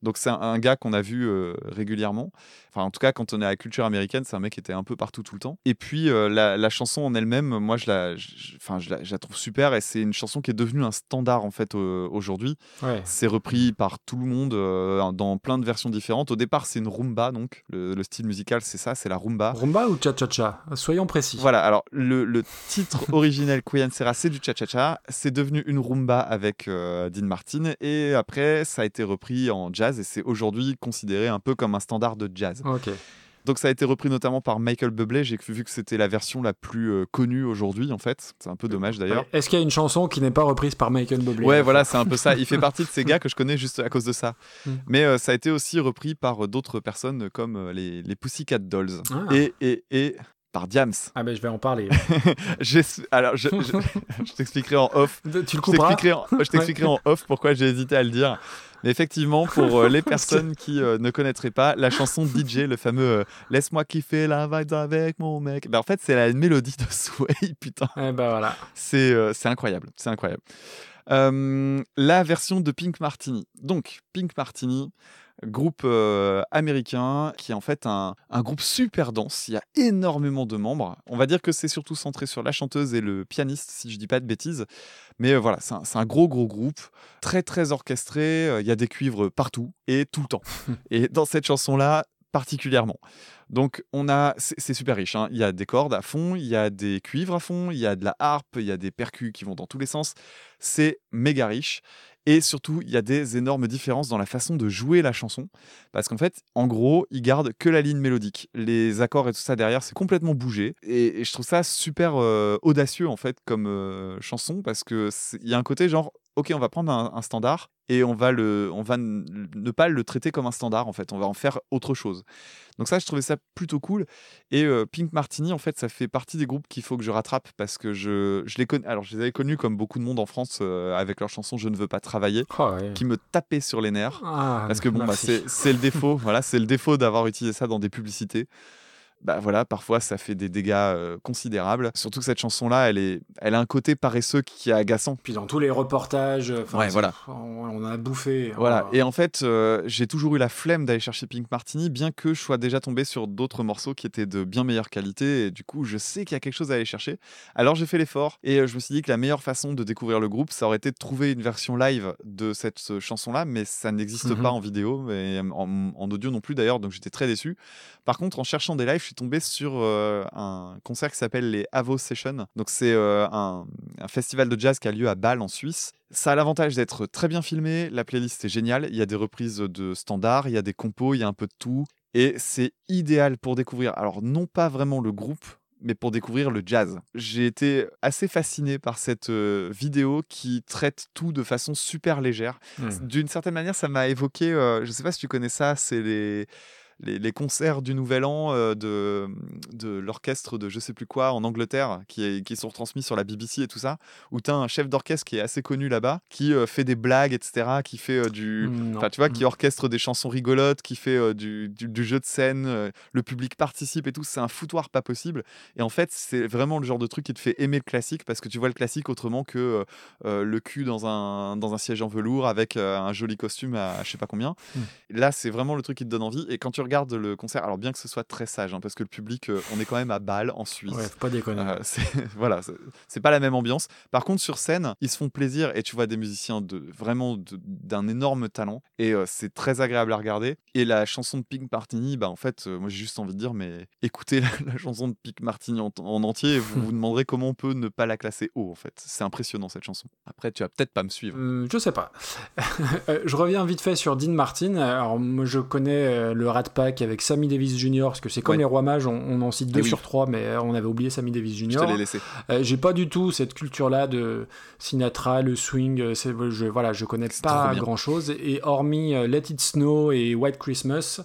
Donc, c'est un, un gars qu'on a vu euh, régulièrement. Enfin, en tout cas, quand on est à la culture américaine, c'est un mec qui était un peu partout tout le temps. Et puis, euh, la, la chanson en elle-même, moi, je la, je- enfin, je la, je la trouve super. Et c'est une chanson qui est devenue un standard, en fait, euh, aujourd'hui. Ouais. C'est repris par tout le monde euh, dans plein de versions différentes. Au départ, c'est une rumba, donc le, le style musical, c'est ça, c'est la rumba. Rumba ou cha-cha-cha? Soyons précis. Voilà, alors le, le titre <laughs> originel Queen Serra, c'est du cha-cha-cha. C'est devenu une rumba avec Dean Martin. Et après, ça a été repris en jazz et c'est aujourd'hui considéré un peu comme un standard de jazz. Donc ça a été repris notamment par Michael Bublé. J'ai vu que c'était la version la plus euh, connue aujourd'hui, en fait. C'est un peu dommage d'ailleurs. Est-ce qu'il y a une chanson qui n'est pas reprise par Michael Bublé Ouais, voilà, c'est un peu ça. Il fait <laughs> partie de ces gars que je connais juste à cause de ça. Mm. Mais euh, ça a été aussi repris par euh, d'autres personnes comme euh, les, les Pussycat Dolls Ah. et, et, et par Diams. Ah ben je vais en parler. <laughs> Alors, je, je- <laughs> je t'expliquerai en off. tu le Je couperas t'expliquerai en, je <laughs> t'expliquerai en off pourquoi j'ai hésité à le dire. Mais effectivement, pour euh, les personnes qui euh, ne connaîtraient pas, la chanson DJ, le fameux euh, Laisse-moi kiffer la vibe avec mon mec, ben, en fait, c'est la mélodie de Sway, putain. Eh ben voilà. C'est incroyable, c'est incroyable. La version de Pink Martini. Donc, Pink Martini, groupe euh, américain qui est en fait un, un groupe super dense. Il y a énormément de membres. On va dire que c'est surtout centré sur la chanteuse et le pianiste, si je dis pas de bêtises. Mais euh, voilà, c'est un, gros, gros groupe, très, très orchestré. Euh, Il y a des cuivres partout et tout le temps. <laughs> et dans cette chanson-là, particulièrement. Donc, on a, c'est c'est super riche. hein. Il y a des cordes à fond, il y a des cuivres à fond, il y a de la harpe, il y a des percus qui vont dans tous les sens. C'est méga riche. Et surtout, il y a des énormes différences dans la façon de jouer la chanson. Parce qu'en fait, en gros, ils gardent que la ligne mélodique. Les accords et tout ça derrière, c'est complètement bougé. Et, je trouve ça super euh, audacieux, en fait, comme euh, chanson. Parce qu'il y a un côté genre, ok, on va prendre un, standard et on va, le, on va ne pas le traiter comme un standard, en fait. On va en faire autre chose. Donc ça, je trouvais ça plutôt cool. Et euh, Pink Martini, en fait, ça fait partie des groupes qu'il faut que je rattrape parce que je, je les connais. Alors, je les avais connus comme beaucoup de monde en France avec leur chanson Je ne veux pas travailler, Oh, ouais. qui me tapait sur les nerfs. Ah, Parce que bon, bah, c'est le défaut. <laughs> voilà, c'est le défaut d'avoir utilisé ça dans des publicités. Bah voilà, parfois ça fait des dégâts euh, considérables. Surtout que cette chanson-là, elle, est, elle a un côté paresseux qui est agaçant. Puis dans tous les reportages, enfin, Ouais, voilà. on, a bouffé. Voilà, On- et en fait, euh, j'ai toujours eu la flemme d'aller chercher Pink Martini, bien que je sois déjà tombé sur d'autres morceaux qui étaient de bien meilleure qualité, et du coup, je sais qu'il y a quelque chose à aller chercher. Alors j'ai fait l'effort, et euh, je me suis dit que la meilleure façon de découvrir le groupe, ça aurait été de trouver une version live de cette euh, chanson-là, mais ça n'existe Mhm. pas en vidéo, et en, en audio non plus d'ailleurs, donc j'étais très déçu. Par contre, en cherchant des lives, suis tombé sur euh, un concert qui s'appelle les Avo Sessions. Donc, c'est euh, un, un festival de jazz qui a lieu à Bâle, en Suisse. Ça a l'avantage d'être très bien filmé. La playlist est géniale. Il y a des reprises de standards, il y a des compos, il y a un peu de tout. Et c'est idéal pour découvrir, alors non pas vraiment le groupe, mais pour découvrir le jazz. J'ai été assez fasciné par cette euh, vidéo qui traite tout de façon super légère. Hmm. D'une certaine manière, ça m'a évoqué, euh, je sais pas si tu connais ça, c'est les, les, les concerts du Nouvel An euh, de, de l'orchestre de je sais plus quoi en Angleterre qui, est- qui sont retransmis sur la BBC et tout ça, où tu as un chef d'orchestre qui est assez connu là-bas, qui euh, fait des blagues, etc., qui fait euh, du... Mm, non. Enfin, tu vois, qui Mm. orchestre des chansons rigolotes, qui fait du, du- du jeu de scène, le public participe et tout, c'est un foutoir pas possible. Et en fait, c'est vraiment le genre de truc qui te fait aimer le classique parce que tu vois le classique autrement que le cul dans un, dans un siège en velours avec un joli costume à, à je sais pas combien. Mm. Là, c'est vraiment le truc qui te donne envie. Et quand tu regardes le concert, alors bien que ce soit très sage, hein, parce que le public, euh, on est quand même à Bâle en Suisse. Ouais, faut pas déconner. Euh, c'est <laughs> voilà, c'est- pas la même ambiance. Par contre, sur scène, ils se font plaisir et tu vois des musiciens de vraiment d'un énorme talent et euh, c'est très agréable à regarder. Et la chanson de Pink Martini, bah en fait, euh, moi j'ai juste envie de dire, mais écoutez la, <laughs> la chanson de Pink Martini en, en entier et vous <laughs> vous demanderez comment on peut ne pas la classer haut en fait. C'est impressionnant cette chanson. Après, tu vas peut-être pas me suivre. Hum, je sais pas. Je reviens vite fait sur Dean Martin. Alors, moi, je connais le Rat Pack avec Sammy Davis Jr. Parce que c'est comme Ouais. les Rois Mages, on, on en cite deux oui. sur trois, mais euh, on avait oublié Sammy Davis Je Jr. laissé. Euh, J'ai pas du tout cette culture-là de Sinatra, le swing. euh, Je, voilà, je connais pas grand-chose. Et hormis Let It Snow et White Christmas,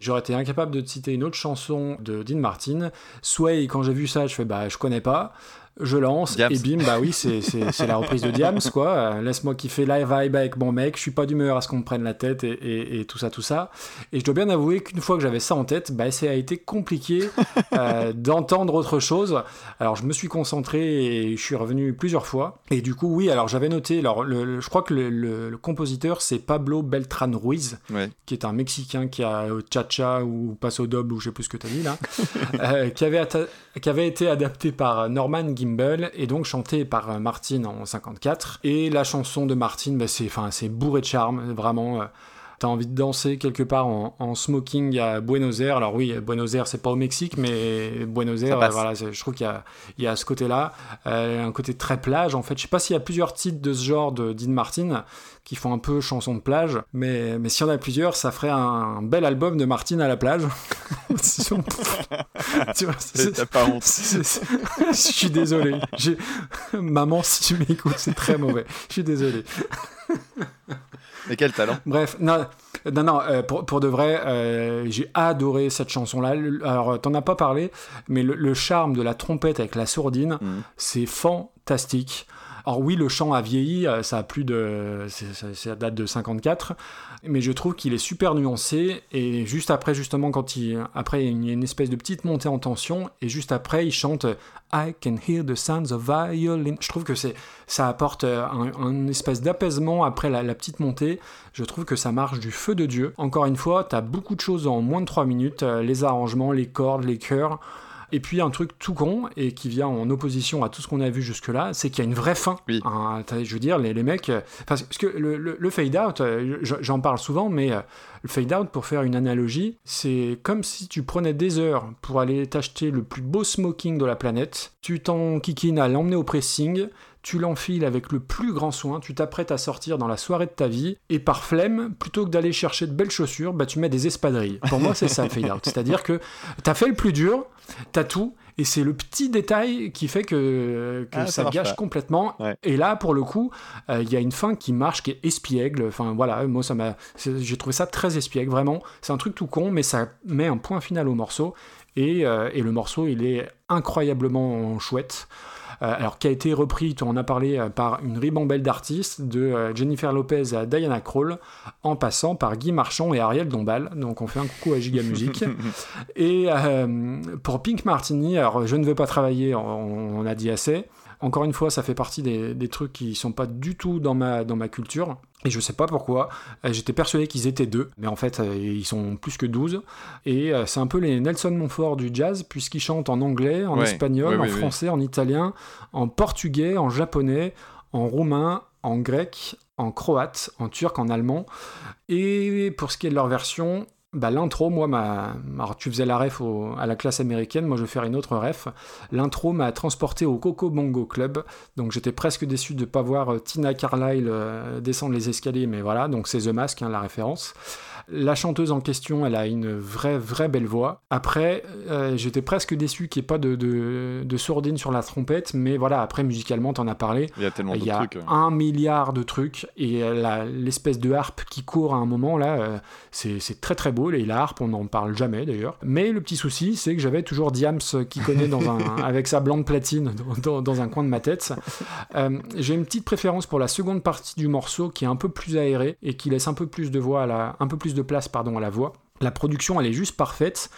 j'aurais été incapable de te citer une autre chanson de Dean Martin. Sway, quand j'ai vu ça, je fais bah je connais pas. Je lance Diams. et bim, bah oui, c'est- la reprise de Diams, quoi. Laisse-moi kiffer live vibe avec mon mec. Je suis pas d'humeur à ce qu'on me prenne la tête et, et- et tout ça, tout ça. Et je dois bien avouer qu'une fois que j'avais ça en tête, bah, ça a été compliqué <laughs> euh, d'entendre autre chose. Alors je me suis concentré et je suis revenu plusieurs fois. Et du coup, oui, alors j'avais noté, alors le- le- je crois que le, compositeur c'est Pablo Beltran Ruiz, Ouais. qui est un Mexicain qui a euh, Cha-Cha ou Paso Doble ou je sais plus ce que tu as dit là, <laughs> euh, qui, avait qui avait été adapté par Norman Gimbel et donc chanté par euh, Martin en 54. Et la chanson de Martin, bah, c'est c'est bourré de charme, vraiment. T'as envie de danser quelque part en, en smoking à Buenos Aires. Alors oui, Buenos Aires, c'est pas au Mexique, mais Buenos Aires, voilà, je trouve qu'il y y a ce côté-là, euh, un côté très plage. En fait, je sais pas s'il y a plusieurs titres de ce genre de Dean Martin qui font un peu chanson de plage, mais, mais s'il y en a plusieurs, ça ferait un, bel album de Martin à la plage. <laughs> <laughs> tu vois, c'est- T'as pas honte. je suis désolé. <laughs> Maman, si tu m'écoutes, c'est très mauvais. Je suis désolé. Mais quel talent. Bref, non, non, non euh, pour, pour de vrai, euh, j'ai adoré cette chanson-là. Alors, t'en as pas parlé, mais le, le charme de la trompette avec la sourdine, Mhm. c'est fantastique. Alors oui, le chant a vieilli, euh, ça a plus de, ça date de 54, mais je trouve qu'il est super nuancé. Et juste après, justement, quand il, y a une espèce de petite montée en tension, et juste après, il chante I can hear the sounds of violin. Je trouve que c'est, ça apporte euh, un, un espèce d'apaisement après la, la petite montée. Je trouve que ça marche du feu de Dieu. Encore une fois, t'as beaucoup de choses en moins de 3 minutes, euh, les arrangements, les cordes, les chœurs. Et puis un truc tout con et qui vient en opposition à tout ce qu'on a vu jusque-là, c'est qu'il y a une vraie fin. Oui. Hein, je veux dire, les, les mecs. euh, Parce que le, le- le fade-out, euh, je- j'en parle souvent, mais euh, le fade-out, pour faire une analogie, c'est comme si tu prenais des heures pour aller t'acheter le plus beau smoking de la planète, tu t'en kikines à l'emmener au pressing, tu l'enfiles avec le plus grand soin, tu t'apprêtes à sortir dans la soirée de ta vie, et par flemme, plutôt que d'aller chercher de belles chaussures, bah tu mets des espadrilles. Pour moi, c'est ça le fade-out. C'est-à-dire que t'as fait le plus dur, t'as tout, et c'est le petit détail qui fait que, que Ah, ça gâche pas. complètement. Ouais. Et là, pour le coup, euh, il y a une fin qui marche, qui est espiègle. Enfin voilà, moi ça m'a, j'ai trouvé ça très espiègle, vraiment. C'est un truc tout con, mais ça met un point final au morceau. Et, euh, et le morceau, il est incroyablement chouette. Euh, alors qui a été repris, tu en as parlé, euh, par une ribambelle d'artistes, de euh, Jennifer Lopez à Diana Krall, en passant par Guy Marchand et Ariel Dombal. Donc on fait un coucou à Giga Music. <laughs> et pour Pink Martini, alors je ne veux pas travailler, on, on a dit assez. Encore une fois, ça fait partie des, des trucs qui sont pas du tout dans ma, dans ma culture. Et je sais pas pourquoi. Euh, J'étais persuadé qu'ils étaient deux, mais en fait, euh, ils sont plus que 12. Et euh, c'est un peu les Nelson Montfort du jazz, puisqu'ils chantent en anglais, en Ouais. espagnol, Ouais, en français, en italien, en portugais, en japonais, en roumain, en grec, en croate, en turc, en allemand. Et pour ce qui est de leur version, bah, l'intro, moi, m'a. Alors, tu faisais la ref au- à la classe américaine, moi, je vais faire une autre ref. L'intro m'a transporté au Coco Bongo Club, donc j'étais presque déçu de ne pas voir euh, Tina Carlyle euh, descendre les escaliers, mais voilà, donc c'est The Mask, hein, la référence. La chanteuse en question, elle a une vraie, vraie belle voix. Après, euh, j'étais presque déçu qu'il n'y ait pas de, de, de sourdine sur la trompette, mais voilà, après, musicalement, t'en as parlé. Il y a tellement Il y a trucs. euh. un milliard de trucs et l'espèce de harpe qui court à un moment là, euh, c'est c'est très très beau. Et la harpe, on n'en parle jamais d'ailleurs. Mais le petit souci, c'est que j'avais toujours Diams qui connaît dans un, <laughs> avec sa blonde platine dans, dans- dans un coin de ma tête. Euh, J'ai une petite préférence pour la seconde partie du morceau qui est un peu plus aérée et qui laisse un peu plus de voix à la, un peu plus de place pardon à la voix. La production, elle est juste parfaite.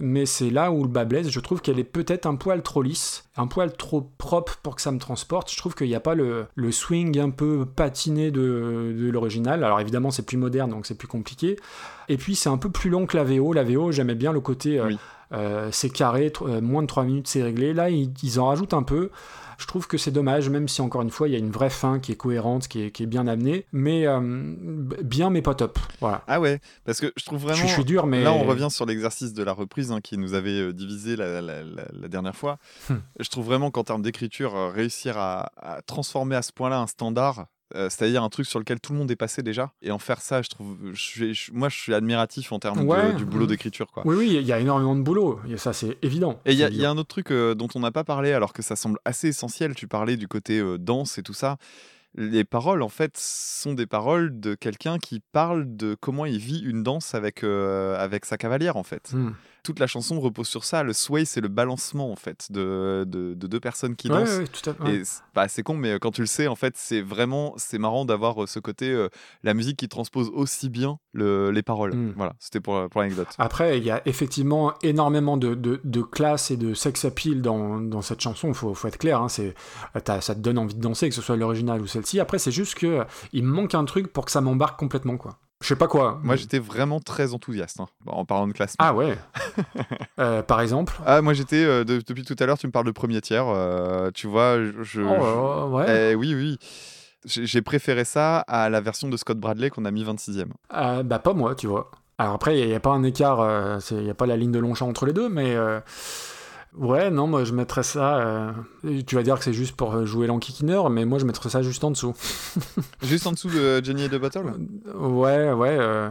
Mais c'est là où le bas blesse. Je trouve qu'elle est peut-être un poil trop lisse, un poil trop propre pour que ça me transporte. Je trouve qu'il n'y a pas le, le swing un peu patiné de, de l'original. Alors évidemment, c'est plus moderne, donc c'est plus compliqué. Et puis c'est un peu plus long que la VO. La VO, j'aimais bien le côté, euh, Oui. euh, c'est carré, euh, moins de 3 minutes, c'est réglé. Là, ils, ils en rajoutent un peu. Je trouve que c'est dommage, même si encore une fois, il y a une vraie fin qui est cohérente, qui est, qui est bien amenée. Mais euh, bien, mais pas top. Voilà. Ah ouais, parce que je trouve vraiment. je suis dur, mais. Là, on revient sur l'exercice de la reprise hein, qui nous avait euh, divisé la, la- la- la dernière fois. Hmm. Je trouve vraiment qu'en termes d'écriture, euh, réussir à, à transformer à ce point-là un standard, euh, c'est-à-dire un truc sur lequel tout le monde est passé déjà, et en faire ça, je trouve, je moi, je suis admiratif en termes de- Ouais. du boulot d'écriture, quoi. Oui, oui, il y a énormément de boulot. Et ça, c'est évident. Et il y, a- y un autre truc euh, dont on n'a pas parlé, alors que ça semble assez essentiel. Tu parlais du côté euh, danse et tout ça. Les paroles, en fait, sont des paroles de quelqu'un qui parle de comment il vit une danse avec, avec sa cavalière, en fait. Hmm. Toute la chanson repose sur ça. Le sway, c'est le balancement, en fait, de, de, de deux personnes qui dansent. ouais, tout à fait. ouais. Et c'est bah, c'est con, mais quand tu le sais, en fait, c'est vraiment c'est marrant d'avoir euh, ce côté euh, la musique qui transpose aussi bien le- les paroles. Mm. Voilà, c'était pour, pour l'anecdote. Après, il y a effectivement énormément de, de, de classe et de sex appeal dans, dans cette chanson, il faut, faut être clair. Hein, c'est, ça te donne envie de danser, que ce soit l'original ou celle-ci. Après, c'est juste que il me manque un truc pour que ça m'embarque complètement. quoi. Je sais pas quoi. Moi, j'étais vraiment très enthousiaste hein, en parlant de classe. Ah ouais <laughs> Euh, Par exemple? Ah, moi j'étais, euh, de- depuis tout à l'heure, tu me parles de premier tiers. euh, tu vois, je. je- Oh, ouais. Eh oui, oui. J'ai préféré ça à la version de Scott Bradley qu'on a mis 26e. Euh, bah, pas moi, tu vois. Alors après, il n'y a, pas un écart, il n'y a pas la ligne de Longchamp entre les deux, mais. Ouais, non, moi je mettrais ça. euh, Tu vas dire que c'est juste pour jouer l'enquiquineur, mais moi je mettrais ça juste en dessous. Juste en dessous de Jenny et de Bottle Ouais, ouais. euh,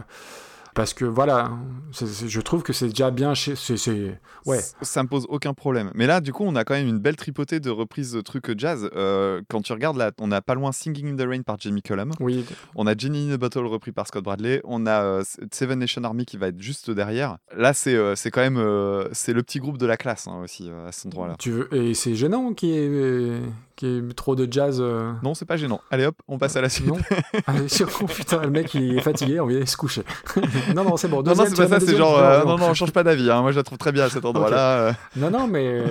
Parce que voilà, je trouve que c'est déjà bien chez. c'est- c'est- Ouais. C- Ça me pose aucun problème. Mais là, du coup, on a quand même une belle tripotée de reprises de trucs jazz. Euh, quand tu regardes là, on n'a pas loin Singing in the Rain par Jamie Cullum. Oui, On a Jenny in the Bottle repris par Scott Bradley. On a euh, Seven Nation Army qui va être juste derrière. Là, c'est euh, c'est quand même euh, c'est le petit groupe de la classe hein, aussi à cet endroit-là. tu veux... et c'est gênant qu'il y, trop de jazz. euh, Non, c'est pas gênant. Allez hop, on passe à la suite. <laughs> Non Allez, sur- oh, putain, le mec il est fatigué, on vient se coucher. <laughs> non, non, c'est bon. Non, non, deuxième, c'est pas ça, c'est deuxième, genre, non, euh, non. non, non, on change pas d'avis. hein. Moi, je la trouve très bien à cet endroit-là. euh. Non, non, mais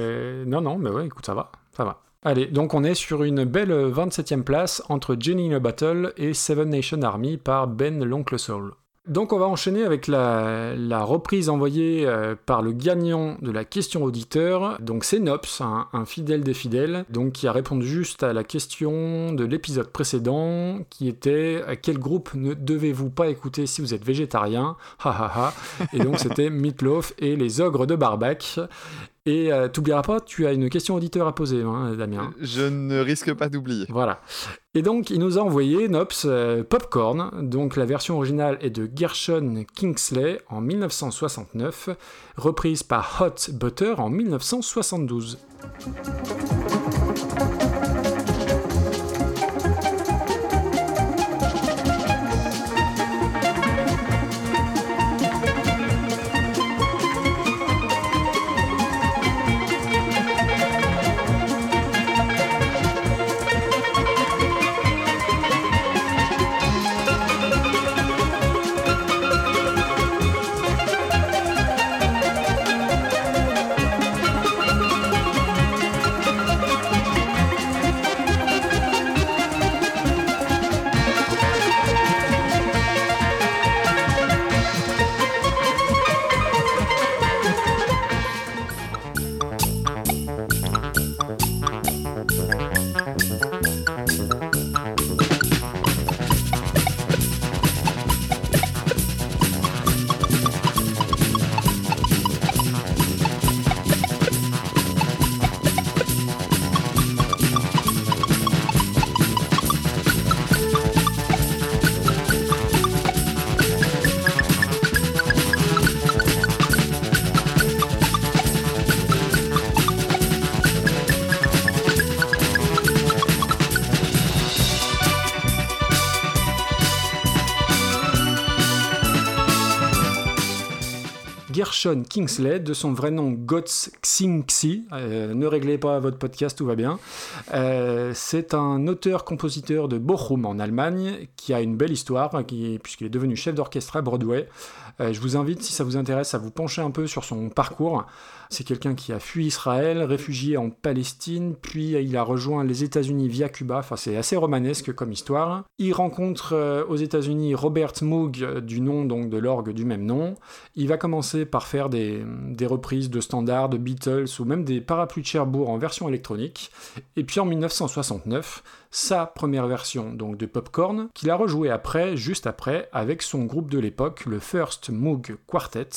non, non, mais ouais, écoute, ça va, ça va. Allez, donc on est sur une belle 27e place entre Jenny in a Battle et Seven Nation Army par Ben l'Oncle Soul. Donc on va enchaîner avec la, reprise envoyée euh, par le gagnant de la question auditeur. Donc c'est Nops, un, fidèle des fidèles, donc qui a répondu juste à la question de l'épisode précédent, qui était quel groupe ne devez-vous pas écouter si vous êtes végétarien? Et donc c'était Meatloaf et les ogres de Barbac. Et euh, t'oublieras pas, tu as une question auditeur à poser, hein, Damien. Je ne risque pas d'oublier. Voilà. Et donc, il nous a envoyé Nops euh, Popcorn. Donc, la version originale est de Gershon Kingsley en 1969, reprise par Hot Butter en 1972. Gershon Kingsley, de son vrai nom Gotts Xingxi. Euh, ne réglez pas votre podcast, tout va bien. Euh, c'est un auteur-compositeur de Bochum en Allemagne qui a une belle histoire, qui, puisqu'il est devenu chef d'orchestre à Broadway. Euh, je vous invite, si ça vous intéresse, à vous pencher un peu sur son parcours. C'est quelqu'un qui a fui Israël, réfugié en Palestine, puis il a rejoint les États-Unis via Cuba. Enfin, c'est assez romanesque comme histoire. Il rencontre euh, aux États-Unis Robert Moog, du nom donc de l'orgue du même nom. Il va commencer par faire des, des reprises de standards, de Beatles ou même des parapluies de Cherbourg en version électronique. Et puis en 1969, sa première version donc de Popcorn, qu'il a rejoué après, juste après, avec son groupe de l'époque, le First Moog Quartet.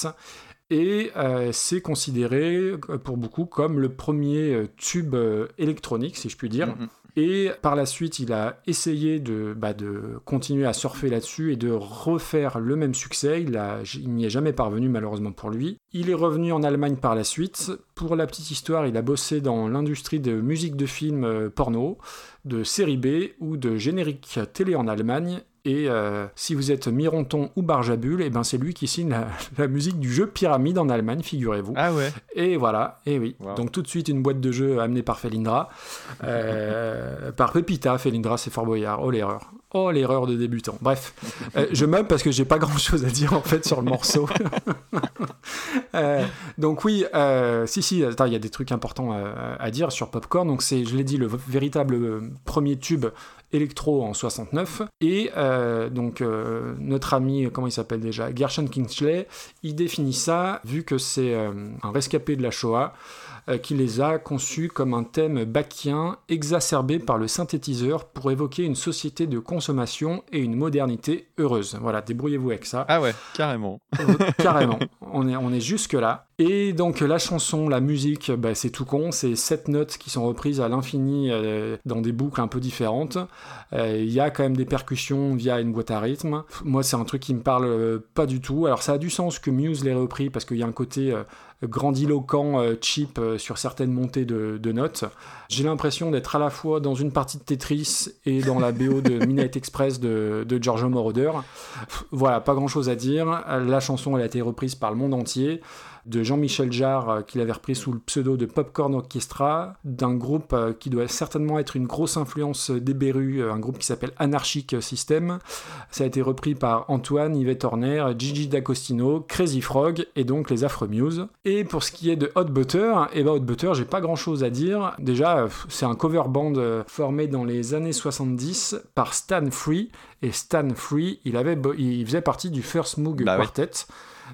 Et euh, c'est considéré euh, pour beaucoup comme le premier euh, tube électronique, si je puis dire. Mhm. Et par la suite, il a essayé de, bah, de continuer à surfer là-dessus et de refaire le même succès. Il, n'y est jamais parvenu, malheureusement pour lui. Il est revenu en Allemagne par la suite. Pour la petite histoire, il a bossé dans l'industrie de musique de film euh, porno, de série B ou de générique télé en Allemagne. Et euh, si vous êtes Mironton ou Barjabul, eh ben c'est lui qui signe la, <laughs> la musique du jeu Pyramide en Allemagne, figurez-vous. Ah ouais. Et voilà, et oui. Wow. Donc tout de suite une boîte de jeu amenée par Felindra. Euh, <laughs> par Pepita, Felindra, c'est Fort Boyard. Oh l'erreur. Oh l'erreur de débutant. Bref, Euh, je meuble parce que j'ai pas grand chose à dire en fait sur le morceau. <laughs> Euh, donc oui, euh, si si, il y a des trucs importants à, à dire sur Popcorn. Donc c'est, je l'ai dit, le véritable premier tube électro en 69 et euh, donc euh, notre ami comment il s'appelle déjà? Gershon Kingsley il définit ça vu que c'est euh, un rescapé de la Shoah qui les a conçus comme un thème bachien exacerbé par le synthétiseur pour évoquer une société de consommation et une modernité heureuse. Voilà, débrouillez-vous avec ça. Ah ouais, carrément. Carrément, <laughs> on est, on est jusque là. Et donc la chanson, la musique, bah, c'est tout con, c'est sept notes qui sont reprises à l'infini euh, dans des boucles un peu différentes. Euh, Il y a quand même des percussions via une boîte à rythme. Moi, c'est un truc qui me parle euh, pas du tout. Alors ça a du sens que Muse l'ait repris parce qu'il y a un côté euh, grandiloquent, euh, cheap euh, sur certaines montées de, de notes. J'ai l'impression d'être à la fois dans une partie de Tetris et dans la BO de <laughs> Midnight Express de, de Giorgio Moroder. Voilà, pas grand chose à dire. La chanson, elle a été reprise par le monde entier de Jean-Michel Jarre, euh, qu'il avait repris sous le pseudo de Popcorn Orchestra, d'un groupe euh, qui doit certainement être une grosse influence des Berus, euh, un groupe qui s'appelle Anarchic System. Ça a été repris par Antoine, Yvette Horner, Gigi D'Agostino, Crazy Frog et donc les Affreux Muse. Et pour ce qui est de Hot Butter, et ben Hot Butter, j'ai pas grand chose à dire. Déjà, euh, c'est un cover band euh, formé dans les années 70 par Stan Free. Et Stan Free, il, avait, il faisait partie du First Moog Bah oui.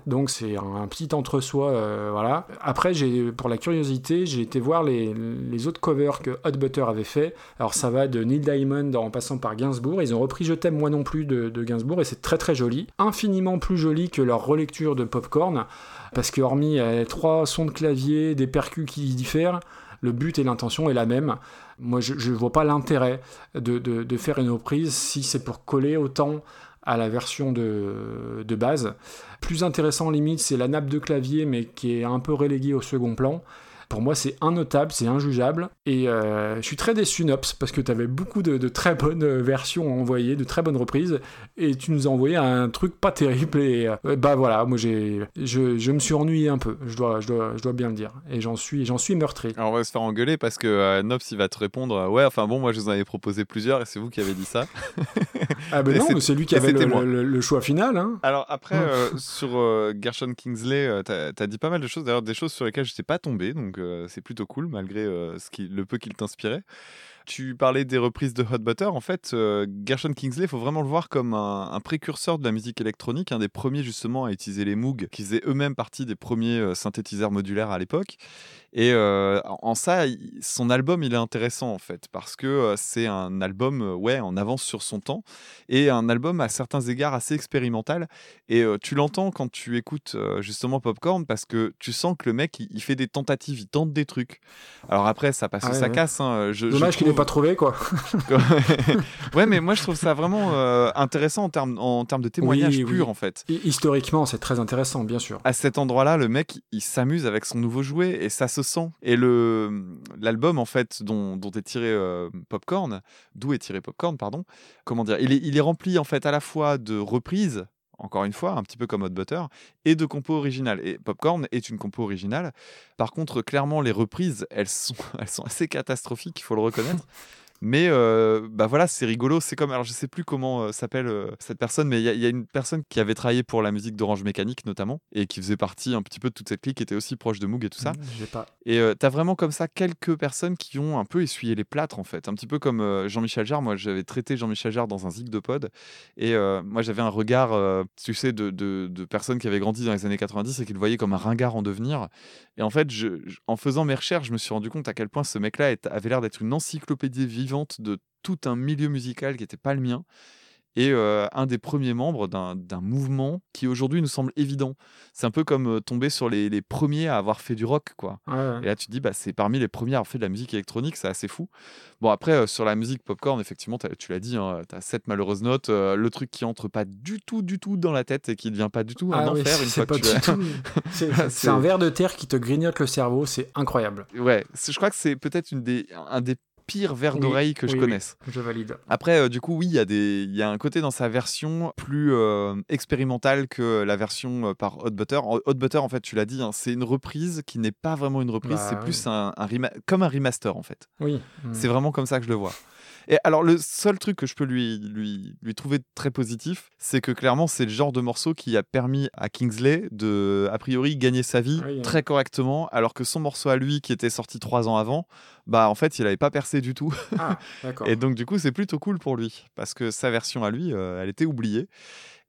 Donc c'est un, petit entre-soi, euh, voilà. Après, j'ai, pour la curiosité, j'ai été voir les, autres covers que Hot Butter avait fait. Alors ça va de Neil Diamond en passant par Gainsbourg. Ils ont repris Je t'aime moi non plus de, Gainsbourg et c'est très très joli. Infiniment plus joli que leur relecture de Popcorn. Parce que hormis euh, trois sons de clavier, des percus qui diffèrent, le but et l'intention est la même. Moi, je ne vois pas l'intérêt de faire une reprise si c'est pour coller autant à la version de, de base. Plus intéressant, limite, c'est la nappe de clavier, mais qui est un peu reléguée au second plan. Pour moi, c'est innotable, c'est injugeable. Et euh, je suis très déçu, Nops, parce que tu avais beaucoup de, de très bonnes euh, versions à envoyer, de très bonnes reprises, et tu nous as envoyé un truc pas terrible. Et euh, bah voilà, moi, j'ai, je, je me suis ennuyé un peu, je dois, je dois, je dois bien le dire. Et j'en suis, j'en suis meurtri. Alors on va se faire engueuler parce que euh, Nops il va te répondre ouais enfin bon moi je vous en avais proposé plusieurs et c'est vous qui avez dit ça. <laughs> Ah ben non, c'est- lui qui avait le, le- le choix final. Hein. Alors après euh, sur Gershon Kingsley euh, t'as as dit pas mal de choses d'ailleurs des choses sur lesquelles je n'étais pas tombé donc euh, c'est plutôt cool malgré euh, le peu qu'il t'inspirait. Tu parlais des reprises de Hot Butter. En fait, euh, Gershon Kingsley, il faut vraiment le voir comme un, un précurseur de la musique électronique, un des premiers justement à utiliser les Moog, qui faisaient eux-mêmes partie des premiers euh, synthétiseurs modulaires à l'époque. Et euh, en ça, il- son album, il est intéressant en fait, parce que c'est un album, ouais, en avance sur son temps, et un album à certains égards assez expérimental. Et tu l'entends quand tu écoutes justement Popcorn, parce que tu sens que le mec, il, il fait des tentatives, il tente des trucs. Alors après, ça passe Ah ou ça ouais. casse. hein, je- je Dommage qu'il trouve- pas trouvé, quoi. <laughs> ouais, mais moi je trouve ça vraiment euh, intéressant en termes, en termes de témoignage Oui, pur oui. en fait. Hi- Historiquement, c'est très intéressant, bien sûr. À cet endroit-là, le mec, il s'amuse avec son nouveau jouet et ça se sent. Et le l'album en fait dont, dont est tiré euh, Popcorn, d'où est tiré Popcorn, pardon. Comment dire Il est, il est rempli en fait à la fois de reprises encore une fois, un petit peu comme Hot Butter, et de compos originales. Et Popcorn est une compo originale. Par contre, clairement, les reprises, elles sont, <laughs> elles sont assez catastrophiques, il faut le reconnaître. <laughs> Mais euh, bah voilà, c'est rigolo. C'est comme, alors je sais plus comment euh, s'appelle euh, cette personne, mais il y, a- il y a une personne qui avait travaillé pour la musique d'Orange Mécanique notamment, et qui faisait partie un petit peu de toute cette clique, qui était aussi proche de Moog et tout ça. J'ai pas. Et euh, t'as vraiment comme ça quelques personnes qui ont un peu essuyé les plâtres en fait. Un petit peu comme Jean-Michel Jarre. Moi, j'avais traité Jean-Michel Jarre dans un zig de pod. Et moi, j'avais un regard, tu sais, de, de- de personnes qui avaient grandi dans les années 90 et qui le voyaient comme un ringard en devenir. Et en fait, je- je- en faisant mes recherches, je me suis rendu compte à quel point ce mec-là avait l'air d'être une encyclopédie vivante de tout un milieu musical qui n'était pas le mien. Et euh, un des premiers membres d'un mouvement qui aujourd'hui nous semble évident. C'est un peu comme euh, tomber sur les, les premiers à avoir fait du rock, quoi. Ouais, ouais. Et là, tu te dis, bah, c'est parmi les premiers à avoir fait de la musique électronique, c'est assez fou. Bon, après, euh, sur la musique popcorn, effectivement, tu l'as dit, hein, tu as sept malheureuses notes, euh, le truc qui entre pas du tout, du tout dans la tête et qui devient pas du tout un Ah oui, enfer <laughs> une c'est fois pas que tu du tout. <laughs> C'est c'est C'est- un ver de terre qui te grignote le cerveau, c'est incroyable. Ouais, je crois que c'est peut-être une des, un des pires vers Oui, d'oreille que je oui. connaisse. Je valide. Après, euh, du coup, oui, il y, a des- il y a un côté dans sa version plus euh, expérimentale que la version euh, par Hot Butter. Hot Butter, en fait, tu l'as dit, hein, c'est une reprise qui n'est pas vraiment une reprise, Bah, c'est oui. plus un, comme un remaster, en fait. Oui. Mm. C'est vraiment comme ça que je le vois. Et alors, le seul truc que je peux lui, lui, lui trouver très positif, c'est que clairement, c'est le genre de morceau qui a permis à Kingsley de, a priori, gagner sa vie Oui, hein. très correctement, alors que son morceau à lui, qui était sorti trois ans avant, bah en fait, il n'avait pas percé du tout. Ah. <laughs> Et donc, du coup, c'est plutôt cool pour lui, parce que sa version à lui, euh, elle était oubliée.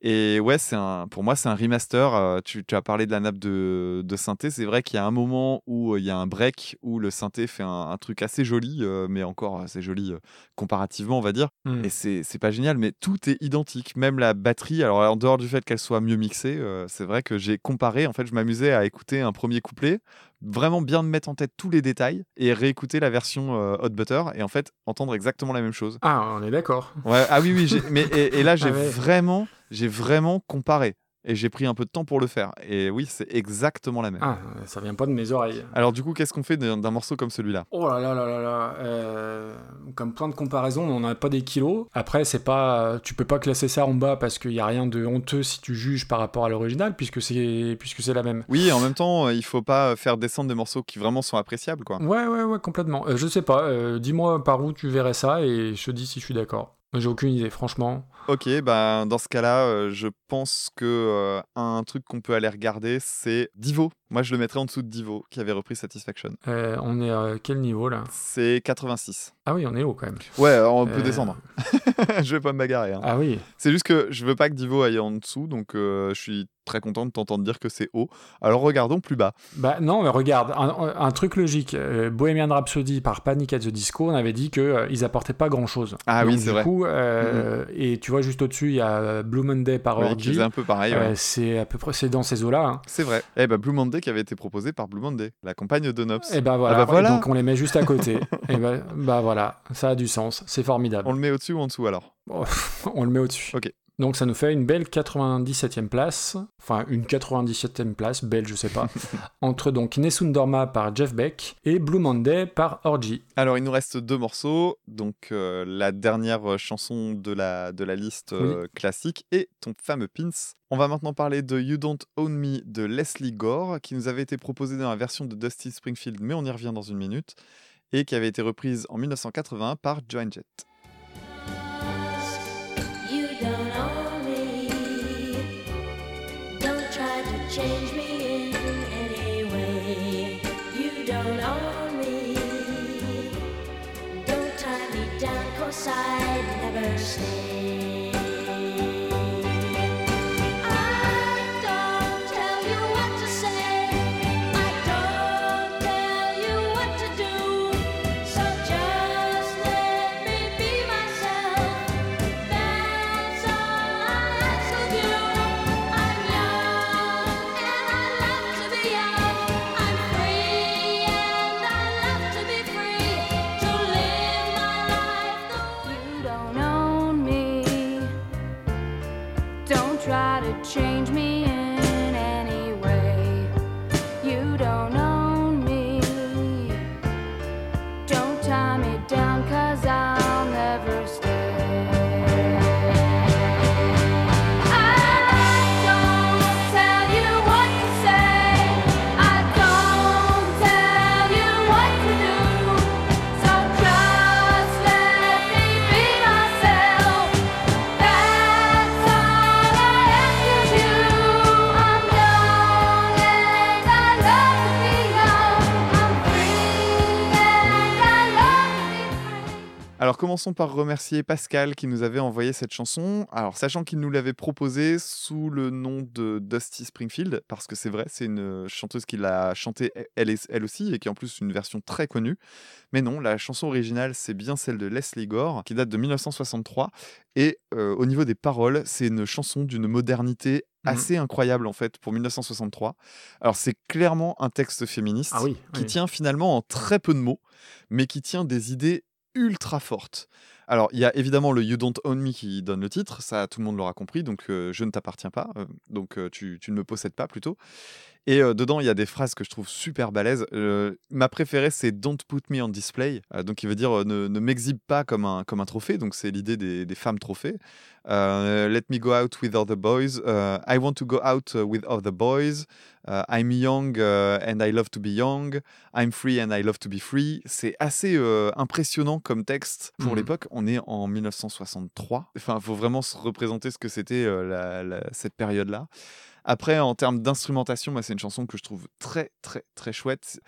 Et ouais, c'est un, pour moi, c'est un remaster. Euh, tu, tu as parlé de la nappe de, de synthé. C'est vrai qu'il y a un moment où euh, il y a un break où le synthé fait un, un truc assez joli, mais encore assez joli comparativement, on va dire. Mm. Et c'est c'est pas génial, mais tout est identique. Même la batterie, alors en dehors du fait qu'elle soit mieux mixée, c'est vrai que j'ai comparé. En fait, je m'amusais à écouter un premier couplet, vraiment bien me mettre en tête tous les détails et réécouter la version euh, Hot Butter et en fait entendre exactement la même chose. Ah, on est d'accord. Ouais, ah oui, oui, j'ai- mais et, et là <laughs> j'ai Ah ouais. vraiment, j'ai vraiment comparé et j'ai pris un peu de temps pour le faire. Et oui, c'est exactement la même. Ah, ça vient pas de mes oreilles. Alors du coup, qu'est-ce qu'on fait d'un morceau comme celui-là? Oh là là là là là. euh, comme point de comparaison, on n'a pas des kilos. Après, c'est pas, tu peux pas classer ça en bas parce qu'il y a rien de honteux si tu juges par rapport à l'original puisque c'est puisque c'est la même. Oui, en même temps, euh, il faut pas faire descendre des morceaux qui vraiment sont appréciables, quoi. Ouais ouais ouais complètement. Euh, je sais pas. euh, Dis-moi par où tu verrais ça et je te dis si je suis d'accord. J'ai aucune idée franchement. Ok, bah dans ce cas-là, euh, je pense que euh, un truc qu'on peut aller regarder, c'est Divo. Moi, je le mettrais en dessous de Divo, qui avait repris Satisfaction. Euh, on est à quel niveau là? C'est 86. Ah oui, on est haut quand même. Ouais, on peut Euh, descendre. <laughs> je vais pas me bagarrer. hein. Ah oui. C'est juste que je veux pas que Divo aille en dessous, donc euh, je suis très content de t'entendre dire que c'est haut. Alors regardons plus bas. Bah non, mais regarde, un, un truc logique. Bohemian Rhapsody par Panic at the Disco, on avait dit que ils apportaient pas grand chose. Ah oui, c'est vrai. Coup, euh, Et tu vois juste au-dessus, il y a Blue Monday par Oui, Orgy. faisait un peu pareil. ouais. C'est à peu près c'est dans ces eaux-là. hein. C'est vrai. Eh bah, Blue Monday qui avait été proposé par Blue Monday, la compagne de Nops. Et bah voilà. Ah bah voilà. Donc on les met juste à côté. et bah, bah voilà, ça a du sens. C'est formidable. On le met au-dessus ou en dessous alors? <laughs> On le met au-dessus. Ok. Donc ça nous fait une belle 97e place, enfin une 97e place, belle je sais pas, <laughs> entre donc Nessun Dorma par Jeff Beck et Blue Monday par Orgy. Alors, il nous reste deux morceaux. Donc, euh, la dernière chanson de la, de la liste euh, classique et ton fameux Pins. On va maintenant parler de You Don't Own Me de Leslie Gore, qui nous avait été proposé dans la version de Dusty Springfield, mais on y revient dans une minute, et qui avait été reprise en 1981 par Joan Jett. Change Alors commençons par remercier Pascal qui nous avait envoyé cette chanson. Alors sachant qu'il nous l'avait proposée sous le nom de Dusty Springfield, parce que c'est vrai, c'est une chanteuse qui l'a chantée elle, elle aussi et qui est en plus une version très connue. Mais non, la chanson originale c'est bien celle de Leslie Gore qui date de 1963 et euh, au niveau des paroles, c'est une chanson d'une modernité Mhm. assez incroyable en fait pour 1963. Alors c'est clairement un texte féministe Ah oui, qui oui. tient finalement en très peu de mots, mais qui tient des idées ultra fortes. Alors il y a évidemment le You Don't Own Me qui donne le titre, ça tout le monde l'aura compris, donc euh, je ne t'appartiens pas, euh, donc euh, tu, tu ne me possèdes pas plutôt. Et dedans, il y a des phrases que je trouve super balèzes. Ma préférée, c'est Don't put me on display. Donc, il veut dire ne, ne m'exhibe pas comme un, comme un trophée. Donc, c'est l'idée des, des femmes trophées. Let me go out with other boys. I want to go out with other boys. I'm young uh, and I love to be young. I'm free and I love to be free. C'est assez impressionnant comme texte pour Mhm. l'époque. On est en 1963. Enfin, il faut vraiment se représenter ce que c'était euh, cette période-là. Après, en termes d'instrumentation, c'est une chanson que je trouve très, très, très chouette.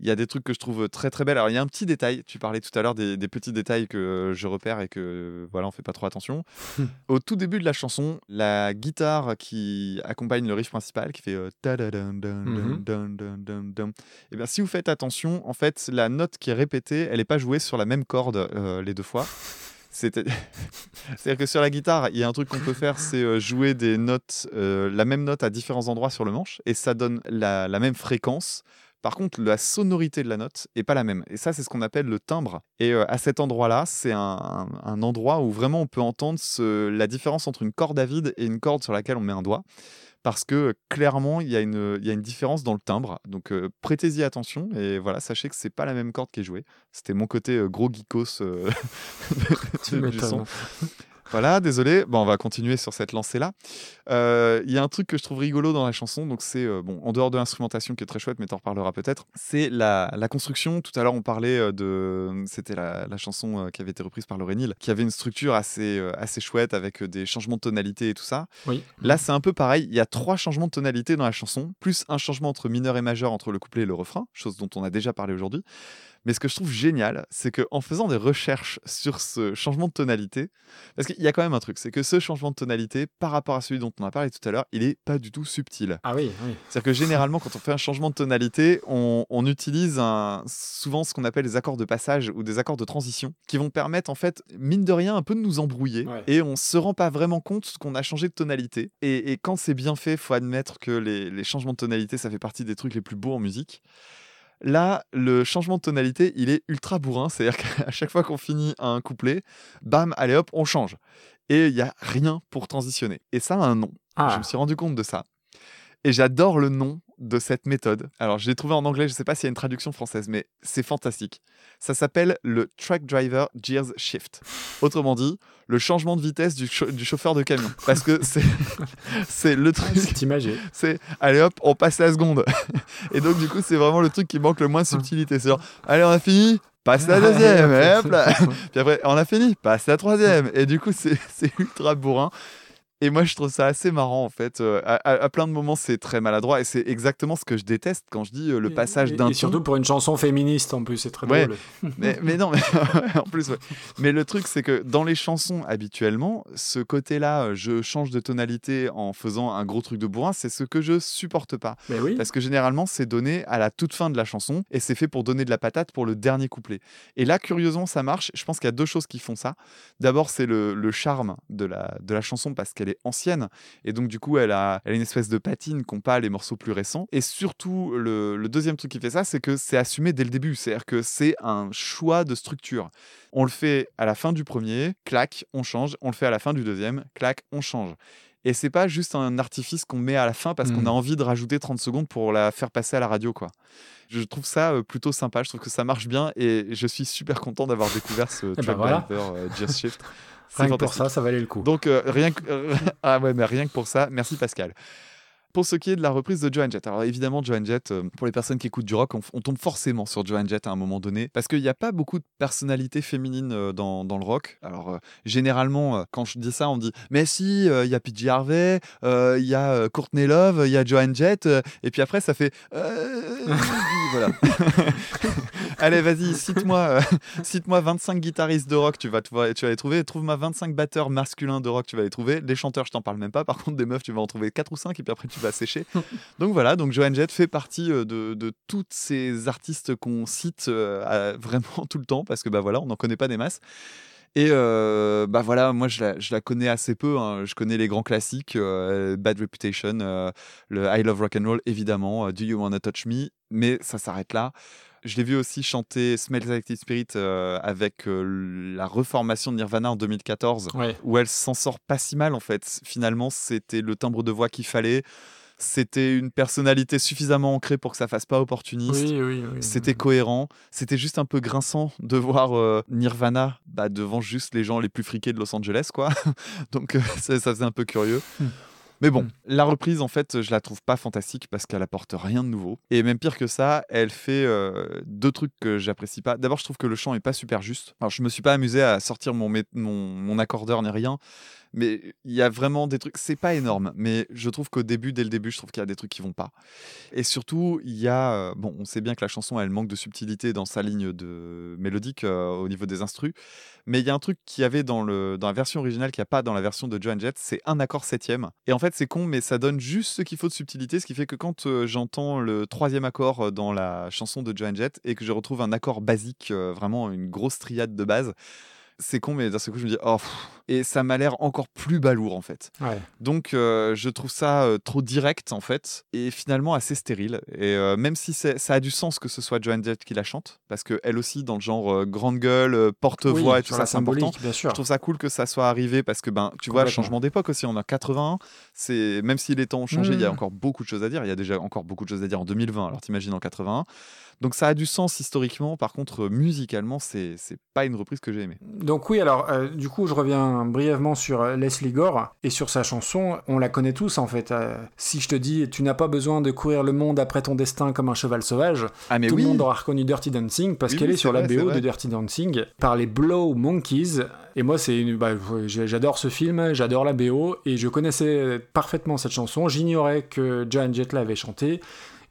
Il y a des trucs que je trouve très, très belles. Alors, il y a un petit détail. Tu parlais tout à l'heure des, des petits détails que je repère et que, voilà, on fait pas trop attention. <laughs> Au tout début de la chanson, la guitare qui accompagne le riff principal, qui fait euh, Mhm. dun, dun. Eh bien, si vous faites attention, en fait, la note qui est répétée, elle n'est pas jouée sur la même corde euh, les deux fois. <laughs> C'est- <laughs> C'est-à-dire que sur la guitare, il y a un truc qu'on peut faire, c'est euh, jouer des notes, euh, la même note à différents endroits sur le manche, et ça donne la, la même fréquence. Par contre, la sonorité de la note est pas la même. Et ça, c'est ce qu'on appelle le timbre. Et euh, à cet endroit-là, c'est un, un- un endroit où vraiment on peut entendre ce- la différence entre une corde à vide et une corde sur laquelle on met un doigt. Parce que euh, clairement, il y, a une- il y a une différence dans le timbre. Donc euh, prêtez-y attention. Et voilà, sachez que c'est pas la même corde qui est jouée. C'était mon côté euh, gros geekos <laughs> du son. Voilà, désolé. Bon, on va continuer sur cette lancée-là. Euh, Il y a un truc que je trouve rigolo dans la chanson, donc c'est, euh, bon, en dehors de l'instrumentation qui est très chouette, mais t'en reparleras peut-être, c'est la, la construction. Tout à l'heure, on parlait euh, de. C'était la, la chanson qui avait été reprise par Laurénil, qui avait une structure assez, assez chouette avec des changements de tonalité et tout ça. Oui. Là, c'est un peu pareil. Il y a trois changements de tonalité dans la chanson, plus un changement entre mineur et majeur entre le couplet et le refrain, chose dont on a déjà parlé aujourd'hui. Mais ce que je trouve génial, c'est qu'en faisant des recherches sur ce changement de tonalité, parce qu'il y a quand même un truc, c'est que ce changement de tonalité, par rapport à celui dont on a parlé tout à l'heure, il est pas du tout subtil. Ah oui, oui. C'est-à-dire que généralement, quand on fait un changement de tonalité, on, on utilise un- souvent ce qu'on appelle les accords de passage ou des accords de transition, qui vont permettre, en fait, mine de rien, un peu de nous embrouiller. Ouais. Et on se rend pas vraiment compte qu'on a changé de tonalité. Et, et quand c'est bien fait, faut admettre que les, les changements de tonalité, ça fait partie des trucs les plus beaux en musique. Là, le changement de tonalité, il est ultra bourrin. C'est-à-dire qu'à <laughs> chaque fois qu'on finit un couplet, bam, allez hop, on change. Et il n'y a rien pour transitionner. Et ça a un nom. Je Ah, me suis rendu compte de ça. Et j'adore le nom de cette méthode. Alors, je l'ai trouvé en anglais, je ne sais pas s'il y a une traduction française, mais c'est fantastique. Ça s'appelle le Track Driver Gears Shift. Autrement dit, le changement de vitesse du, chau- du chauffeur de camion. Parce que <laughs> c'est le truc c'est imagé. c'est allez hop, on passe la seconde. Et donc du coup, c'est vraiment le truc qui manque le moins de subtilité. C'est genre, allez, on a fini, passe la <laughs> deuxième, et hop là. Puis après, on a fini, passe la troisième. Et du coup, c'est ultra bourrin. Et moi, je trouve ça assez marrant en fait. Euh, à, plein de moments, c'est très maladroit et c'est exactement ce que je déteste quand je dis euh, le Et- passage d'un Et surtout pour une chanson féministe en plus, c'est très Ouais. drôle. <laughs> Mais, mais non, mais <laughs> en plus, ouais. Mais le truc, c'est que dans les chansons, habituellement, ce côté-là, euh, je change de tonalité en faisant un gros truc de bourrin, c'est ce que je supporte pas. Mais oui. Parce que généralement, c'est donné à la toute fin de la chanson et c'est fait pour donner de la patate pour le dernier couplet. Et là, curieusement, ça marche. Je pense qu'il y a deux choses qui font ça. D'abord, c'est le, le charme de la, de la chanson parce qu'elle est ancienne et donc, du coup, elle a, elle a une espèce de patine qu'ont pas les morceaux plus récents. Et surtout, le, le deuxième truc qui fait ça, c'est que c'est assumé dès le début. C'est-à-dire que c'est un choix de structure. On le fait à la fin du premier, clac, on change. On le fait à la fin du deuxième, clac, on change. Et c'est pas juste un artifice qu'on met à la fin parce qu'on a envie de rajouter 30 secondes pour la faire passer à la radio, quoi. Je trouve ça euh, plutôt sympa, je trouve que ça marche bien et je suis super content d'avoir découvert ce <laughs> ben Track voilà. Driver euh, Gears <laughs> Shift. Rien que pour ça, ça valait le coup. Donc euh, rien que <laughs> ah ouais, mais rien que pour ça, merci Pascal. Pour ce qui est de la reprise de Joan Jett, alors évidemment Joan Jett, euh, pour les personnes qui écoutent du rock, on, tombe forcément sur Joan Jett à un moment donné, parce qu'il n'y a pas beaucoup de personnalités féminines euh, dans, le rock. Alors euh, généralement, quand je dis ça, on dit mais si, il y a PJ Harvey, il y a Courtney Love, il y a Joan Jett, et puis après ça fait <laughs> voilà. <laughs> Allez, vas-y, cite-moi <laughs> cite-moi 25 guitaristes de rock, tu vas, tu vas, vas les trouver. Trouve-moi 25 batteurs masculins de rock, tu vas les trouver. Les chanteurs, je t'en parle même pas. Par contre, des meufs, tu vas en trouver 4 ou 5 et puis après, tu sécher. <laughs> donc voilà, donc Joan Jett fait partie euh, de, de toutes ces artistes qu'on cite euh, à- <laughs> vraiment tout le temps parce que bah voilà, on n'en connaît pas des masses. Et euh, bah voilà, moi je la, je la connais assez peu. hein. Je connais les grands classiques, euh, Bad Reputation, euh, le I Love Rock and Roll évidemment, Do You Wanna Touch Me, mais ça s'arrête là. Je l'ai vu aussi chanter Smells Like Teen Spirit avec la reformation de Nirvana en 2014, Ouais. où elle s'en sort pas si mal en fait. Finalement, c'était le timbre de voix qu'il fallait. C'était une personnalité suffisamment ancrée pour que ça fasse pas opportuniste. Oui, oui, oui. C'était cohérent. C'était juste un peu grinçant de voir euh, Nirvana bah, devant juste les gens les plus friqués de Los Angeles, quoi. <laughs> Donc euh, ça, ça faisait un peu curieux. Hmm. Mais bon, Hmm. la reprise, en fait, je la trouve pas fantastique parce qu'elle apporte rien de nouveau. Et même pire que ça, elle fait euh, deux trucs que j'apprécie pas. D'abord, je trouve que le chant est pas super juste. Alors, je me suis pas amusé à sortir mon, mon accordeur ni rien. Mais il y a vraiment des trucs, c'est pas énorme, mais je trouve qu'au début, dès le début, je trouve qu'il y a des trucs qui vont pas. Et surtout, il y a, euh, bon, on sait bien que la chanson, elle manque de subtilité dans sa ligne de mélodique euh, au niveau des instrus, mais il y a un truc qu'il y avait dans, le, dans la version originale qu'il n'y a pas dans la version de Joan Jett, c'est un accord septième. Et en fait, c'est con, mais ça donne juste ce qu'il faut de subtilité, ce qui fait que quand euh, j'entends le troisième accord dans la chanson de Joan Jett et que je retrouve un accord basique, vraiment une grosse triade de base, c'est con, mais d'un seul coup, je me dis, oh, pff. et ça m'a l'air encore plus balourd en fait. Ouais. Donc, euh, je trouve ça euh, trop direct en fait, et finalement assez stérile. Et euh, même si ça a du sens que ce soit Joan Jett qui la chante, parce qu'elle aussi, dans le genre grande gueule, porte-voix Oui, et tout ça, c'est important. bien sûr. Je trouve ça cool que ça soit arrivé parce que, ben, tu vois, Complètement. changement d'époque aussi, on a 81. C'est même si les temps ont changé, il y a Mm. encore beaucoup de choses à dire. Il y a déjà encore beaucoup de choses à dire en 2020. Alors t'imagines en 81. Donc ça a du sens historiquement. Par contre, euh, musicalement, c'est pas une reprise que j'ai aimée. Donc oui, alors euh, du coup, je reviens brièvement sur euh, Leslie Gore et sur sa chanson. On la connaît tous en fait. Euh, si je te dis, tu n'as pas besoin de courir le monde après ton destin comme un cheval sauvage, Ah mais tout oui. le monde aura reconnu Dirty Dancing parce Oui, qu'elle oui, est sur la BO de Dirty Dancing par les Blow Monkeys. Et moi, c'est une- bah, j'adore ce film, j'adore la BO et je connaissais parfaitement cette chanson. J'ignorais que Joan Jett l'avait chantée.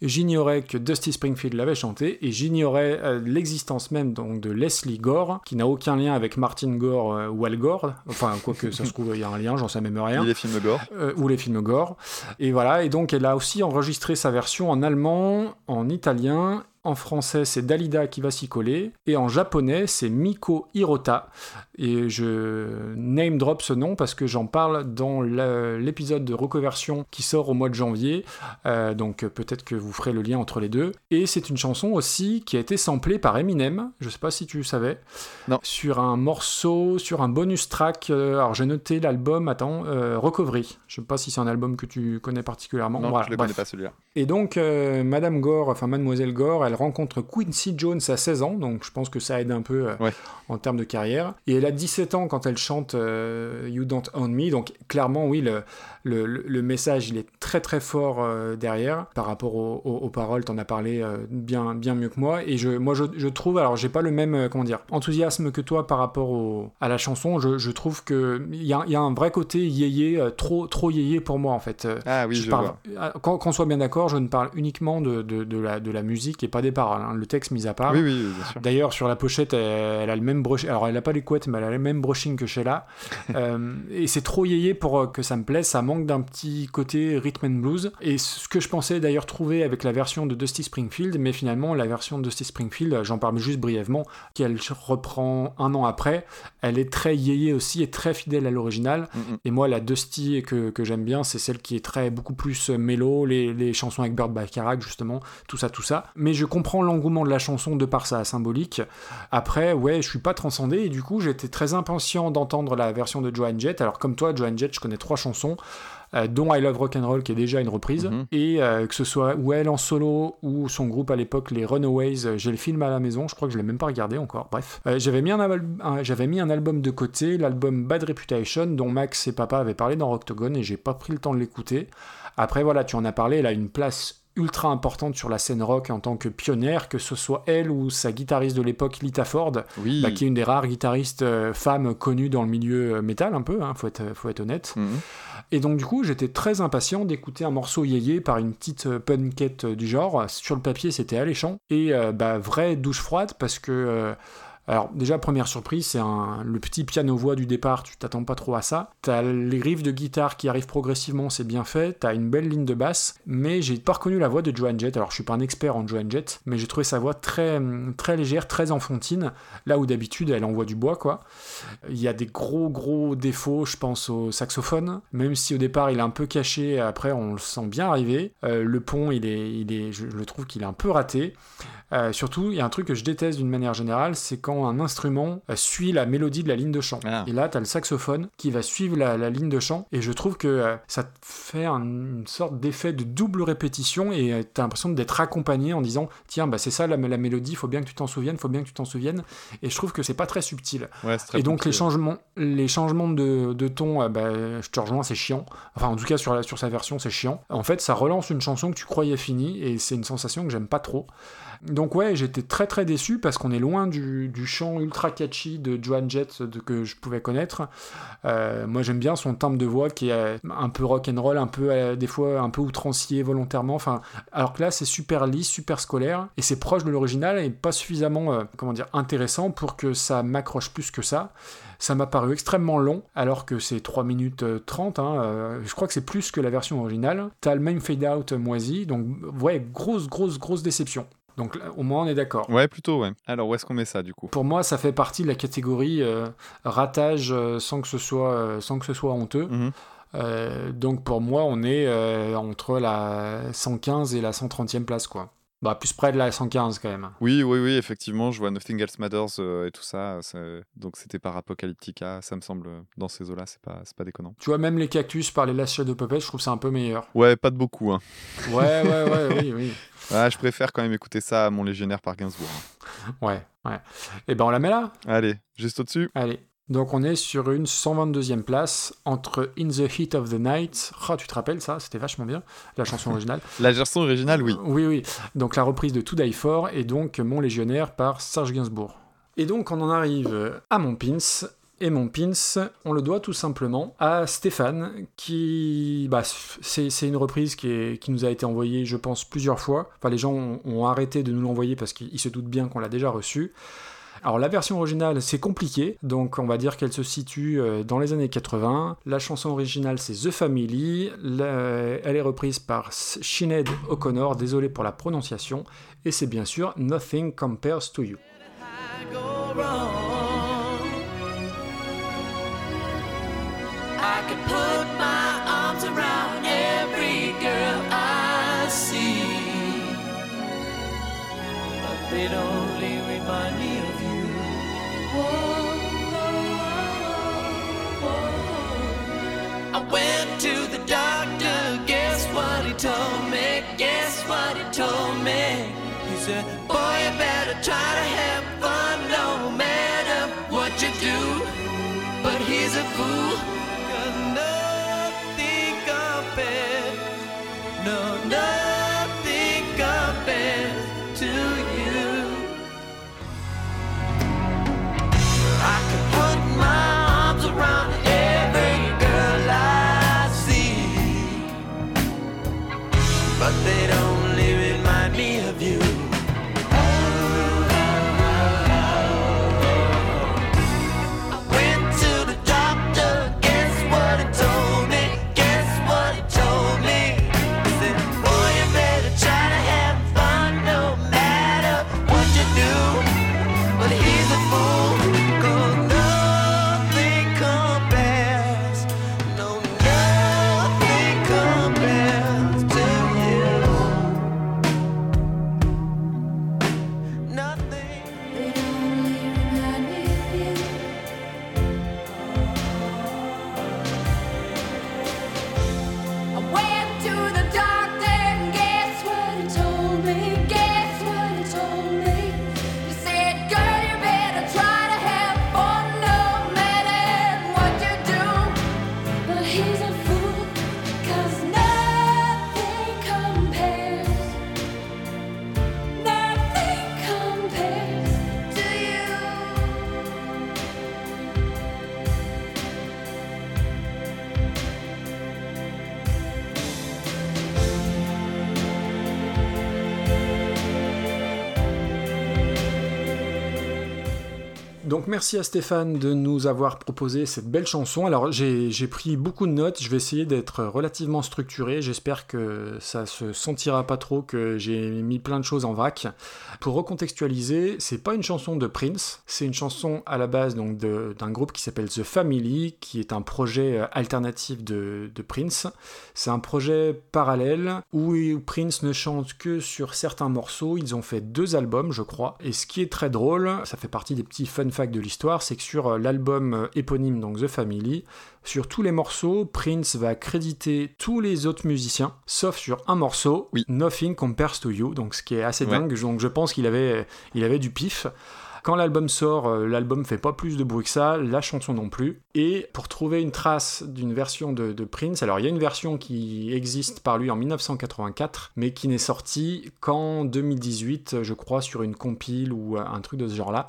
J'ignorais que Dusty Springfield l'avait chanté et j'ignorais euh, l'existence même donc de Leslie Gore, qui n'a aucun lien avec Martin Gore euh, ou Al Gore. Enfin, quoique ça se trouve, il y a un lien, j'en sais même rien Ni les films gore. euh, ou les films gore. Et voilà, et donc elle a aussi enregistré sa version en allemand, en italien, en français c'est Dalida qui va s'y coller, et en japonais c'est Miko Hirota. Et je name drop ce nom parce que j'en parle dans l'épisode de reconversion qui sort au mois de janvier, Euh, donc peut-être que vous ferez le lien entre les deux. Et c'est une chanson aussi qui a été samplée par Eminem, je sais pas si tu savais, Non. sur un morceau, sur un bonus track. euh, alors j'ai noté l'album, attends, euh, Recovery. Je sais pas si c'est un album que tu connais particulièrement. Non, Voilà, je le bref. connais pas celui-là. Et donc, euh, Madame Gore, enfin Mademoiselle Gore, elle rencontre Quincy Jones à 16 ans, donc je pense que ça aide un peu euh, Ouais. en termes de carrière. Et elle a 17 ans quand elle chante euh, You Don't Own Me, donc clairement, oui, le, le, le- le message, il est très très fort euh, derrière par rapport aux, aux- aux paroles, t'en as parlé euh, bien, bien mieux que moi. Et je, moi, je, je trouve, alors j'ai pas le même, euh, comment dire, enthousiasme que toi par rapport au- à la chanson, je, je trouve qu'il y a, il y a un vrai côté yéyé, trop, trop yéyé pour moi en fait. Ah oui, je je, parle- vois. Qu'on qu'on soit bien d'accord, je ne parle uniquement de, de, de la, de la musique et pas des paroles. hein. Le texte mis à part. Oui, oui, oui. D'ailleurs, sur la pochette, elle, elle a le même brushing. Alors, elle n'a pas les couettes, mais elle a le même brushing que Sheila. <laughs> Et c'est trop yéyé pour que ça me plaise. Ça manque d'un petit côté rhythm and blues. Et ce que je pensais d'ailleurs trouver avec la version de Dusty Springfield, mais finalement, la version de Dusty Springfield, j'en parle juste brièvement, qu'elle reprend un an après, elle est très yéyé aussi et très fidèle à l'original. Mm, mm. Et moi, la Dusty que, que j'aime bien, c'est celle qui est très beaucoup plus euh, mélo, les, les chansons avec Burt Bacharach, justement, tout ça, tout ça. Mais je comprends l'engouement de la chanson de par sa symbolique. Après, ouais, je suis pas transcendé et du coup, j'étais très impatient d'entendre la version de Joan Jett. Alors, comme toi, Joan Jett, je connais trois chansons. Euh, dont I Love Rock'n'Roll qui est déjà une reprise Mhm. et euh, que ce soit ou elle en solo ou son groupe à l'époque les Runaways euh, j'ai le film à la maison je crois que je l'ai même pas regardé encore bref j'avais mis mis un album de côté l'album Bad Reputation dont Max et papa avaient parlé dans Octogone et j'ai pas pris le temps de l'écouter après voilà tu en as parlé elle a une place ultra importante sur la scène rock en tant que pionnière, que ce soit elle ou sa guitariste de l'époque, Lita Ford, Oui. bah, qui est une des rares guitaristes euh, femmes connues dans le milieu euh, métal, un peu, hein, faut, être, faut être honnête. Mhm. Et donc, du coup, j'étais très impatient d'écouter un morceau yéyé par une petite euh, punkette euh, du genre. Sur le papier, c'était alléchant. Et euh, bah, vraie douche froide parce que. Alors, déjà, première surprise, c'est le petit piano-voix du départ, tu t'attends pas trop à ça. T'as les riffs de guitare qui arrivent progressivement, c'est bien fait. T'as une belle ligne de basse, mais j'ai pas reconnu la voix de Joan Jett. Alors, je suis pas un expert en Joan Jett, mais j'ai trouvé sa voix très, très légère, très enfantine, là où d'habitude elle envoie du bois, quoi. Il y a des gros, gros défauts, je pense, au saxophone, même si au départ il est un peu caché, après on le sent bien arriver. Euh, le pont, il est, il est, je le trouve qu'il est un peu raté. Euh, surtout, il y a un truc que je déteste d'une manière générale, c'est quand un instrument euh, suit la mélodie de la ligne de chant. Ah. Et là, tu as le saxophone qui va suivre la, la ligne de chant, et je trouve que euh, ça te fait un- une sorte d'effet de double répétition, et tu as l'impression d'être accompagné en disant Tiens, bah, c'est ça la, la mélodie, faut bien que tu t'en souviennes, faut bien que tu t'en souviennes. Et je trouve que c'est pas très subtil. Ouais, c'est très Et donc les changements, les changements de, de ton, euh, bah, je te rejoins, c'est chiant. Enfin, en tout cas sur, la, sur sa version, c'est chiant. En fait, ça relance une chanson que tu croyais finie et c'est une sensation que j'aime pas trop. Donc ouais, j'étais très très déçu parce qu'on est loin du, chant ultra catchy de Joan Jett que je pouvais connaître. Euh, moi j'aime bien son timbre de voix qui est un peu rock and roll, un peu euh, des fois un peu outrancier volontairement. Enfin, alors que là c'est super lisse, super scolaire et c'est proche de l'original et pas suffisamment euh, comment dire intéressant pour que ça m'accroche plus que ça. Ça m'a paru extrêmement long, alors que c'est 3 minutes euh, 30. hein, je crois que c'est plus que la version originale. T'as le même fade-out moisi, donc ouais, grosse, grosse, grosse déception. Donc là, au moins on est d'accord. Ouais, plutôt, ouais. Alors, où est-ce qu'on met ça, du coup? Pour moi, ça fait partie de la catégorie euh, ratage euh, sans, que ce soit, euh, sans que ce soit honteux. Mhm. Donc pour moi, on est entre la 115 et la 130e place, quoi. Bah, plus près de la 115 quand même. Oui, oui, oui, effectivement, je vois Nothing Else Matters euh, et tout ça. Donc, c'était par Apocalyptica, ça me semble, dans ces eaux-là, c'est pas, c'est pas déconnant. Tu vois, même les cactus par les Last Shadow Puppets, je trouve ça un peu meilleur. Ouais, pas de beaucoup, hein. Ouais, ouais, ouais, <laughs> oui, oui. Ouais, je préfère quand même écouter ça à Mon Légionnaire par Gainsbourg. hein. Ouais, ouais. Et ben on la met là Allez, juste au-dessus. Allez. Donc on est sur une 122e place entre In the Heat of the Night. Oh, tu te rappelles ça? C'était vachement bien, la chanson <laughs> originale. La version originale, oui. Oui, oui. Donc la reprise de To Die For et donc Mon Légionnaire par Serge Gainsbourg. Et donc on en arrive à Mon Pins. Et mon pins, on le doit tout simplement à Stéphane, qui, bah, c'est c'est une reprise qui, est- qui nous a été envoyée, je pense, plusieurs fois. Enfin, les gens ont, ont arrêté de nous l'envoyer parce qu'ils se doutent bien qu'on l'a déjà reçue. Alors la version originale c'est compliqué, donc on va dire qu'elle se situe euh, dans les années 80. La chanson originale c'est The Family, La- elle est reprise par Sinead O'Connor, désolé pour la prononciation, et c'est bien sûr Nothing Compares to You. Said, Boy, you better try to have fun no matter what you do. But he's a fool, Merci à Stéphane de nous avoir proposé cette belle chanson. Alors j'ai pris beaucoup de notes, je vais essayer d'être relativement structuré, j'espère que ça se sentira pas trop que j'ai mis plein de choses en vrac. Pour recontextualiser, c'est pas une chanson de Prince, c'est une chanson à la base d'un groupe qui s'appelle The Family, qui est un projet euh, alternatif de, de Prince. C'est un projet parallèle où Prince ne chante que sur certains morceaux. Ils ont fait deux albums, je crois. Et ce qui est très drôle, ça fait partie des petits fun facts de l'histoire, c'est que sur euh, l'album euh, éponyme, donc The Family, sur tous les morceaux, Prince va créditer tous les autres musiciens, sauf sur un morceau, Nothing Compares to You, donc ce qui est assez Ouais. dingue. Donc je pense qu'il avait, il avait du pif. Quand l'album sort, euh, l'album fait pas plus de bruit que ça, la chanson non plus. Et pour trouver une trace d'une version de, de Prince, alors il y a une version qui existe par lui en 1984, mais qui n'est sortie qu'en 2018, je crois, sur une compile ou un truc de ce genre-là.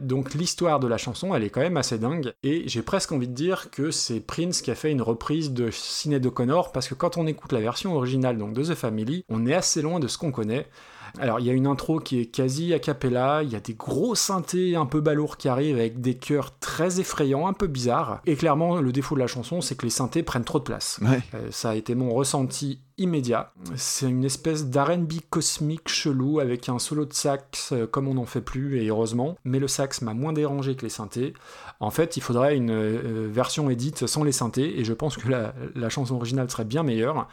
Donc l'histoire de la chanson, elle est quand même assez dingue. Et j'ai presque envie de dire que c'est Prince qui a fait une reprise de Sinéad O'Connor, parce que quand on écoute la version originale de The Family, on est assez loin de ce qu'on connaît. Alors, il y a une intro qui est quasi a cappella, il y a des gros synthés un peu balourds qui arrivent avec des chœurs très effrayants, un peu bizarres. Et clairement, le défaut de la chanson, c'est que les synthés prennent trop de place. Ouais. Euh, ça a été mon ressenti immédiat. C'est une espèce d'R&B cosmique chelou avec un solo de sax euh, comme on n'en fait plus et heureusement, mais le sax m'a moins dérangé que les synthés. En fait, il faudrait une euh, version édite sans les synthés et je pense que la, la chanson originale serait bien meilleure.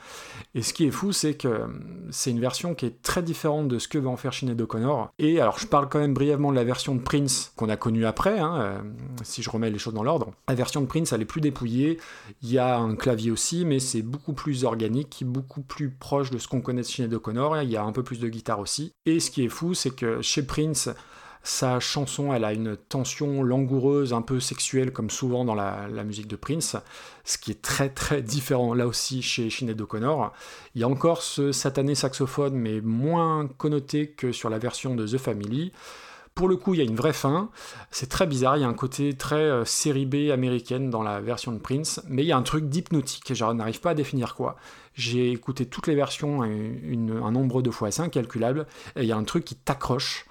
Et ce qui est fou, c'est que euh, c'est une version qui est très différente de ce que va en faire Sinead O'Connor. Et alors, je parle quand même brièvement de la version de Prince qu'on a connue après, hein, euh, si je remets les choses dans l'ordre. La version de Prince, elle est plus dépouillée. Il y a un clavier aussi, mais c'est beaucoup plus organique, beaucoup plus proche de ce qu'on connaît de Sinead O'Connor. Il y a un peu plus de guitare aussi. Et ce qui est fou, c'est que chez Prince, sa chanson, elle a une tension langoureuse, un peu sexuelle, comme souvent dans la, la musique de Prince, ce qui est très très différent là aussi chez Sinead O'Connor. Il y a encore ce satané saxophone, mais moins connoté que sur la version de The Family. Pour le coup, il y a une vraie fin. C'est très bizarre, il y a un côté très euh, série B américaine dans la version de Prince, mais il y a un truc d'hypnotique, et je n'arrive pas à définir quoi. J'ai écouté toutes les versions une- une- un nombre de fois assez incalculable, et il y a un truc qui t'accroche.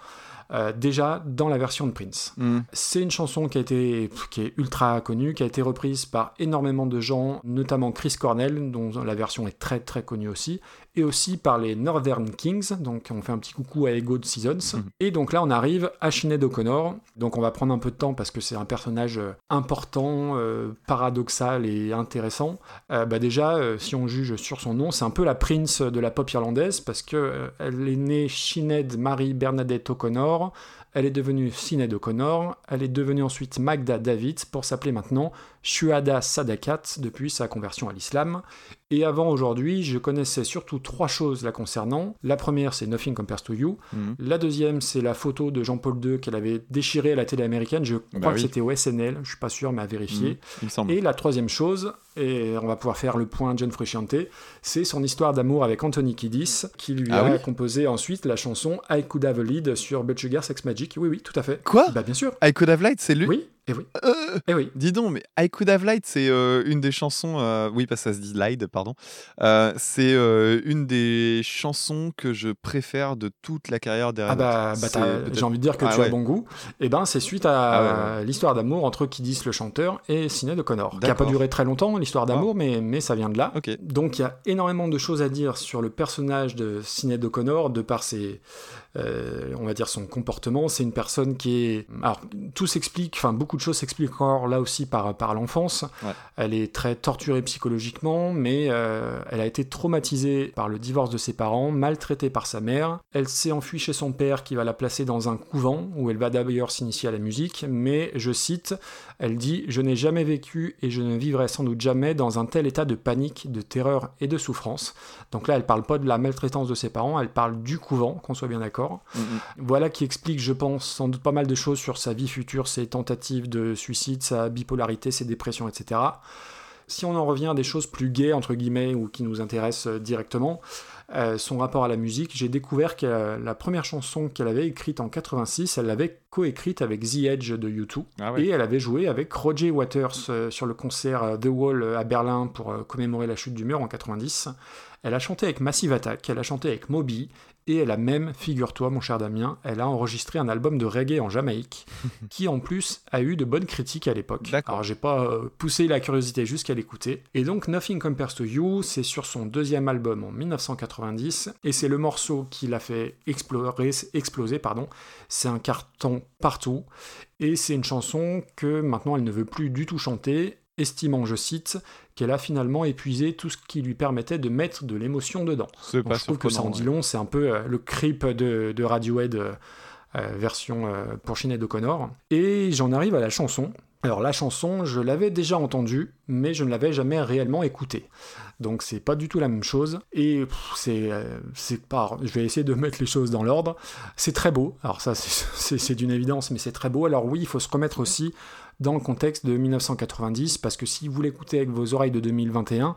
euh, déjà dans la version de Prince. Mm. C'est une chanson qui, a été, qui est ultra connue, qui a été reprise par énormément de gens, notamment Chris Cornell, dont la version est très très connue aussi, et aussi par les Northern Kings, donc on fait un petit coucou à Ego de Seasons. Et donc là on arrive à Sinead O'Connor, donc on va prendre un peu de temps parce que c'est un personnage euh, important, euh, paradoxal et intéressant. Euh, bah déjà, euh, si on juge sur son nom, c'est un peu la Prince de la pop irlandaise parce que euh, elle est née Sinead Marie Bernadette O'Connor. Elle est devenue Sinead O'Connor. Elle est devenue ensuite Magda David pour s'appeler maintenant Shuhada Sadakat depuis sa conversion à l'islam. Et avant aujourd'hui, je connaissais surtout trois choses la concernant. La première, c'est Nothing Compares to You. Mhm. La deuxième, c'est la photo de Jean-Paul II qu'elle avait déchirée à la télé américaine. Je crois Bah que oui. c'était au SNL, je suis pas sûr, mais à vérifier. Mhm, il me semble. Et la troisième chose, et on va pouvoir faire le point John Frusciante, c'est son histoire d'amour avec Anthony Kiddis, qui lui Ah a oui composé ensuite la chanson I Could Have a Lead sur But Sugar Sex Magic. Oui, oui, tout à fait. Quoi? Bah bien sûr. I Could Have Light, c'est lui? Oui, et oui. Euh, Et oui. Dis donc, mais I Could Have Light, c'est euh, une des chansons. euh, oui, parce que ça se dit Light, pardon. Euh, c'est euh, une des chansons que je préfère de toute la carrière Ah d'Aeronauts. bah, bah, j'ai envie de dire que Ah tu as bon goût. Et ben c'est suite à Ah ouais, l'histoire d'amour entre Kiddis le chanteur et Sinead O'Connor, qui a pas duré très longtemps l'histoire d'amour, mais, mais ça vient de là. Donc il y a énormément de choses à dire sur le personnage de Sinead O'Connor de par ses, euh, on va dire son comportement. C'est une personne qui est, alors tout s'explique, enfin beaucoup de choses s'expliquent encore là aussi par par l'enfance. Ouais. Elle est très torturée psychologiquement, mais euh, elle a été traumatisée par le divorce de ses parents, maltraitée par sa mère. Elle s'est enfuie chez son père qui va la placer dans un couvent où elle va d'ailleurs s'initier à la musique, mais je cite, elle dit Je n'ai jamais vécu et je ne vivrai sans doute jamais dans un tel état de panique, de terreur et de souffrance. Donc là, elle parle pas de la maltraitance de ses parents, elle parle du couvent, qu'on soit bien d'accord. Mhm. Voilà qui explique, je pense, sans doute pas mal de choses sur sa vie future, ses tentatives de suicide, sa bipolarité, ses dépressions, etc. Si on en revient à des choses plus gaies, entre guillemets, ou qui nous intéressent euh, directement, euh, son rapport à la musique, j'ai découvert que euh, la première chanson qu'elle avait écrite en 86, elle l'avait coécrite avec The Edge de U2, Ah ouais. et elle avait joué avec Roger Waters euh, sur le concert The Wall à Berlin pour commémorer la chute du mur en 90. Elle a chanté avec Massive Attack, elle a chanté avec Moby, et elle a même, figure-toi mon cher Damien, elle a enregistré un album de reggae en Jamaïque, <laughs> qui en plus a eu de bonnes critiques à l'époque. Alors j'ai pas euh, poussé la curiosité jusqu'à l'écouter. Et donc Nothing Compares to You, c'est sur son deuxième album en 1990, et c'est le morceau qui l'a fait explorer, exploser. pardon. C'est un carton partout, et c'est une chanson que maintenant elle ne veut plus du tout chanter, estimant, je cite, qu'elle a finalement épuisé tout ce qui lui permettait de mettre de l'émotion dedans. Je trouve que ça en dit long, c'est un peu euh, le creep de, de Radiohead euh, euh, version euh, pour Sinead O'Connor. Et j'en arrive à la chanson. Alors la chanson, je l'avais déjà entendue, mais je ne l'avais jamais réellement écoutée. Donc c'est pas du tout la même chose. Et c'est c'est pas. Je vais essayer de mettre les choses dans l'ordre. C'est très beau. Alors ça, c'est- <laughs> c'est c'est d'une évidence, mais c'est très beau. Alors oui, il faut se remettre aussi dans le contexte de 1990, parce que si vous l'écoutez avec vos oreilles de 2021,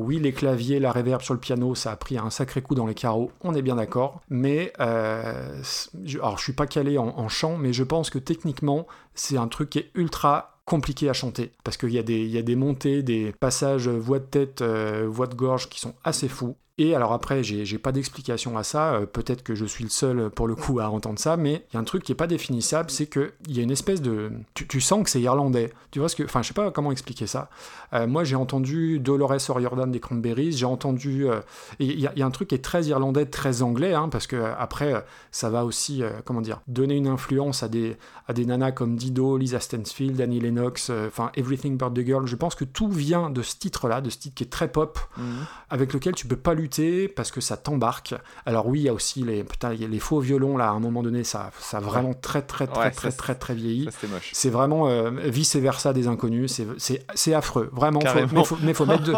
oui, les claviers, la reverb sur le piano, ça a pris un sacré coup dans les carreaux, on est bien d'accord. Mais, euh, je, alors je suis pas calé en, chant, mais je pense que techniquement, c'est un truc qui est ultra compliqué à chanter. Parce qu'il y, a des- montées, des passages voix de tête, euh, voix de gorge qui sont assez fous. Et alors après, j'ai pas d'explication à ça, euh, peut-être que je suis le seul pour le coup à entendre ça, mais il y a un truc qui est pas définissable, c'est qu'il y a une espèce de... Tu, tu sens que c'est irlandais, tu vois ce que... Enfin, je sais pas comment expliquer ça. Euh, moi, j'ai entendu Dolores O'Riordan des Cranberries, j'ai entendu... euh, Il y, a- il y a un truc qui est très irlandais, très anglais, hein, parce que après, ça va aussi, comment dire, donner une influence à des, à des nanas comme Dido, Lisa Stansfield, Annie Lennox, enfin Everything But the Girl. Je pense que tout vient de ce titre-là, de ce titre qui est très pop, Mhm. avec lequel tu peux pas lutter parce que ça t'embarque. Alors oui, il y a aussi les, putain, les faux violons là, à un moment donné, ça, ça a vraiment très très très Ouais, très ça, très très, vieilli. C'est vraiment euh, vice versa des inconnus. C'est- affreux, vraiment. faut- mais faut, mais faut mettre de,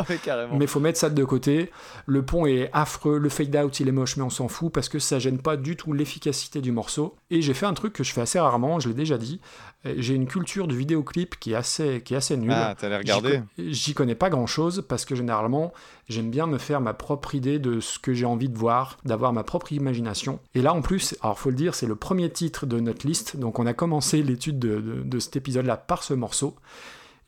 <laughs> mais faut mettre ça de côté. Le pont est affreux, le fade out il est moche, mais on s'en fout parce que ça gêne pas du tout l'efficacité du morceau. Et j'ai fait un truc que je fais assez rarement, je l'ai déjà dit. J'ai une culture du vidéoclip qui est assez, qui est assez nulle. Ah, t'allais regarder J'y connais pas grand chose parce que généralement, j'aime bien me faire ma propre idée de ce que j'ai envie de voir, d'avoir ma propre imagination. Et là, en plus, alors faut le dire, c'est le premier titre de notre liste. Donc, on a commencé l'étude de, de- de cet épisode-là par ce morceau.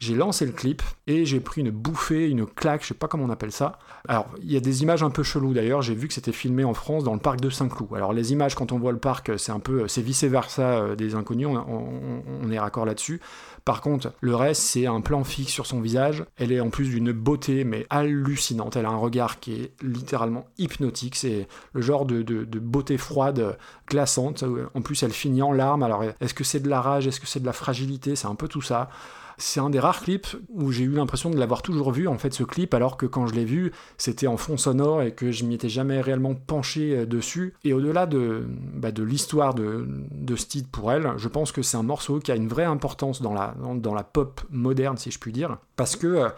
J'ai lancé le clip et j'ai pris une bouffée, une claque, je sais pas comment on appelle ça. Alors, il y a des images un peu cheloues d'ailleurs. J'ai vu que c'était filmé en France dans le parc de Saint-Cloud. Alors, les images, quand on voit le parc, c'est un peu, c'est vice versa des inconnus. On, est raccord là-dessus. Par contre, le reste, c'est un plan fixe sur son visage. Elle est en plus d'une beauté, mais hallucinante. Elle a un regard qui est littéralement hypnotique. C'est le genre de, beauté froide, glaçante. En plus, elle finit en larmes. Alors, est-ce que c'est de la rage? Est-ce que c'est de la fragilité? C'est un peu tout ça. C'est un des rares clips où j'ai eu l'impression de l'avoir toujours vu, en fait, ce clip, alors que quand je l'ai vu, c'était en fond sonore et que je m'y étais jamais réellement penché euh, dessus. Et au-delà de, bah, de l'histoire de, de pour elle, je pense que c'est un morceau qui a une vraie importance dans la, dans, la pop moderne, si je puis dire, parce que euh,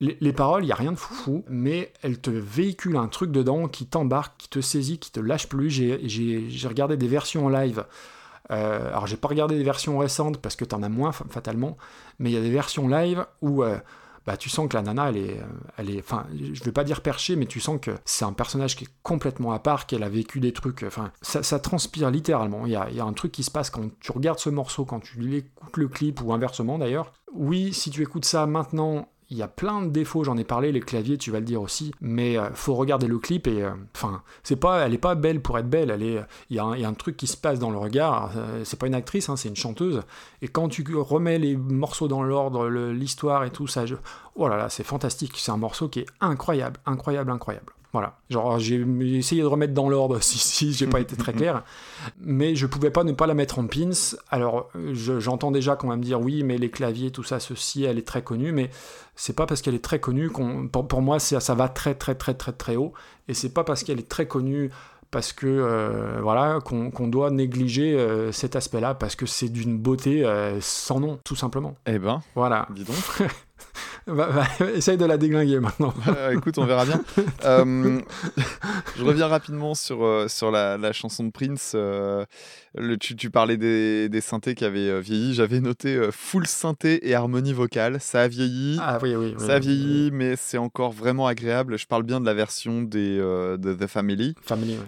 les, les paroles, il n'y a rien de foufou, mais elles te véhiculent un truc dedans qui t'embarque, qui te saisit, qui te lâche plus. J'ai regardé des versions en live. Euh, alors j'ai pas regardé des versions récentes parce que t'en as moins fa- fatalement, mais il y a des versions live où euh, bah, tu sens que la nana elle est, euh, elle est, enfin je vais pas dire perchée, mais tu sens que c'est un personnage qui est complètement à part, qu'elle a vécu des trucs, enfin ça, transpire littéralement. Il y a, y a un truc qui se passe quand tu regardes ce morceau, quand tu écoutes le clip ou inversement d'ailleurs. Oui, si tu écoutes ça maintenant. Il y a plein de défauts, j'en ai parlé, les claviers, tu vas le dire aussi, mais euh, faut regarder le clip et, euh, enfin, pas, elle est pas belle pour être belle, elle il y, a un- truc qui se passe dans le regard. euh, c'est pas une actrice, hein, c'est une chanteuse. Et quand tu remets les morceaux dans l'ordre, l'histoire et tout ça, je... oh là là, c'est fantastique. C'est un morceau qui est incroyable, incroyable, incroyable. Voilà. Genre, j'ai essayé de remettre dans l'ordre, <laughs> si, si, j'ai pas été très <laughs> clair. Mais je pouvais pas ne pas la mettre en pins. Alors, je- j'entends déjà qu'on va me dire oui, mais les claviers, tout ça, ceci, elle est très connue, mais c'est pas parce qu'elle est très connue qu'on. Pour, pour moi, ça va très, très, très, très, très haut. Et c'est pas parce qu'elle est très connue parce que euh, voilà qu'on qu'on doit négliger euh, cet aspect-là parce que c'est d'une beauté euh, sans nom tout simplement. Eh ben, Voilà. dis donc. <laughs> <laughs> Essaye de la déglinguer maintenant. <laughs> Euh, écoute, on verra bien. Euh, je reviens rapidement sur, euh, sur la, la chanson de Prince. Euh, Le, tu, tu parlais des, des synthés qui avaient vieilli. J'avais noté full synthé et harmonie vocale. Ça a vieilli. Ah oui, oui. oui, ça a vieilli, mais c'est encore vraiment agréable. Je parle bien de la version des, de The Family. Family, ouais.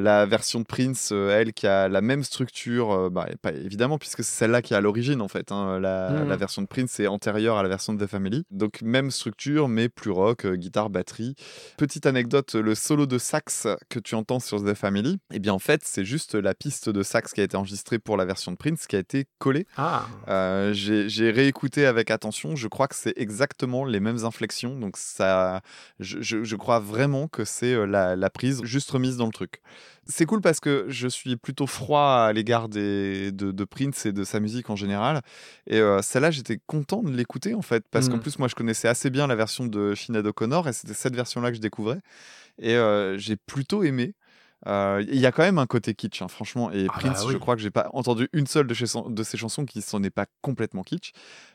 La version de Prince, elle, qui a la même structure, bah, pas évidemment, puisque c'est celle-là qui est à l'origine, en fait. hein. La, Mhm. la version de Prince est antérieure à la version de The Family. Donc, même structure, mais plus rock, euh, guitare, batterie. Petite anecdote, le solo de sax que tu entends sur The Family, eh bien, en fait, c'est juste la piste de sax qui a été enregistrée pour la version de Prince qui a été collée. Ah, Euh, J'ai réécouté avec attention. Je crois que c'est exactement les mêmes inflexions. Donc, ça, je, je- je crois vraiment que c'est euh, la, la prise juste remise dans le truc. C'est cool parce que je suis plutôt froid à l'égard de, de Prince et de sa musique en général. Et euh, celle-là, j'étais content de l'écouter en fait. Parce qu'en Mm. plus, moi, je connaissais assez bien la version de Sinead O'Connor et c'était cette version-là que je découvrais. Et euh, j'ai plutôt aimé. Euh, Il y a quand même un côté kitsch, hein, franchement. Et Ah Prince, bah oui. je crois que j'ai pas entendu une seule de, chez son- de ses chansons qui s'en est pas complètement kitsch.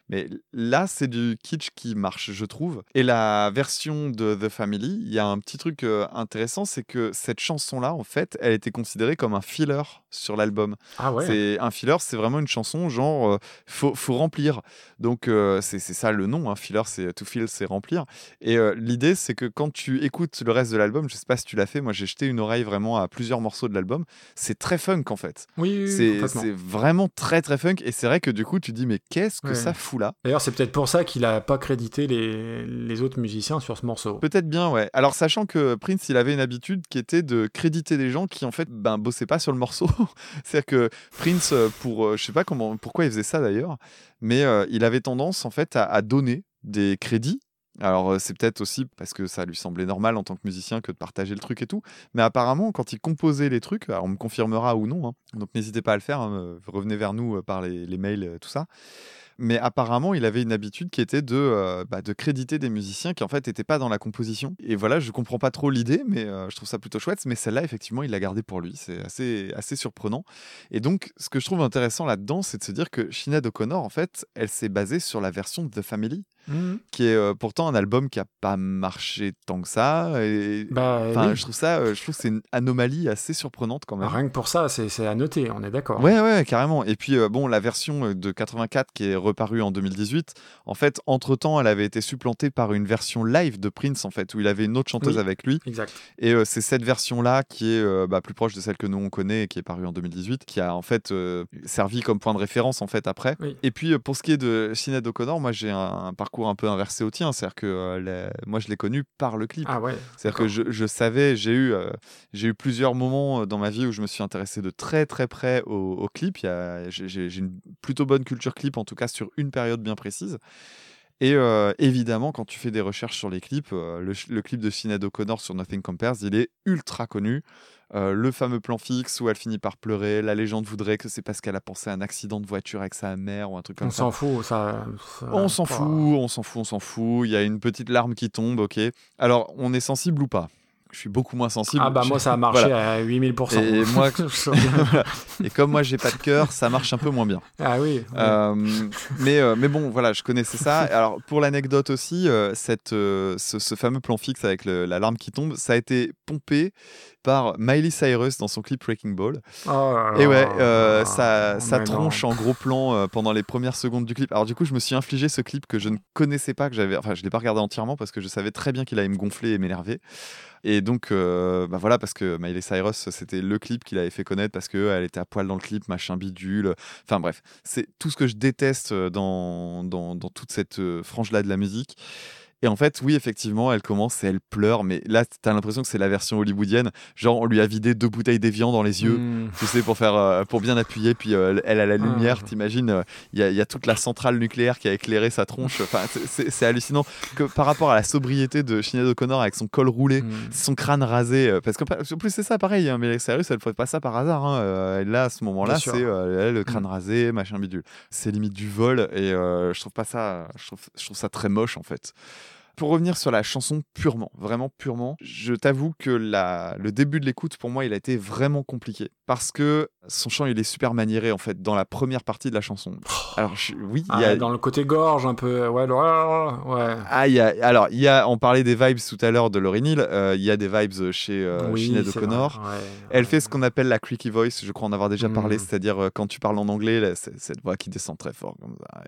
Mais là, c'est du kitsch qui marche, je trouve. Et la version de The Family, il y a un petit truc intéressant, c'est que cette chanson-là, en fait, elle était considérée comme un filler sur l'album. ah ouais. C'est un filler, c'est vraiment une chanson genre euh, faut, faut remplir. Donc euh, c'est c'est ça le nom, un filler, c'est to fill, c'est remplir. Et euh, l'idée c'est que quand tu écoutes le reste de l'album, je sais pas si tu l'as fait, moi j'ai jeté une oreille vraiment à plusieurs morceaux de l'album. C'est très funk en fait. Oui, oui, C'est vraiment très très funk et c'est vrai que du coup tu dis mais qu'est-ce que Ouais. ça fout D'ailleurs, c'est peut-être pour ça qu'il a pas crédité les, les autres musiciens sur ce morceau. Peut-être bien, ouais. Alors, sachant que Prince, il avait une habitude qui était de créditer des gens qui, en fait, ben, bossaient pas sur le morceau. <laughs> C'est-à-dire que Prince, euh, pour, euh, je sais pas comment, pourquoi il faisait ça d'ailleurs, mais euh, il avait tendance, en fait, à, à donner des crédits. Alors, c'est peut-être aussi parce que ça lui semblait normal en tant que musicien que de partager le truc et tout. Mais apparemment, quand il composait les trucs, alors on me confirmera ou non, hein, donc n'hésitez pas à le faire, hein, revenez vers nous par les, les mails, tout ça. Mais apparemment, il avait une habitude qui était de, euh, bah, de créditer des musiciens qui en fait n'étaient pas dans la composition. Et voilà, je comprends pas trop l'idée, mais euh, je trouve ça plutôt chouette. Mais celle-là, effectivement, il l'a gardée pour lui. C'est assez, assez surprenant. Et donc, ce que je trouve intéressant là-dedans, c'est de se dire que Sinead O'Connor, en fait, elle s'est basée sur la version de The Family, Mhm. qui est euh, pourtant un album qui a pas marché tant que ça. Et Bah, oui. je trouve ça, euh, je trouve que c'est une anomalie assez surprenante quand même. Rien que pour ça, c'est à noter, on est d'accord. Ouais, ouais, carrément. Et puis, euh, bon, la version de 84 qui est reparue en 2018, en fait, entre-temps, elle avait été supplantée par une version live de Prince, en fait, où il avait une autre chanteuse Oui. avec lui. Exact. Et euh, c'est cette version-là qui est euh, bah, plus proche de celle que nous on connaît et qui est parue en 2018, qui a en fait euh, servi comme point de référence en fait après. Oui. Et puis pour ce qui est de Sinead O'Connor, moi j'ai un, un parcours un peu inversé au tien, c'est-à-dire que moi je l'ai connue par le clip. Ah ouais. C'est-à-dire que je, je savais, j'ai eu, j'ai eu plusieurs moments dans ma vie où je me suis intéressé de très très près au, au clip. J'ai une plutôt bonne culture clip, en tout cas sur une période bien précise. Et euh, évidemment, quand tu fais des recherches sur les clips, euh, le, clip de Sinead O'Connor sur Nothing Compares, il est ultra connu. Euh, le fameux plan fixe où elle finit par pleurer, la légende voudrait que c'est parce qu'elle a pensé à un accident de voiture avec sa mère ou un truc comme On ça. s'en fout, ça. ça- On s'en fout, on s'en fout, on s'en fout. Il y a une petite larme qui tombe, ok. Alors, on est sensible ou pas? Je suis beaucoup moins sensible. Ah bah moi ça a <laughs> marché Voilà. à 8000%. Et moi, <laughs> <laughs> comme moi j'ai pas de cœur, ça marche un peu moins bien. ah oui. oui. Euh, mais, euh, mais bon, voilà, je connaissais ça. Alors, pour l'anecdote aussi, euh, cette, ce, ce fameux plan fixe avec l'alarme qui tombe, ça a été pompé par Miley Cyrus dans son clip Breaking Ball. Oh Et ouais, euh, ça, ça non. tronche en gros plan pendant les premières secondes du clip. Alors du coup, je me suis infligé ce clip que je ne connaissais pas, que j'avais, enfin, je l'ai pas regardé entièrement parce que je savais très bien qu'il allait me gonfler et m'énerver. Et donc, euh, bah voilà, parce que Miley Cyrus, c'était le clip qu'il avait fait connaître parce qu'elle était à poil dans le clip, machin bidule. Enfin bref, c'est tout ce que je déteste euh, dans, dans, dans toute cette euh, frange-là de la musique. Et en fait, oui, effectivement, elle commence et elle pleure, mais là, t'as l'impression que c'est la version hollywoodienne. Genre, on lui a vidé deux bouteilles d'évian dans les yeux, Hmm. tu sais, pour, faire, euh, pour bien appuyer. Puis euh, elle a la lumière, Ah. t'imagines, euh, il y, a- il y a toute la centrale nucléaire qui a éclairé sa tronche. Enfin, c'est- hallucinant que par rapport à la sobriété de Sinead O'Connor avec son col roulé, Hmm. son crâne rasé. euh, Parce qu'en en plus, c'est ça pareil, hein, mais Cyrus, elle ne fait pas ça par hasard. Hein. euh, là, à ce moment-là, c'est euh, le crâne rasé, machin bidule. C'est limite du vol et euh, je trouve pas ça, je trouve, je trouve ça très moche en fait. Pour revenir sur la chanson purement, vraiment purement, je t'avoue que la, le début de l'écoute, pour moi, il a été vraiment compliqué. Parce que son chant, il est super maniéré, en fait, dans la première partie de la chanson. Alors, je- oui, il y Ah, a... Dans le côté gorge, un peu. Ouais, le- ouais. Ah, il y a, alors, il y a, on parlait des vibes tout à l'heure de Lauryn Hill, euh, il y a des vibes chez euh, Oui, Sinead c'est O'Connor. vrai, ouais, Elle ouais. fait ce qu'on appelle la creaky voice, je crois en avoir déjà parlé, Mm. c'est-à-dire euh, quand tu parles en anglais, là, c'est cette voix qui descend très fort comme ça.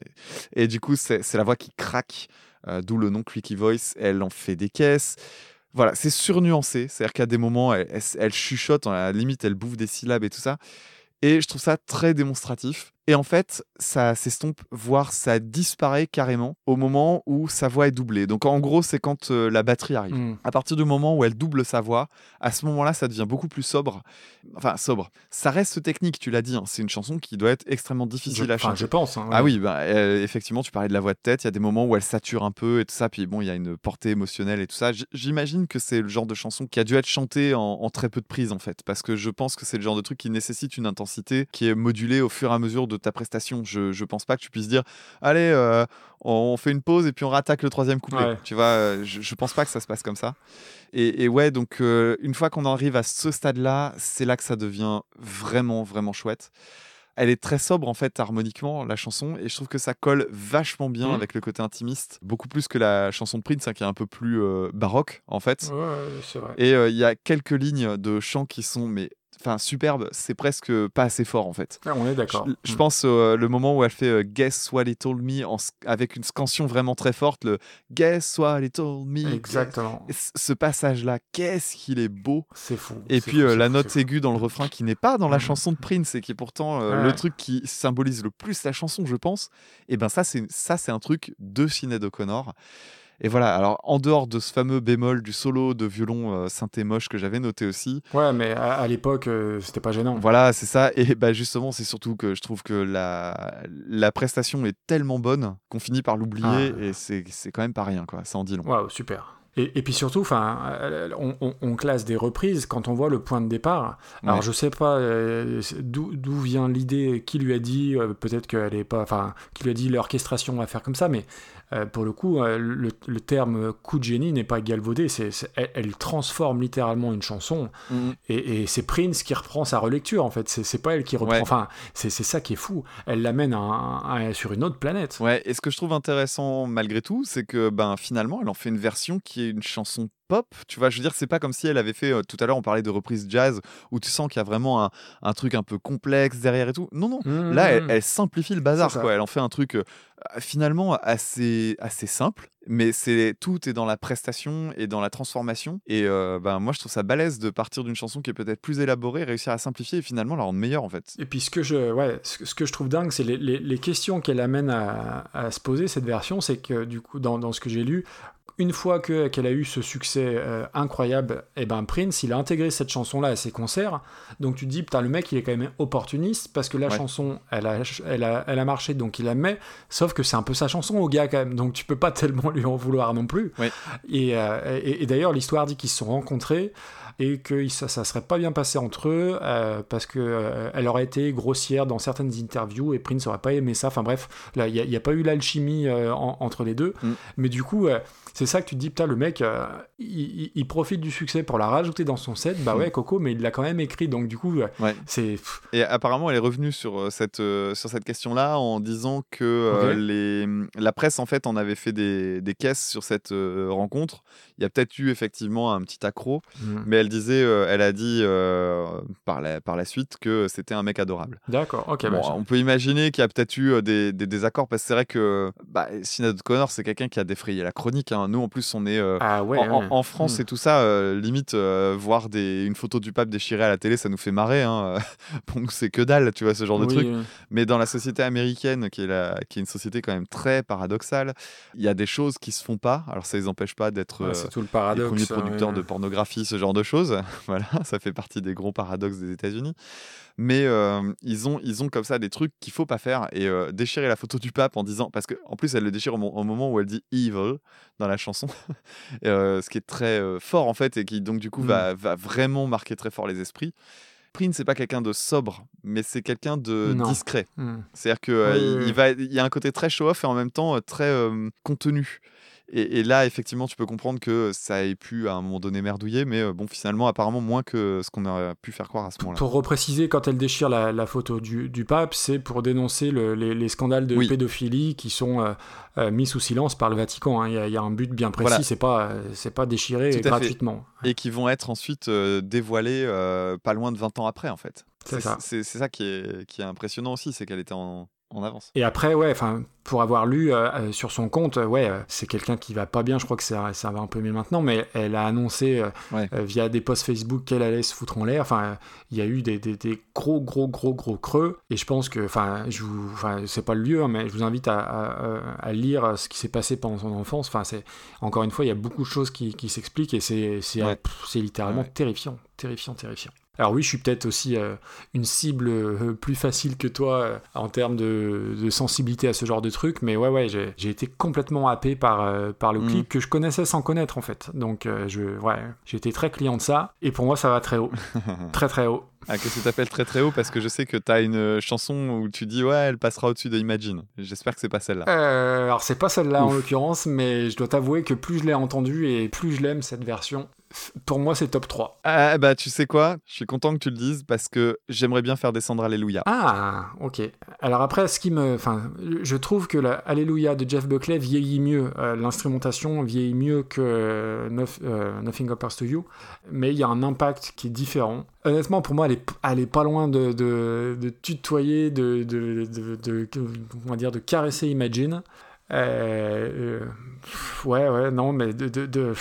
Et, et du coup, c'est la voix qui craque, euh, d'où le nom creaky voice. Elle en fait des caisses. Voilà, c'est surnuancé, c'est-à-dire qu'à des moments, elle, elle- elle chuchote, à la limite, elle bouffe des syllabes et tout ça. Et je trouve ça très démonstratif. Et en fait, ça s'estompe, voire ça disparaît carrément au moment où sa voix est doublée. Donc en gros, c'est quand euh, la batterie arrive. Mm. À partir du moment où elle double sa voix, à ce moment-là, ça devient beaucoup plus sobre. Enfin, sobre. Ça reste technique, tu l'as dit. hein. C'est une chanson qui doit être extrêmement difficile Je, à chanter. je pense. hein, Ah oui, bah, euh, effectivement, tu parlais de la voix de tête. Il y a des moments où elle sature un peu et tout ça. Puis bon, il y a une portée émotionnelle et tout ça. J'imagine que c'est le genre de chanson qui a dû être chantée en, en très peu de prises, en fait. Parce que je pense que c'est le genre de truc qui nécessite une intensité qui est modulée au fur et à mesure de ta prestation. Je, je pense pas que tu puisses dire Allez, euh, on fait une pause et puis on rattaque le troisième couplet. Ouais. Tu vois, euh, je, je pense pas que ça se passe comme ça. Et, et ouais, donc euh, une fois qu'on arrive à ce stade-là, c'est là que ça devient vraiment, vraiment chouette. Elle est très sobre en fait harmoniquement la chanson et je trouve que ça colle vachement bien Mhm. avec le côté intimiste, beaucoup plus que la chanson de Prince hein, qui est un peu plus euh, baroque en fait. Ouais, vrai. Et il y a quelques lignes de chant qui sont mais enfin superbes, c'est presque pas assez fort en fait. Ah, on est d'accord. Je, je Mm. pense euh, le moment où elle fait euh, Guess what he told me en avec une scansion vraiment très forte, le Guess what he told me. Exactement. Ce passage-là, qu'est-ce qu'il est beau. C'est fou. Et puis fou, euh, la fou, note aiguë dans le refrain qui n'est pas dans la Mhm. chanson de Prince et qui est pourtant Ouais. le truc qui symbolise le plus la chanson, je pense. Et ben ça c'est ça c'est un truc de Sinead O'Connor. Et voilà, alors en dehors de ce fameux bémol du solo de violon euh, synthé moche que j'avais noté aussi, Ouais, mais à, à l'époque, euh, c'était pas gênant. voilà, c'est ça. Et bah justement, c'est surtout que je trouve que la, la prestation est tellement bonne qu'on finit par l'oublier Ah. et c'est c'est quand même pas rien, quoi. Ça en dit long. Waouh, super. Et, et puis surtout, enfin, euh, on, on- on classe des reprises quand on voit le point de départ. Alors Ouais. je sais pas euh, d'où d'où vient l'idée, qui lui a dit, euh, peut-être qu'elle est pas, enfin, qui lui a dit l'orchestration va faire comme ça, mais euh, pour le coup, euh, le, le terme coup de génie n'est pas galvaudé. C'est, c'est- elle, elle transforme littéralement une chanson, Mhm. et, et c'est Prince qui reprend sa relecture en fait. C'est, pas elle qui reprend. Ouais. Enfin, c'est, ça qui est fou. Elle l'amène sur une autre planète. Ouais, et ce que je trouve intéressant malgré tout, c'est que ben finalement, elle en fait une version qui est une chanson pop. Tu vois, je veux dire, c'est pas comme si elle avait fait. euh, tout à l'heure, on parlait de reprise jazz où tu sens qu'il y a vraiment un, un truc un peu complexe derrière et tout. Non, non. Mmh, Là, elle, mmh. elle simplifie le bazar, quoi. Elle en fait un truc euh, finalement assez, assez simple, mais c'est tout est dans la prestation et dans la transformation. Et euh, ben moi, je trouve ça balèze de partir d'une chanson qui est peut-être plus élaborée, réussir à simplifier et finalement la rendre meilleure en fait. Et puis ce que je, ouais, ce, que- je trouve dingue, c'est les, les- les questions qu'elle amène à, à se poser, cette version, c'est que du coup, dans, dans ce que j'ai lu, une fois que- qu'elle a eu ce succès euh, incroyable, et ben Prince, il a intégré cette chanson-là à ses concerts. Donc tu te dis, putain, le mec, il est quand même opportuniste, parce que la Ouais. chanson, elle a, elle, a, elle a marché, donc il la met, sauf que c'est un peu sa chanson au gars quand même, donc tu peux pas <laughs> tellement lui en vouloir non plus. Et, euh, et- et d'ailleurs, l'histoire dit qu'ils se sont rencontrés et que ça, ça serait pas bien passé entre eux euh, parce que euh, elle aurait été grossière dans certaines interviews et Prince aurait pas aimé ça. Enfin bref, il n'y a, pas eu l'alchimie euh, en- entre les deux. Mm. Mais du coup, euh, c'est ça que tu te dis, putain, le mec, il, profite du succès pour la rajouter dans son set. Bah Mm. ouais, Coco, mais il l'a quand même écrit. Donc du coup, Ouais. c'est Et apparemment, elle est revenue sur cette, sur cette question-là en disant que les, la presse, en fait, en avait fait des, des caisses sur cette rencontre. Il y a peut-être eu effectivement un petit accro, mm. mais elle disait, euh, elle a dit euh, par, la, par la suite que c'était un mec adorable. d'accord. Ok. Bon, bah, on peut imaginer qu'il y a peut-être eu euh, des, des désaccords parce que c'est vrai que bah, Sinead O'Connor, c'est quelqu'un qui a défrayé la chronique. hein. Nous, en plus, on est euh, ah ouais. en, en- ouais. en France Mm. et tout ça, limite, voir des, une photo du pape déchirée à la télé, ça nous fait marrer. hein. <laughs> C'est que dalle, tu vois, ce genre de truc. oui. Mais dans la société américaine, qui est, la, qui est une société quand même très paradoxale, il y a des choses qui se font pas. Alors, ça les empêche pas d'être Ouais, c'est tout le les paradoxe. premiers producteurs ouais. de pornographie, ce genre de choses. <laughs> voilà, ça fait partie des gros paradoxes des États-Unis. Mais euh, ils, ont, ils ont comme ça des trucs qu'il faut pas faire. Et euh, déchirer la photo du pape en disant. Parce qu'en plus, elle le déchire au, mo- au moment où elle dit evil dans la chanson. <laughs> Et, euh, ce qui est très fort, en fait, et qui donc, du coup, Mm. va, va vraiment marquer très fort les esprits. Prince, c'est pas quelqu'un de sobre, mais c'est quelqu'un de Non. discret. Mm. C'est-à-dire que euh, Oui, il- oui, il, oui. va, il y a un côté très show-off et en même temps très euh, contenu. Et, et là, effectivement, tu peux comprendre que ça ait pu à un moment donné merdouiller, mais euh, bon, finalement, apparemment, moins que ce qu'on aurait pu faire croire à ce moment-là. Pour repréciser, quand elle déchire la, la photo du, du pape, c'est pour dénoncer le- les, les scandales de Oui. pédophilie qui sont euh, euh, mis sous silence par le Vatican. hein. Il y, a- y a un but bien précis, Voilà. c'est pas, c'est pas déchiré fait. gratuitement. Et qui vont être ensuite euh, dévoilés pas loin de 20 ans après, en fait. C'est ça. C'est ça qui est, qui est impressionnant aussi, c'est qu'elle était en, en avance. Et après, ouais, enfin, pour avoir lu euh, euh, sur son compte, euh, ouais, euh, c'est quelqu'un qui va pas bien. Je crois que ça, ça va un peu mieux maintenant, mais elle a annoncé euh, Ouais. via des posts Facebook qu'elle allait se foutre en l'air. Enfin, il y a eu des, des- des gros, gros, gros, gros creux. Et je pense que, enfin, je vous, enfin, c'est pas le lieu, hein, mais je vous invite à, à- à lire ce qui s'est passé pendant son enfance. Enfin, c'est encore une fois, il y a beaucoup de choses qui, qui s'expliquent et c'est, Ouais. littéralement Ouais. terrifiant, terrifiant, terrifiant. Alors oui, je suis peut-être aussi euh, une cible euh, plus facile que toi euh, en termes de, de sensibilité à ce genre de truc, mais ouais, ouais, j'ai été complètement happé par, par le Mhm. clip que je connaissais sans connaître en fait. Donc je, ouais, j'ai été très client de ça, et pour moi ça va très haut, <laughs> très très haut. Ah, que ça t'appelle très très haut parce que je sais que t'as une chanson où tu dis ouais, elle passera au-dessus de Imagine. J'espère que c'est pas celle-là. Alors c'est pas celle-là en l'occurrence, mais je dois t'avouer que plus je l'ai entendue et plus je l'aime cette version, pour moi c'est top 3. Ah bah tu sais quoi? Je suis content que tu le dises parce que j'aimerais bien faire descendre Alléluia. Ah, ok. Alors après, ce qui me, enfin, je trouve que la Alléluia de Jeff Buckley vieillit mieux. Euh, L'instrumentation vieillit mieux que euh, euh, Nothing Compares to You, mais il y a un impact qui est différent. Honnêtement, pour moi, elle est, elle est pas loin de, de, de tutoyer, de, de- on va dire, de caresser Imagine. Euh, euh, ouais, ouais, non, mais de, de,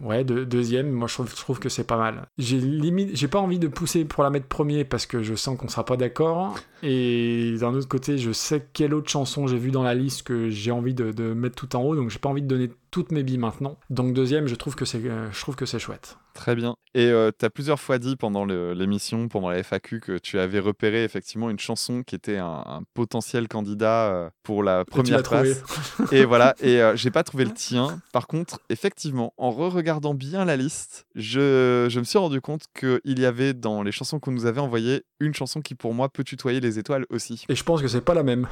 ouais, de- deuxième, moi je trouve, je trouve que c'est pas mal. J'ai limite, j'ai pas envie de pousser pour la mettre premier parce que je sens qu'on sera pas d'accord. Et d'un autre côté, je sais quelle autre chanson j'ai vu dans la liste que j'ai envie de, de mettre tout en haut, donc j'ai pas envie de donner toutes mes billes maintenant. Donc deuxième, je trouve que c'est, euh, je trouve que c'est chouette. Très bien. Et euh, tu as plusieurs fois dit pendant l'émission, pendant la FAQ, que tu avais repéré effectivement une chanson qui était un, un potentiel candidat euh, pour la première place. Et voilà, <laughs> et euh, j'ai pas trouvé le tien. Par contre, effectivement, en re-regardant bien la liste, je, je me suis rendu compte qu'il y avait dans les chansons qu'on nous avait envoyées une chanson qui pour moi peut tutoyer les étoiles aussi. Et je pense que c'est pas la même.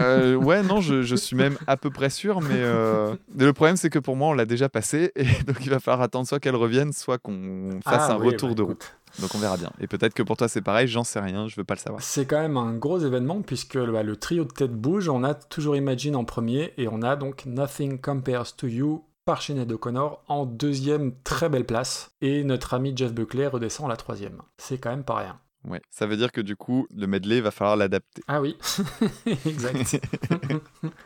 Euh, ouais, non, je, je suis même à peu près sûr, mais euh, le problème c'est que pour moi on l'a déjà passé et donc il va falloir attendre soit qu'elle revienne, soit qu'on fasse Ah un oui, retour bah, de roue. écoute. Donc on verra bien. Et peut-être que pour toi c'est pareil, j'en sais rien, je veux pas le savoir. C'est quand même un gros événement puisque bah, le trio de tête bouge. On a toujours Imagine en premier et on a donc Nothing Compares to You par Sinead O'Connor en deuxième très belle place. Et notre ami Jeff Buckley redescend à la troisième. C'est quand même pas rien. Ouais. Ça veut dire que du coup le medley va falloir l'adapter. Ah oui, <laughs> exact. <laughs>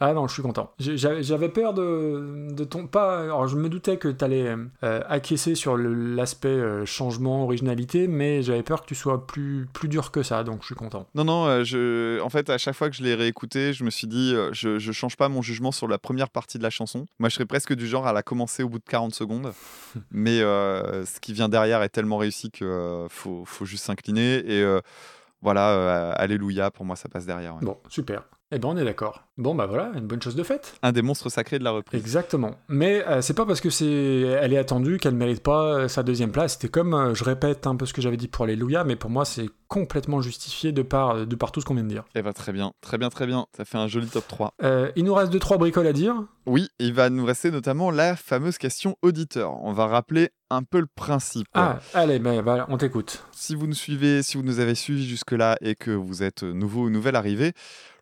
ah non, je suis content. J'avais peur de, de ton... Pas, alors je me doutais que tu allais acquiescer sur l'aspect euh, changement, originalité, mais j'avais peur que tu sois plus, plus dur que ça, donc je suis content. Non, non, euh, je... en fait, à chaque fois que je l'ai réécouté, je me suis dit, euh, je, je change pas mon jugement sur la première partie de la chanson. Moi, je serais presque du genre à la commencer au bout de 40 secondes. <laughs> Mais euh, ce qui vient derrière est tellement réussi qu'il faut, faut juste s'incliner. Et euh, voilà, euh, Alléluia, pour moi, ça passe derrière. ouais. Bon, super. Eh ben on est d'accord. Bon bah voilà, une bonne chose de faite. Un des monstres sacrés de la reprise. Exactement. Mais euh, c'est pas parce que c'est elle est attendue qu'elle mérite pas euh, sa deuxième place. C'était comme, euh, je répète un peu ce que j'avais dit pour Alléluia, mais pour moi c'est complètement justifié de par, de par tout ce qu'on vient de dire. Eh ben, très bien, très bien, très bien. Ça fait un joli top 3. Euh, il nous reste deux trois bricoles à dire. Oui, il va nous rester notamment la fameuse question auditeur. On va rappeler un peu le principe. Ah, allez, ben voilà, on t'écoute. si vous nous suivez, si vous nous avez suivis jusque-là et que vous êtes nouveau ou nouvelle arrivée,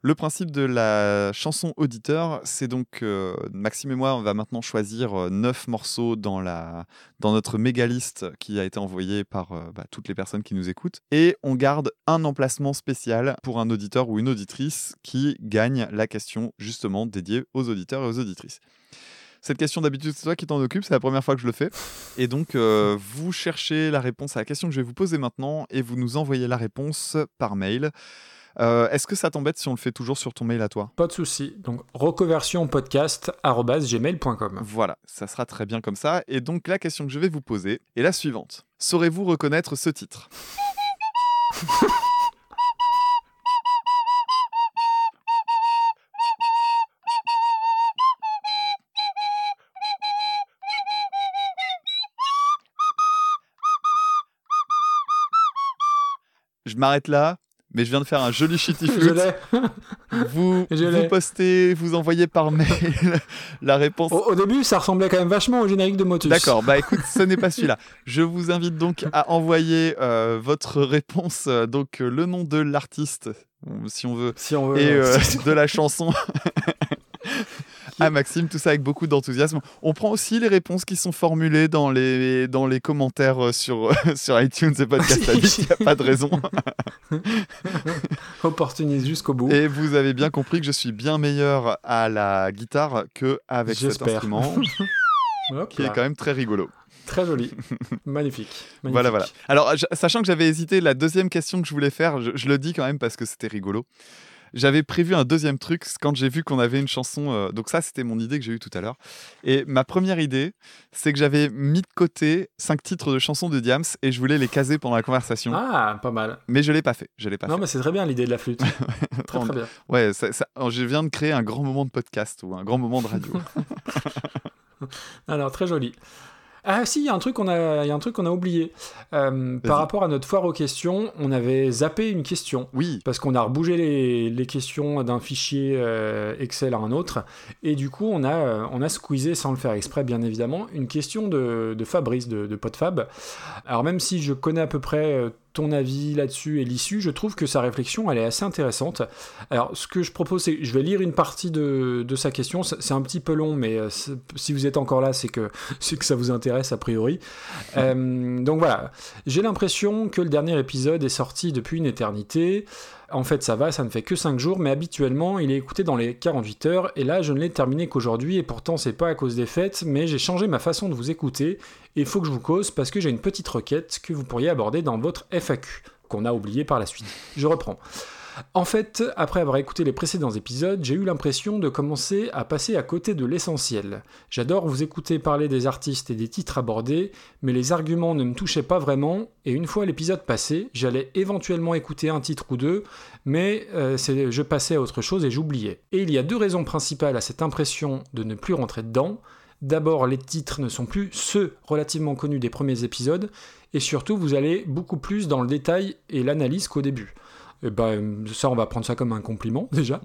le principe de la chanson auditeur, c'est donc euh, Maxime et moi, on va maintenant choisir euh, neuf morceaux dans, notre méga liste qui a été envoyée par euh, bah, toutes les personnes qui nous écoutent. Et on garde un emplacement spécial pour un auditeur ou une auditrice qui gagne la question justement dédiée aux auditeurs et aux auditrices. Cette question d'habitude, c'est toi qui t'en occupe, c'est la première fois que je le fais. Et donc, euh, vous cherchez la réponse à la question que je vais vous poser maintenant et vous nous envoyez la réponse par mail. Euh, Est-ce que ça t'embête si on le fait toujours sur ton mail à toi? Pas de souci. Donc reconversionpodcast@gmail.com. Voilà, ça sera très bien comme ça. Et donc, la question que je vais vous poser est la suivante. Saurez-vous reconnaître ce titre? Je m'arrête là. Mais je viens de faire un joli shitty. Vous, <laughs> vous postez, vous envoyez par mail <laughs> la réponse. Au, au début, ça ressemblait quand même vachement au générique de Motus. D'accord, bah écoute, ce n'est pas <laughs> celui-là. Je vous invite donc à envoyer euh, votre réponse, euh, donc euh, le nom de l'artiste, si on veut, Si on veut. et euh, de la chanson à Maxime, tout ça avec beaucoup d'enthousiasme. On prend aussi les réponses qui sont formulées dans les, dans les commentaires euh, sur, sur iTunes et Podcast <laughs> Addict, il n'y a pas de raison. <laughs> opportuniste jusqu'au bout. Et vous avez bien compris que je suis bien meilleur à la guitare que avec cet instrument, <laughs> qui est quand même très rigolo. Très joli. Magnifique. Voilà, Magnifique. voilà. Alors, sachant que j'avais hésité, la deuxième question que je voulais faire, je, je le dis quand même parce que c'était rigolo. J'avais prévu un deuxième truc quand j'ai vu qu'on avait une chanson. euh, donc, ça, c'était mon idée que j'ai eue tout à l'heure. Et ma première idée, c'est que j'avais mis de côté cinq titres de chansons de Diams et je voulais les caser pendant la conversation. Ah, pas mal. Mais je l'ai pas fait. Je l'ai pas Non, fait. mais c'est très bien l'idée de la flûte. <laughs> très, très bien. Ouais, ça- ça- je viens de créer un grand moment de podcast ou un grand moment de radio. <laughs> Alors, très joli. Ah si, il y a un truc qu'on a, y a un truc qu'on a oublié. Euh, par rapport à notre foire aux questions, on avait zappé une question. Oui. Parce qu'on a rebougé les, les questions d'un fichier euh, Excel à un autre. Et du coup, on a, euh, on a squeezé, sans le faire exprès, bien évidemment, une question de, de Fabrice, de, de PodFab. Alors, même si je connais à peu près euh, ton avis là-dessus et l'issue, je trouve que sa réflexion, elle est assez intéressante. Alors, ce que je propose, c'est je vais lire une partie de, de sa question. C'est un petit peu long, mais euh, si vous êtes encore là, c'est que, <laughs> c'est que ça vous intéresse a priori. <laughs> Euh, donc voilà, j'ai l'impression que le dernier épisode est sorti depuis une éternité. En fait, ça va, ça ne fait que 5 jours, mais habituellement, il est écouté dans les 48 heures, et là, je ne l'ai terminé qu'aujourd'hui, et pourtant, c'est pas à cause des fêtes, mais j'ai changé ma façon de vous écouter, et il faut que je vous cause parce que j'ai une petite requête que vous pourriez aborder dans votre FAQ, qu'on a oublié par la suite. Je reprends. En fait, après avoir écouté les précédents épisodes, j'ai eu l'impression de commencer à passer à côté de l'essentiel. J'adore vous écouter parler des artistes et des titres abordés, mais les arguments ne me touchaient pas vraiment, et une fois l'épisode passé, j'allais éventuellement écouter un titre ou deux, mais euh, je passais à autre chose et j'oubliais. Et il y a deux raisons principales à cette impression de ne plus rentrer dedans. D'abord, les titres ne sont plus ceux relativement connus des premiers épisodes, et surtout, vous allez beaucoup plus dans le détail et l'analyse qu'au début. Eh ben, ça, on va prendre ça comme un compliment, <laughs> déjà.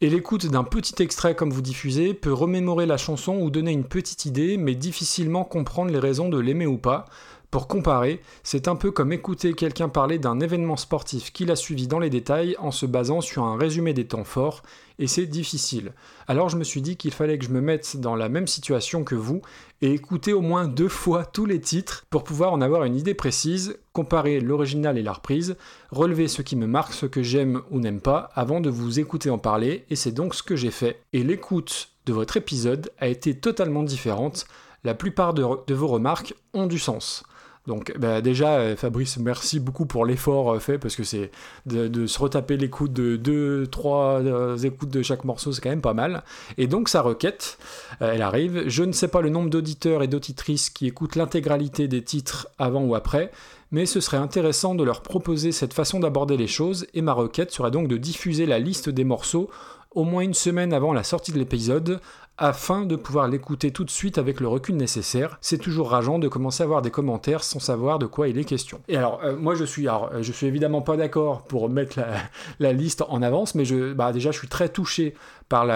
Et l'écoute d'un petit extrait comme vous diffusez peut remémorer la chanson ou donner une petite idée, mais difficilement comprendre les raisons de l'aimer ou pas. Pour comparer, c'est un peu comme écouter quelqu'un parler d'un événement sportif qu'il a suivi dans les détails en se basant sur un résumé des temps forts, et c'est difficile. Alors je me suis dit qu'il fallait que je me mette dans la même situation que vous et écouter au moins deux fois tous les titres pour pouvoir en avoir une idée précise, comparer l'original et la reprise, relever ce qui me marque, ce que j'aime ou n'aime pas, avant de vous écouter en parler, et c'est donc ce que j'ai fait. Et l'écoute de votre épisode a été totalement différente. La plupart de, de vos remarques ont du sens. Donc bah, déjà, euh, Fabrice, merci beaucoup pour l'effort euh, fait, parce que c'est de, de se retaper l'écoute de deux, trois euh, écoutes de chaque morceau, c'est quand même pas mal. Et donc sa requête, elle arrive. Je ne sais pas le nombre d'auditeurs et d'auditrices qui écoutent l'intégralité des titres avant ou après, mais ce serait intéressant de leur proposer cette façon d'aborder les choses, et ma requête serait donc de diffuser la liste des morceaux au moins une semaine avant la sortie de l'épisode, afin de pouvoir l'écouter tout de suite avec le recul nécessaire. C'est toujours rageant de commencer à avoir des commentaires sans savoir de quoi il est question. Et alors, euh, moi je suis, euh, je suis évidemment pas d'accord pour mettre la, <laughs> la liste en avance, mais je, bah, déjà je suis très touché par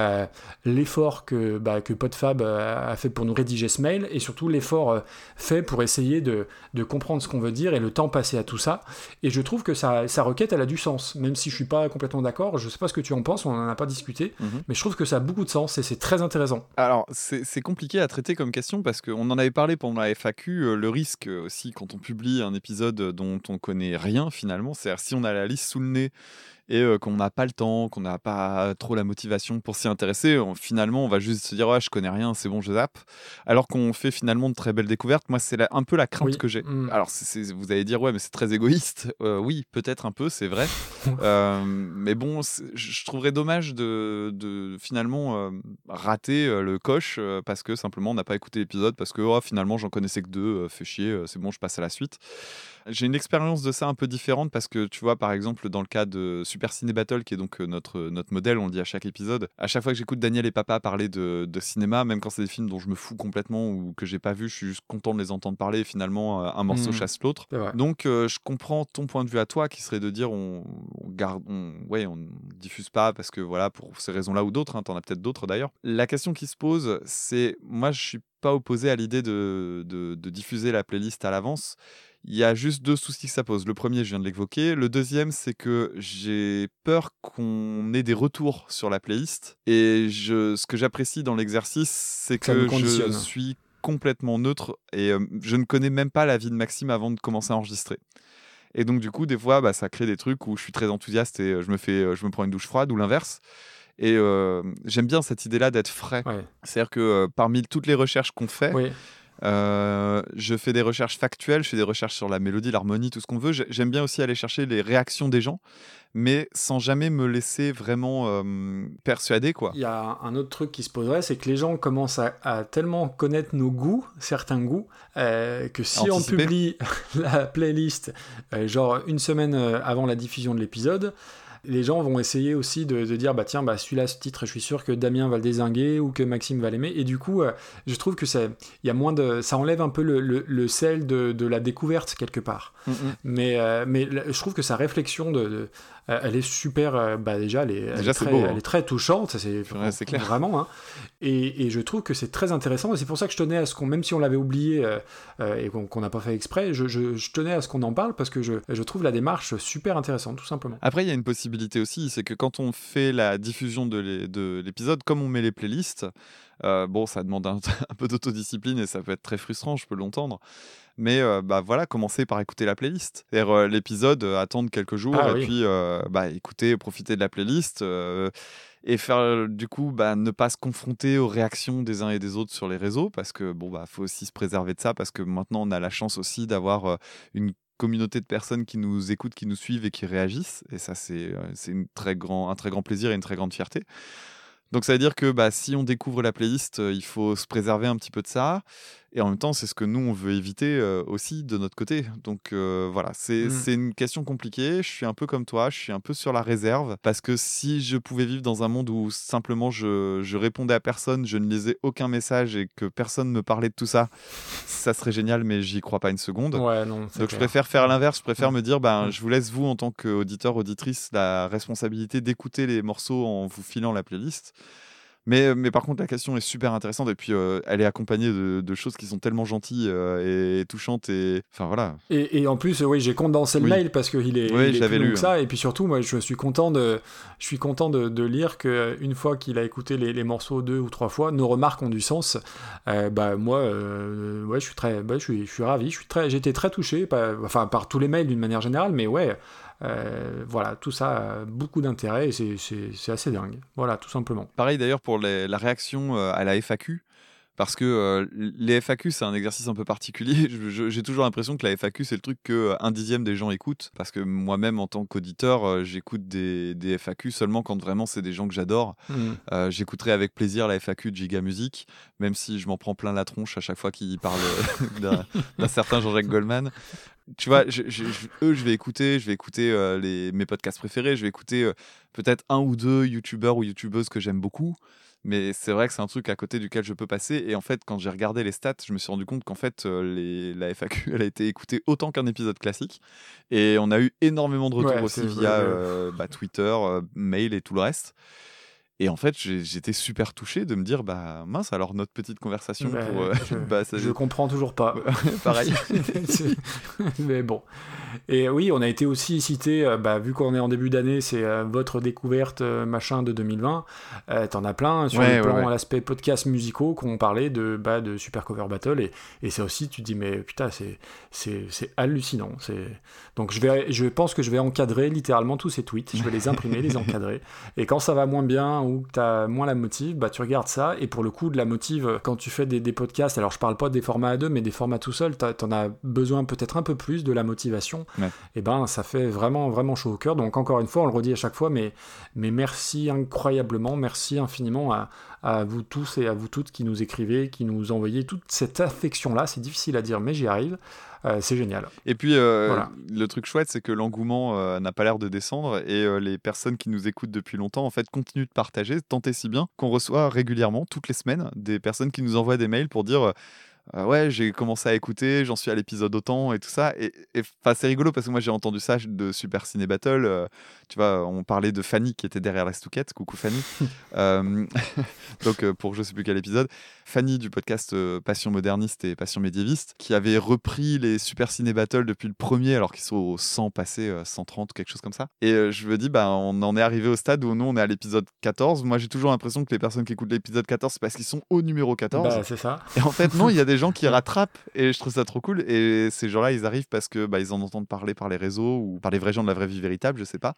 l'effort que, bah, que PodFab a a fait pour nous rédiger ce mail, et surtout l'effort euh, fait pour essayer de, de comprendre ce qu'on veut dire et le temps passé à tout ça. Et je trouve que sa, sa requête, elle a du sens, même si je suis pas complètement d'accord. Je sais pas ce que tu en penses, on en a pas discuté, Mhm. mais je trouve que ça a beaucoup de sens et c'est très intéressant. Alors, c'est compliqué à traiter comme question parce qu'on en avait parlé pendant la FAQ. euh, le risque euh, aussi, quand on publie un épisode dont on connaît rien finalement, c'est-à-dire si on a la liste sous le nez et euh, qu'on n'a pas le temps, qu'on n'a pas trop la motivation pour s'y intéresser, on- finalement, on va juste se dire ouais, je connais rien, c'est bon, je zappe. Alors qu'on fait finalement de très belles découvertes. Moi, c'est un peu la crainte Oui. que j'ai. Mm. Alors, vous allez dire ouais, mais c'est très égoïste. Euh, oui, peut-être un peu, c'est vrai. <laughs> Euh, mais bon, je trouverais dommage de, de finalement rater le coche parce que simplement on n'a pas écouté l'épisode parce que oh, finalement j'en connaissais que deux, fait chier, c'est bon, je passe à la suite. J'ai une expérience de ça un peu différente parce que tu vois, par exemple, dans le cas de Super Ciné Battle, qui est donc euh, notre, notre modèle, on le dit à chaque épisode, à chaque fois que j'écoute Daniel et Papa parler de, de cinéma, même quand c'est des films dont je me fous complètement ou que j'ai pas vu, je suis juste content de les entendre parler et finalement, euh, un morceau Mhm. chasse l'autre. Donc, euh, je comprends ton point de vue à toi qui serait de dire on, on garde, on, ouais, on diffuse pas parce que voilà, pour ces raisons-là ou d'autres, hein, t'en as peut-être d'autres d'ailleurs. La question qui se pose, c'est moi, je suis pas opposé à l'idée de, de, de diffuser la playlist à l'avance. Il y a juste deux soucis que ça pose. Le premier, je viens de l'évoquer. Le deuxième, c'est que j'ai peur qu'on ait des retours sur la playlist. Et je, ce que j'apprécie dans l'exercice, c'est que je suis complètement neutre et euh, je ne connais même pas la vie de Maxime avant de commencer à enregistrer. Et donc, du coup, des fois, bah, ça crée des trucs où je suis très enthousiaste et euh, je me, fais, euh, je me prends une douche froide ou l'inverse. Et euh, j'aime bien cette idée-là d'être frais. Ouais. C'est-à-dire que euh, parmi toutes les recherches qu'on fait, Oui. Euh, je fais des recherches factuelles, je fais des recherches sur la mélodie, l'harmonie, tout ce qu'on veut. J'ai- J'aime bien aussi aller chercher les réactions des gens, mais sans jamais me laisser vraiment euh, persuader, quoi. Il y a un autre truc qui se poserait, c'est que les gens commencent à, à tellement connaître nos goûts, certains goûts, euh, que si on publie <laughs> la playlist genre une semaine avant la diffusion de l'épisode, les gens vont essayer aussi de, de dire bah tiens bah celui-là ce titre je suis sûr que Damien va le désinguer ou que Maxime va l'aimer. Et du coup euh, je trouve que ça il y a moins de ça enlève un peu le, le- le sel de, de la découverte quelque part. Mais euh, mais je trouve que sa réflexion de, de- elle est super euh, bah déjà elle est, elle Déjà, est c'est très, beau, hein. elle est très touchante c'est Ouais, clair. vraiment hein. et, et je trouve que c'est très intéressant et c'est pour ça que je tenais à ce qu'on même si on l'avait oublié euh, euh, et qu'on n'a pas fait exprès je, je- je tenais à ce qu'on en parle parce que je, je trouve la démarche super intéressante tout simplement Après, il y a une possibilité aussi, c'est que quand on fait la diffusion de l'é- de l'épisode, comme on met les playlists, euh, bon, ça demande un, <laughs> un peu d'autodiscipline et ça peut être très frustrant, je peux l'entendre. Mais euh, bah voilà, commencer par écouter la playlist. Euh, l'épisode, euh, attendre quelques jours Ah et oui. puis bah, écouter, profiter de la playlist et faire du coup bah, ne pas se confronter aux réactions des uns et des autres sur les réseaux parce que bon bah faut aussi se préserver de ça parce que maintenant on a la chance aussi d'avoir une communauté de personnes qui nous écoutent, qui nous suivent et qui réagissent. Et ça, c'est c'est une très grand, un très grand plaisir et une très grande fierté. Donc ça veut dire que bah, si on découvre la playlist, il faut se préserver un petit peu de ça. Et en même temps, c'est ce que nous, on veut éviter euh, aussi de notre côté. Donc euh, voilà, c'est Mm. c'est une question compliquée. Je suis un peu comme toi, je suis un peu sur la réserve. Parce que si je pouvais vivre dans un monde où simplement je, je répondais à personne, je ne lisais aucun message et que personne me parlait de tout ça, ça serait génial, mais j'y crois pas une seconde. ouais non c'est Donc je préfère faire l'inverse, je préfère Mm. me dire, ben, Mm. je vous laisse vous en tant qu'auditeur, auditrice, la responsabilité d'écouter les morceaux en vous filant la playlist. Mais, mais par contre, la question est super intéressante et puis euh, elle est accompagnée de, de choses qui sont tellement gentilles euh, et, touchantes et enfin voilà. Et, et en plus, oui, j'ai condensé le Oui. mail parce qu'il est, Oui, il est plus long lu, que ça. Et puis surtout, moi, je suis content de, je suis content de, de lire que une fois qu'il a écouté les, les morceaux deux ou trois fois, nos remarques ont du sens. Euh, bah moi, euh, ouais, je suis très, bah, je suis, je suis ravi. Je suis très, j'étais très touché, par, enfin par tous les mails d'une manière générale, mais ouais. Euh, voilà, tout ça a beaucoup d'intérêt et c'est- assez dingue. Voilà, tout simplement. Pareil d'ailleurs pour les- la réaction euh, à la FAQ. Parce que euh, les FAQ, c'est un exercice un peu particulier. <laughs> J'ai toujours l'impression que la FAQ, c'est le truc que un dixième des gens écoutent. Parce que moi-même, en tant qu'auditeur, j'écoute des, des FAQ seulement quand vraiment c'est des gens que j'adore. Mm. Euh, J'écouterai avec plaisir la FAQ de Giga Music, même si je m'en prends plein la tronche à chaque fois qu'il parle <laughs> d'un certain Jean-Jacques Goldman. Tu vois, je- je- je- eux, je vais écouter, je vais écouter euh, les, mes podcasts préférés, je vais écouter euh, peut-être un ou deux youtubeurs ou youtubeuses que j'aime beaucoup. Mais c'est vrai que c'est un truc à côté duquel je peux passer. Et en fait, quand j'ai regardé les stats, je me suis rendu compte qu'en fait, euh, les, la FAQ, <laughs> elle a été écoutée autant qu'un épisode classique. Et on a eu énormément de retours Ouais, aussi via euh, bah, Twitter, mail et tout le reste. Et en fait, j'étais super touché de me dire, bah mince, alors notre petite conversation Bah, pour. euh, je, <laughs> bah, ça- je comprends toujours pas. <laughs> Pareil. <laughs> Mais bon. Et oui, on a été aussi cité, euh, bah, vu qu'on est en début d'année, c'est euh, votre découverte machin de 2020. Euh, T'en as plein sur Ouais, le ouais, plan, ouais. l'aspect podcast musicaux qu'on parlait de, bah, de Super Cover Battle. Et, et c'est aussi, tu te dis, mais putain, c'est, hallucinant. Donc je, vais, je pense que je vais encadrer littéralement tous ces tweets. Je vais les imprimer, les encadrer. Et quand ça va moins bien ou que tu as moins la motive, bah, tu regardes ça. Et pour le coup, de la motive, quand tu fais des, des podcasts, alors je parle pas des formats à deux, mais des formats tout seul, tu en as besoin peut-être un peu plus de la motivation. Ouais. Et ben, ça fait vraiment, vraiment chaud au cœur. Donc encore une fois, on le redit à chaque fois, mais, mais merci incroyablement, merci infiniment à, à vous tous et à vous toutes qui nous écrivez, qui nous envoyez toute cette affection-là. C'est difficile à dire, mais j'y arrive. Euh, c'est génial. Et puis, euh, Voilà. le truc chouette, c'est que l'engouement euh, n'a pas l'air de descendre et les personnes qui nous écoutent depuis longtemps, en fait, continuent de partager, tant et si bien qu'on reçoit régulièrement, toutes les semaines, des personnes qui nous envoient des mails pour dire euh, Ouais, j'ai commencé à écouter, j'en suis à l'épisode autant et tout ça. Et, et, c'est rigolo parce que moi, j'ai entendu ça de Super Ciné Battle. euh, tu vois, on parlait de Fanny qui était derrière la Stouquette. Coucou Fanny. <laughs> Euh, donc, pour je sais plus quel épisode, Fanny du podcast Passion moderniste et Passion médiéviste, qui avait repris les Super Ciné Battle depuis le premier, alors qu'ils sont au 100 passés, euh, 130, quelque chose comme ça. Et je me dis, bah, on en est arrivé au stade où nous, on est à l'épisode 14. Moi, j'ai toujours l'impression que les personnes qui écoutent l'épisode 14, c'est parce qu'ils sont au numéro 14. Bah, c'est ça. Et en fait, non, il y a des <laughs> gens qui rattrapent et je trouve ça trop cool. Et ces gens-là, ils arrivent parce que bah, ils en entendent parler par les réseaux ou par les vrais gens de la vraie vie véritable, je sais pas.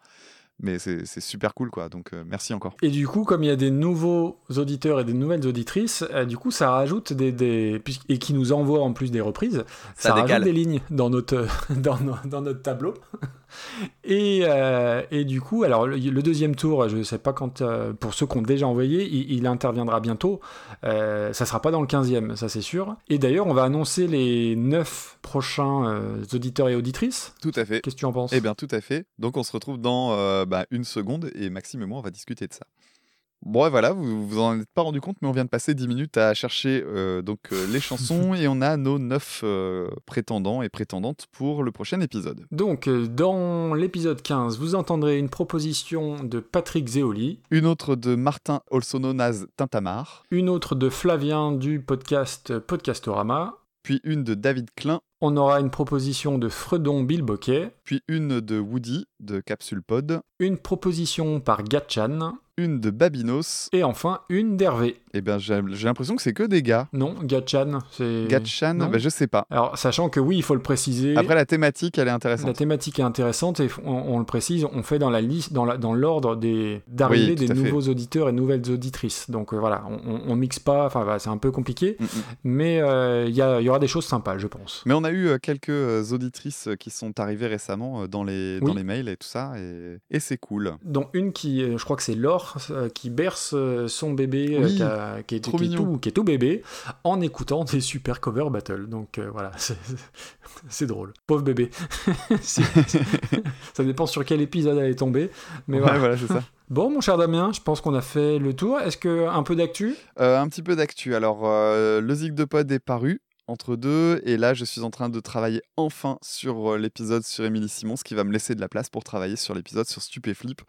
Mais c'est super cool, quoi. Donc, euh, merci encore. Et du coup, comme il y a des nouveaux auditeurs et des nouvelles auditrices, euh, du coup, ça rajoute des, et qui nous envoient en plus des reprises, Ça ça, rajoute des lignes dans notre <laughs> dans, no- dans notre tableau. <laughs> Et, euh, et du coup, alors le, le deuxième tour, je ne sais pas quand, euh, pour ceux qui ont déjà envoyé, il, il interviendra bientôt. Euh, ça sera pas dans le 15e, ça c'est sûr. Et d'ailleurs, on va annoncer les 9 prochains euh, auditeurs et auditrices. Tout à fait. Qu'est-ce que tu en penses? Eh bien, tout à fait. Donc, on se retrouve dans euh, bah, une seconde et Maxime et moi, on va discuter de ça. Bon, voilà, vous vous en êtes pas rendu compte, mais on vient de passer 10 minutes à chercher euh, donc euh, les <laughs> chansons et on a nos 9 prétendants et prétendantes pour le prochain épisode. Donc, euh, dans l'épisode 15, vous entendrez une proposition de Patrick Zéoli, Une autre de Martin, as Tintamar, une autre de Flavien du podcast Podcastorama. puis une de David Klein, On aura une proposition de Fredon Bilboquet, puis une de Woody de Capsule Pod, une proposition par Gatchan, une de Babinos, et enfin une d'Hervé. et bien j'ai l'impression que c'est que des gars. Non, Gatchan, c'est. Gatchan, ben, je sais pas. Alors, sachant que oui, il faut le préciser. Après, la thématique, elle est La intéressante. thématique est intéressante et on, on le précise, on fait dans la liste, dans la- l'ordre des d'arrivée Oui, des fait. nouveaux auditeurs et nouvelles auditrices. Donc euh, voilà, on, on, on mixe pas. Enfin, voilà, c'est un peu compliqué, Mm, mm. mais euh, il y, y aura des choses sympas, je pense. Mais on a eu quelques auditrices qui sont arrivées récemment dans les, Oui. dans les mails et tout ça, et, et c'est cool. dont une qui, je crois que c'est Laure, qui berce son bébé, Oui, qui, a- qui est, qui tout, qui est tout bébé, en écoutant des super cover battles. Donc euh, voilà, <laughs> c'est- drôle. Pauvre bébé. <laughs> Ça dépend sur quel épisode elle est tombée. Mais Ouais, voilà. voilà, c'est ça. <laughs> Bon, mon cher Damien, je pense qu'on a fait le tour. Est-ce que un peu d'actu? Euh, un petit peu d'actu. Alors, euh, le Zig de Pod est paru entre deux, et là, je suis en train de travailler enfin sur euh, l'épisode sur Émilie Simon, ce qui va me laisser de la place pour travailler sur l'épisode sur Stupéflip.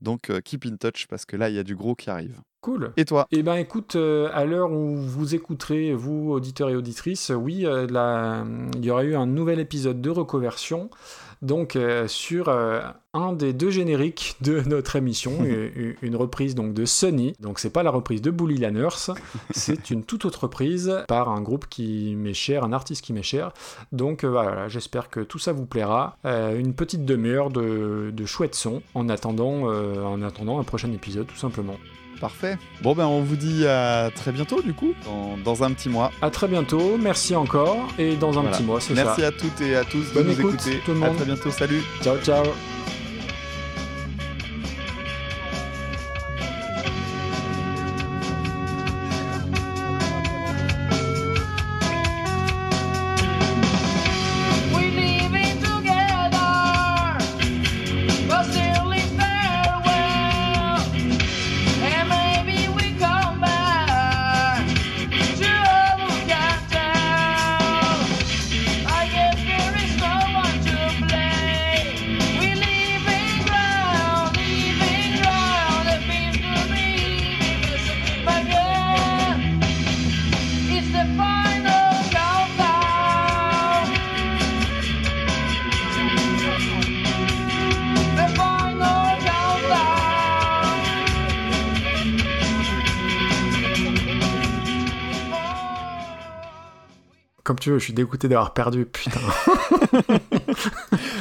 Donc, euh, keep in touch, parce que là, il y a du gros qui arrive. Cool. Et toi? Eh ben écoute, euh, à l'heure où vous écouterez, vous auditeurs et auditrices, oui, euh, la- il y aura eu un nouvel épisode de reconversion, donc euh, sur euh, un des deux génériques de <laughs> notre émission, <laughs> une, une reprise donc de Sunny. Donc c'est pas la reprise de Bully la Nurse, <laughs> c'est une toute autre reprise par un groupe qui m'est cher, un artiste qui m'est cher. Donc euh, voilà, j'espère que tout ça vous plaira. Une petite demi-heure de, de chouettes sons en attendant, en attendant un prochain épisode tout simplement. Parfait. Bon, ben, on vous dit à très bientôt, du coup, dans, dans un petit mois. À très bientôt, merci encore, et dans un Voilà. petit mois, c'est ça. Merci à toutes et à tous Bonne de nous écoute, écouter. tout le À monde. très bientôt, salut. Ciao, ciao. Tu veux, je suis dégoûté d'avoir perdu, putain.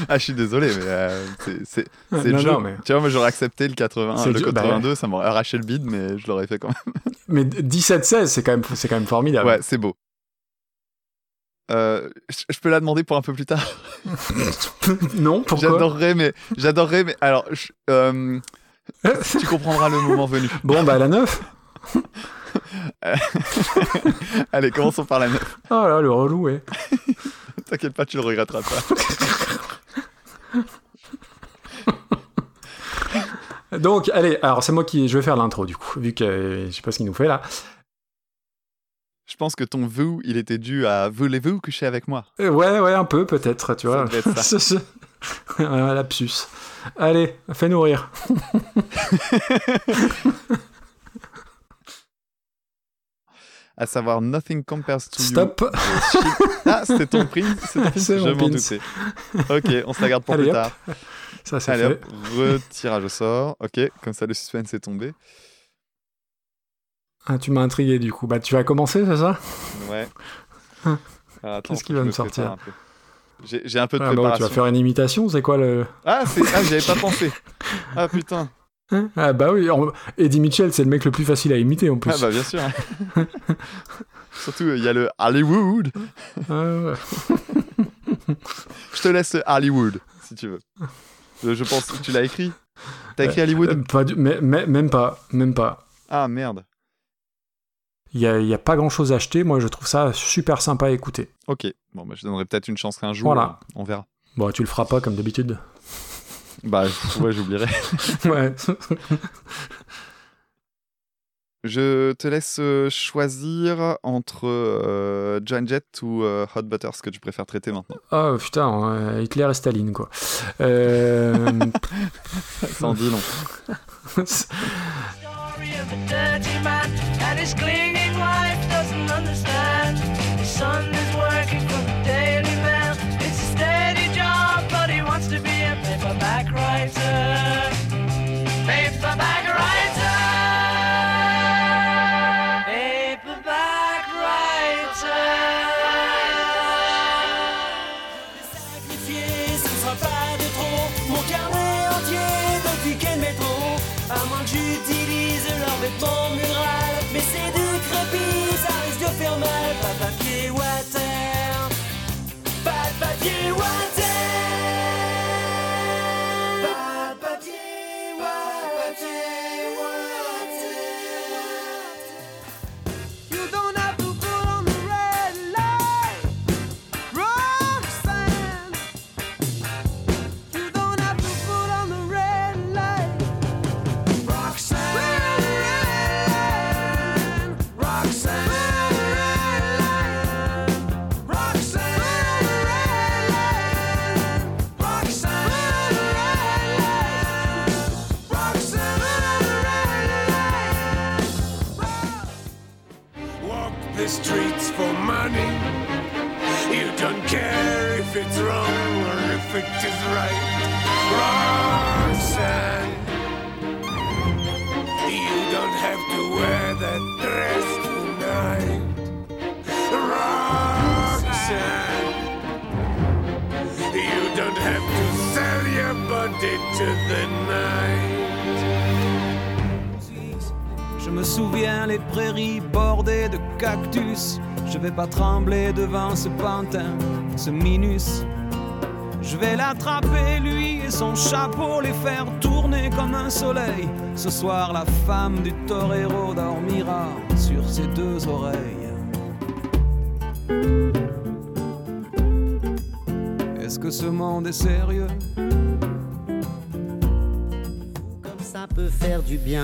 Ah, je suis désolé, mais euh, c'est le jeu. non, mais- Tu vois, moi, j'aurais accepté le 81, C'est le le jeu, bah 82, ça m'aurait arraché le bide, mais je l'aurais fait quand même. <laughs> Mais 17-16, c'est quand, même- quand même formidable. Ouais, c'est beau. Euh, je je peux la demander pour un peu plus tard? <laughs> non, pourquoi? J'adorerais, mais j'adorerais, mais alors, je- euh, <laughs> tu comprendras le moment venu. Bon, bah la 9 <laughs> <laughs> Allez, commençons par la neuf. Oh là, le relou, ouais. <laughs> T'inquiète pas, tu le regretteras pas. Donc, allez, alors c'est moi qui. Je vais faire l'intro du coup, vu que euh, je sais pas ce qu'il nous fait là. Je pense que ton vous, il était dû à voulez-vous coucher avec moi? Euh, Ouais, ouais, un peu peut-être, tu Ça vois. ça. Ce- Un lapsus. Allez, fais-nous rire. À savoir Nothing Compares to Stop. You. Chic- Ah, c'était ton ton <laughs> C'est Je m'en doutais. Ok, on se la garde pour Allez, plus hop. tard. Ça, c'est Allez fait. hop, retirage au sort. Ok, comme ça le suspense est tombé. Ah, tu m'as intrigué du coup. Bah, tu vas commencer, c'est ça Ouais. Alors, attends, Qu'est-ce que va me sortir. J'ai un peu de Ah, bah, Tu préparation. vas faire une imitation, c'est quoi le. Ah, c'est... ah j'y avais pas pensé. Ah putain. Hein ah, bah oui, Eddie Mitchell, c'est le mec le plus facile à imiter en plus. Ah bah bien sûr. <laughs> Surtout, il y a le Hollywood. Ah, ouais. <laughs> Je te laisse Hollywood, si tu veux. Je, je pense que tu l'as écrit. T'as écrit Hollywood Euh, pas du- mais- mais- Même pas, même pas. Ah merde. Il y a, il y a pas grand chose à acheter. Moi, je trouve ça super sympa à écouter. Ok. Bon, bah, je donnerai peut-être une chance qu'un jour. Voilà. On verra. Bon, tu le feras pas comme d'habitude. Bah, ouais, j'oublierai. <laughs> ouais. Je te laisse euh, choisir entre euh, Joan Jett ou euh, Hot Butter, ce que tu préfères traiter maintenant. Ah putain, euh, Hitler et Staline quoi. Euh... Ça en dit long. Streets for money. You don't care if it's wrong or if it is right. Roxanne, you don't have to wear that dress tonight. Roxanne, you don't have to sell your body to the night. Je me souviens les prairies bordées de cactus. Je vais pas trembler devant ce pantin, ce minus. Je vais l'attraper, lui et son chapeau, les faire tourner comme un soleil. Ce soir, la femme du torero dormira sur ses deux oreilles. Est-ce que ce monde est sérieux? Comme ça peut faire du bien.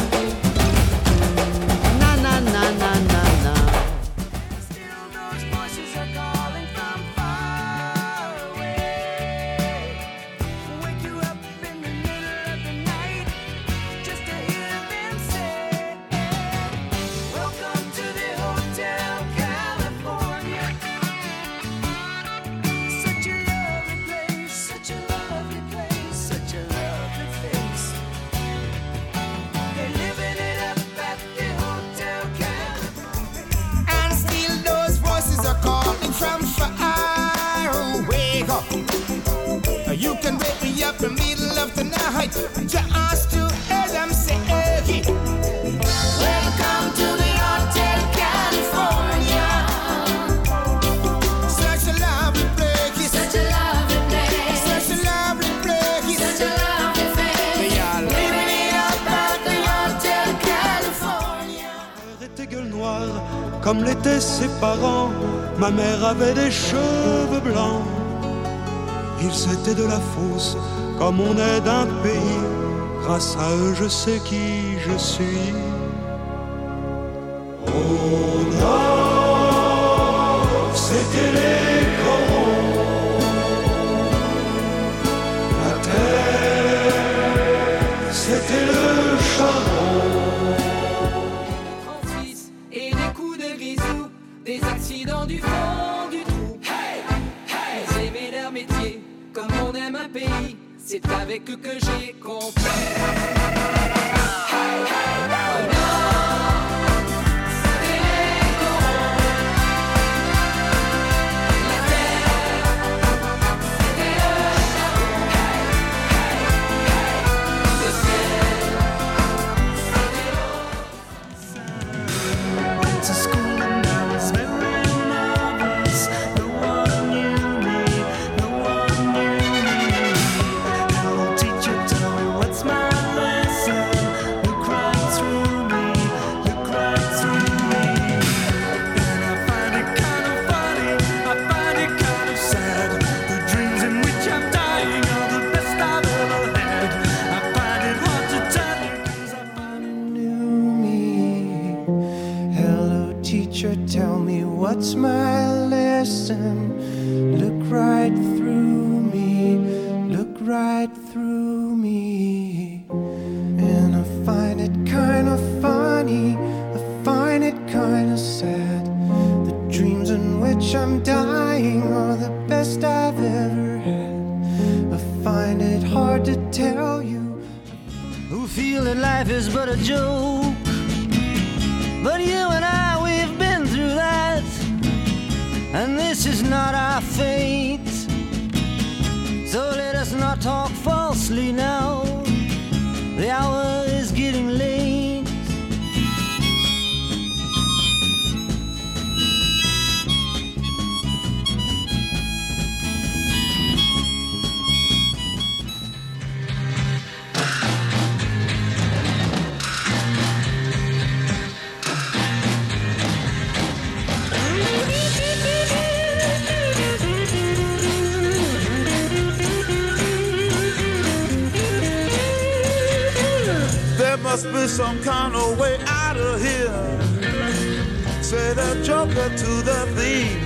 Ils étaient de la fosse, comme on est d'un pays. Grâce à eux, je sais qui je suis. On c'était les C'est avec eux que j'ai compris. is but a joke. must be some kind of way out of here. Say the joker to the thief.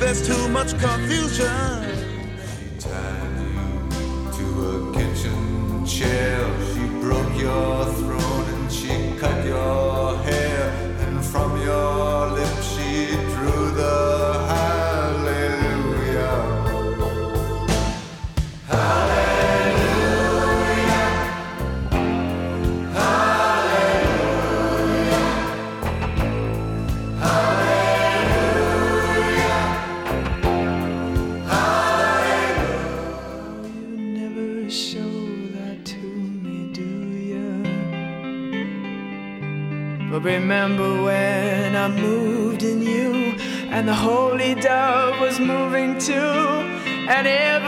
There's too much confusion. She tied you to a kitchen chair. She broke your and the holy dove was moving too, and every